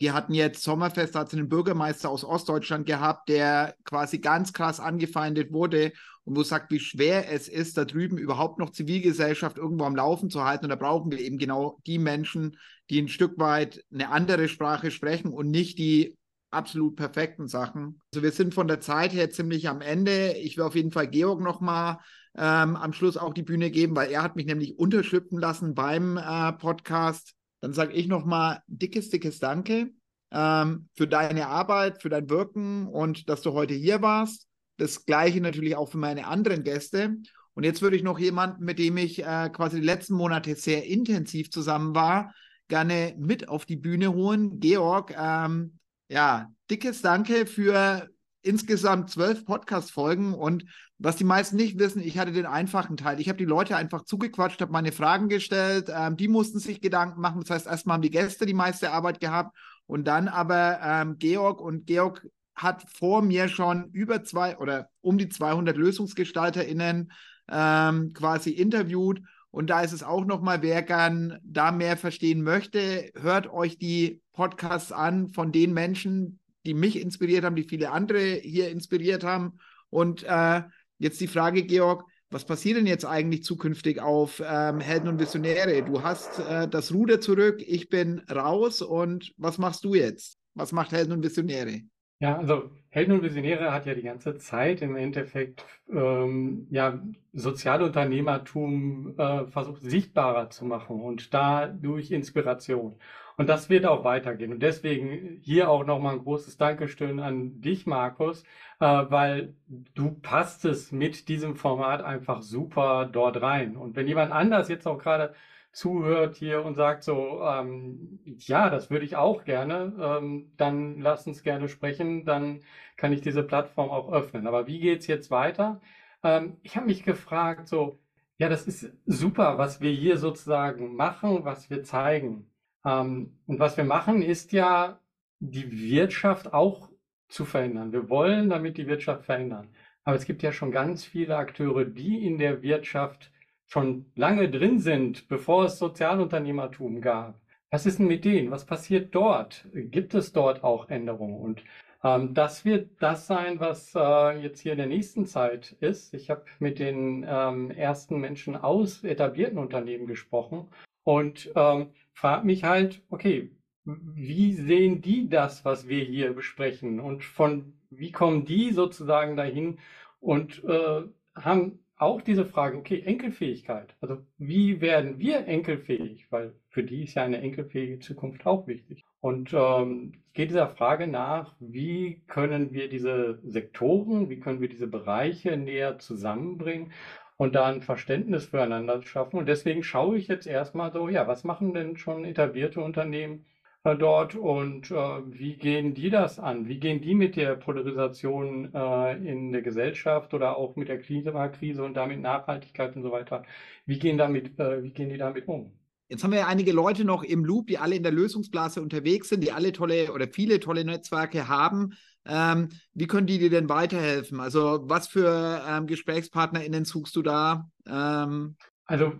Die hatten jetzt Sommerfest, da hat sie einen Bürgermeister aus Ostdeutschland gehabt, der quasi ganz krass angefeindet wurde und wo sagt, wie schwer es ist, da drüben überhaupt noch Zivilgesellschaft irgendwo am Laufen zu halten. Und da brauchen wir eben genau die Menschen, die ein Stück weit eine andere Sprache sprechen und nicht die absolut perfekten Sachen. Also wir sind von der Zeit her ziemlich am Ende. Ich will auf jeden Fall Georg nochmal ähm, am Schluss auch die Bühne geben, weil er hat mich nämlich unterschlüpfen lassen beim äh, Podcast. Dann sage ich nochmal dickes, dickes Danke ähm, für deine Arbeit, für dein Wirken und dass du heute hier warst. Das gleiche natürlich auch für meine anderen Gäste. Und jetzt würde ich noch jemanden, mit dem ich äh, quasi die letzten Monate sehr intensiv zusammen war, gerne mit auf die Bühne holen. Georg, ähm, ja, dickes Danke für insgesamt zwölf Podcast-Folgen. Und was die meisten nicht wissen, ich hatte den einfachen Teil. Ich habe die Leute einfach zugequatscht, habe meine Fragen gestellt. Ähm, die mussten sich Gedanken machen. Das heißt, erstmal haben die Gäste die meiste Arbeit gehabt und dann aber ähm, Georg und Georg hat vor mir schon über zwei oder um die 200 LösungsgestalterInnen ähm, quasi interviewt. Und da ist es auch nochmal, wer gern da mehr verstehen möchte, hört euch die Podcasts an von den Menschen, die mich inspiriert haben, die viele andere hier inspiriert haben. Und äh, jetzt die Frage, Georg, was passiert denn jetzt eigentlich zukünftig auf ähm, Helden und Visionäre? Du hast äh, das Ruder zurück, ich bin raus und was machst du jetzt? Was macht Helden und Visionäre? Ja, also Helden und Visionäre hat ja die ganze Zeit im Endeffekt ähm, ja Sozialunternehmertum äh, versucht sichtbarer zu machen und da durch Inspiration. Und das wird auch weitergehen. Und deswegen hier auch nochmal ein großes Dankeschön an dich, Markus, äh, weil du passt es mit diesem Format einfach super dort rein. Und wenn jemand anders jetzt auch gerade zuhört hier und sagt so, ähm, ja, das würde ich auch gerne, ähm, dann lass uns gerne sprechen, dann kann ich diese Plattform auch öffnen. Aber wie geht es jetzt weiter? Ähm, ich habe mich gefragt, so, ja, das ist super, was wir hier sozusagen machen, was wir zeigen. Ähm, und was wir machen, ist ja, die Wirtschaft auch zu verändern. Wir wollen damit die Wirtschaft verändern. Aber es gibt ja schon ganz viele Akteure, die in der Wirtschaft schon lange drin sind, bevor es Sozialunternehmertum gab. Was ist denn mit denen? Was passiert dort? Gibt es dort auch Änderungen? Und ähm, das wird das sein, was äh, jetzt hier in der nächsten Zeit ist. Ich habe mit den ähm, ersten Menschen aus etablierten Unternehmen gesprochen und ähm, frage mich halt, okay, wie sehen die das, was wir hier besprechen? Und von wie kommen die sozusagen dahin und äh, haben auch diese Frage, okay, Enkelfähigkeit. Also wie werden wir enkelfähig? Weil für die ist ja eine enkelfähige Zukunft auch wichtig. Und ähm, ich gehe dieser Frage nach, wie können wir diese Sektoren, wie können wir diese Bereiche näher zusammenbringen und da ein Verständnis füreinander schaffen. Und deswegen schaue ich jetzt erstmal so, ja, was machen denn schon etablierte Unternehmen? Äh, dort und äh, wie gehen die das an? Wie gehen die mit der Polarisation äh, in der Gesellschaft oder auch mit der Klimakrise und damit Nachhaltigkeit und so weiter? Wie gehen, damit, äh, wie gehen die damit um? Jetzt haben wir ja einige Leute noch im Loop, die alle in der Lösungsblase unterwegs sind, die alle tolle oder viele tolle Netzwerke haben. Ähm, wie können die dir denn weiterhelfen? Also was für ähm, GesprächspartnerInnen suchst du da? Ähm, also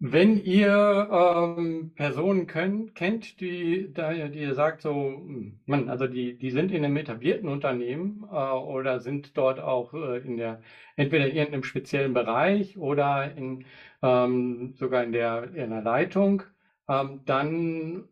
wenn ihr ähm, Personen könnt, kennt, die, die ihr sagt, so, hm, man, also die, die sind in einem etablierten Unternehmen äh, oder sind dort auch äh, in der, entweder in irgendeinem speziellen Bereich oder in, ähm, sogar in der, in der Leitung, ähm, dann,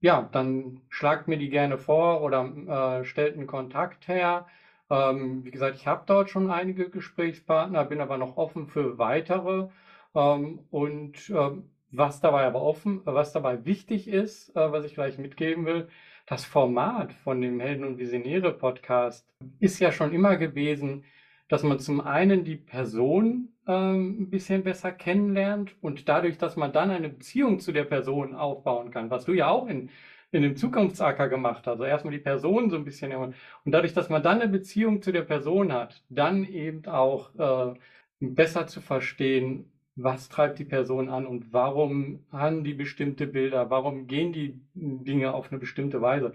ja, dann schlagt mir die gerne vor oder äh, stellt einen Kontakt her. Ähm, wie gesagt, ich habe dort schon einige Gesprächspartner, bin aber noch offen für weitere. Ähm, und ähm, was dabei aber offen, was dabei wichtig ist, äh, was ich gleich mitgeben will, das Format von dem Helden und Visionäre Podcast ist ja schon immer gewesen, dass man zum einen die Person ähm, ein bisschen besser kennenlernt und dadurch, dass man dann eine Beziehung zu der Person aufbauen kann, was du ja auch in, in dem Zukunftsacker gemacht hast. Also erstmal die Person so ein bisschen und dadurch, dass man dann eine Beziehung zu der Person hat, dann eben auch äh, besser zu verstehen, was treibt die Person an und warum haben die bestimmte Bilder, warum gehen die Dinge auf eine bestimmte Weise.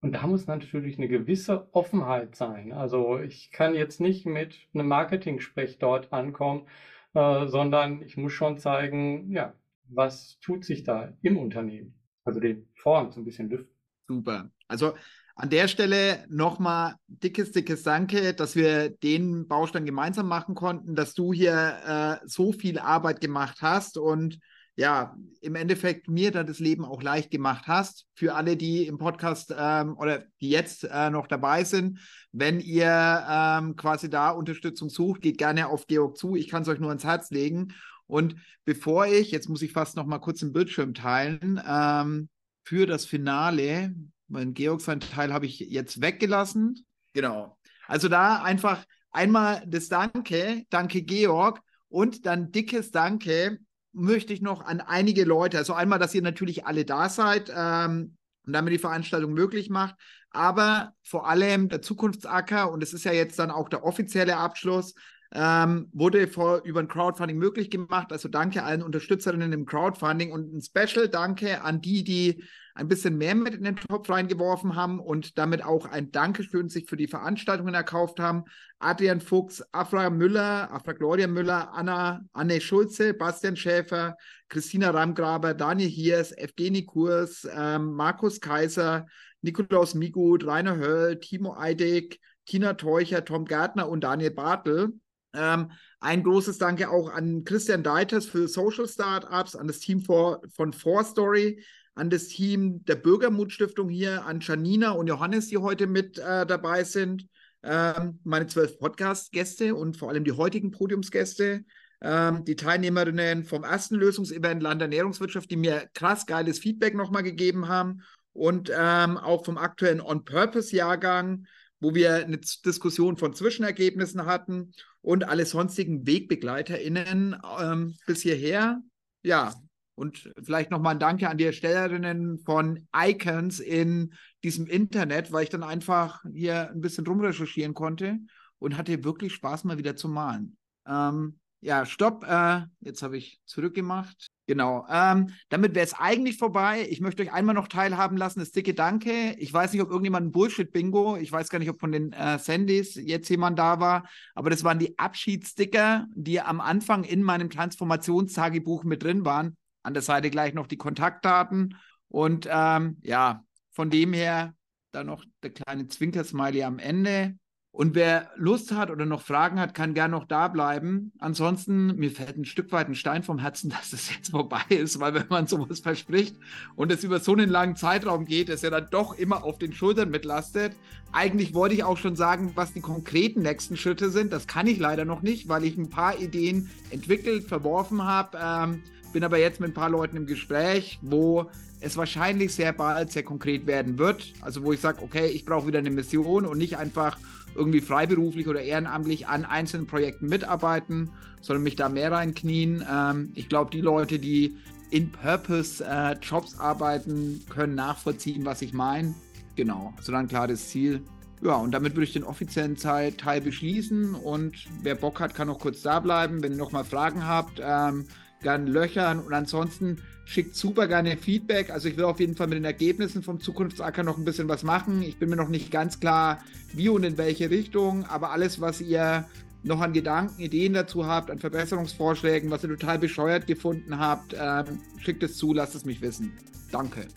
Und da muss natürlich eine gewisse Offenheit sein. Also ich kann jetzt nicht mit einem Marketing-Sprech dort ankommen, äh, sondern ich muss schon zeigen, ja, was tut sich da im Unternehmen. Also den Form so ein bisschen lüften. Super. Also an der Stelle nochmal dickes, dickes Danke, dass wir den Baustein gemeinsam machen konnten, dass du hier äh, so viel Arbeit gemacht hast und ja, im Endeffekt mir da das Leben auch leicht gemacht hast. Für alle, die im Podcast ähm, oder die jetzt äh, noch dabei sind, wenn ihr ähm, quasi da Unterstützung sucht, geht gerne auf Georg zu. Ich kann es euch nur ans Herz legen. Und bevor ich, jetzt muss ich fast noch mal kurz den Bildschirm teilen, ähm, für das Finale mein Georg, sein Teil habe ich jetzt weggelassen. Genau. Also da einfach einmal das Danke, danke Georg und dann dickes Danke möchte ich noch an einige Leute. Also einmal, dass ihr natürlich alle da seid ähm, und damit die Veranstaltung möglich macht, aber vor allem der Zukunftsacker und es ist ja jetzt dann auch der offizielle Abschluss. Ähm, wurde vor, über ein Crowdfunding möglich gemacht. Also danke allen Unterstützerinnen im Crowdfunding und ein Special Danke an die, die ein bisschen mehr mit in den Topf reingeworfen haben und damit auch ein Dankeschön sich für die Veranstaltungen erkauft haben. Adrian Fuchs, Afra Müller, Afra Gloria Müller, Anna, Anne Schulze, Bastian Schäfer, Christina Ramgraber, Daniel Hiers, Evgeny Kurs, ähm, Markus Kaiser, Nikolaus Migut, Rainer Höll, Timo Eidig, Tina Teucher, Tom Gärtner und Daniel Bartel. Ähm, ein großes Danke auch an Christian Deiters für Social Startups, an das Team for, von Four Story, an das Team der Bürgermutstiftung hier, an Janina und Johannes, die heute mit äh, dabei sind, ähm, meine zwölf Podcast-Gäste und vor allem die heutigen Podiumsgäste. ähm, die Teilnehmerinnen vom ersten Lösungsevent Land Ernährungswirtschaft, die mir krass geiles Feedback nochmal gegeben haben und ähm, auch vom aktuellen On-Purpose-Jahrgang, wo wir eine Diskussion von Zwischenergebnissen hatten und alle sonstigen WegbegleiterInnen ähm, bis hierher. Ja, und vielleicht nochmal ein Danke an die Erstellerinnen von Icons in diesem Internet, weil ich dann einfach hier ein bisschen rumrecherchieren konnte und hatte wirklich Spaß, mal wieder zu malen. Ähm, ja, stopp. Äh, jetzt habe ich zurückgemacht. Genau. Ähm, damit wäre es eigentlich vorbei. Ich möchte euch einmal noch teilhaben lassen, das dicke Danke. Ich weiß nicht, ob irgendjemand ein Bullshit-Bingo, ich weiß gar nicht, ob von den äh, Sandys jetzt jemand da war, aber das waren die Abschiedssticker, die am Anfang in meinem Transformationstagebuch mit drin waren. An der Seite gleich noch die Kontaktdaten. Und ähm, ja, von dem her dann noch der kleine Zwinker-Smiley am Ende. Und wer Lust hat oder noch Fragen hat, kann gerne noch da bleiben. Ansonsten, mir fällt ein Stück weit ein Stein vom Herzen, dass es jetzt vorbei ist, weil wenn man sowas verspricht und es über so einen langen Zeitraum geht, es ja dann doch immer auf den Schultern mitlastet. Eigentlich wollte ich auch schon sagen, was die konkreten nächsten Schritte sind. Das kann ich leider noch nicht, weil ich ein paar Ideen entwickelt, verworfen habe. Ähm, bin aber jetzt mit ein paar Leuten im Gespräch, wo es wahrscheinlich sehr bald sehr konkret werden wird. Also wo ich sage, okay, ich brauche wieder eine Mission und nicht einfach irgendwie freiberuflich oder ehrenamtlich an einzelnen Projekten mitarbeiten, sondern mich da mehr reinknien. Ähm, ich glaube, die Leute, die in Purpose äh, arbeiten, können nachvollziehen, was ich meine. Genau, so dann klares Ziel. Ja, und damit würde ich den offiziellen Teil beschließen und wer Bock hat, kann noch kurz da bleiben. Wenn ihr noch mal Fragen habt, ähm, gerne löchern und ansonsten schickt super gerne Feedback. Also ich will auf jeden Fall mit den Ergebnissen vom Zukunftsacker noch ein bisschen was machen. Ich bin mir noch nicht ganz klar, wie und in welche Richtung, aber alles, was ihr noch an Gedanken, Ideen dazu habt, an Verbesserungsvorschlägen, was ihr total bescheuert gefunden habt, ähm, schickt es zu, lasst es mich wissen. Danke.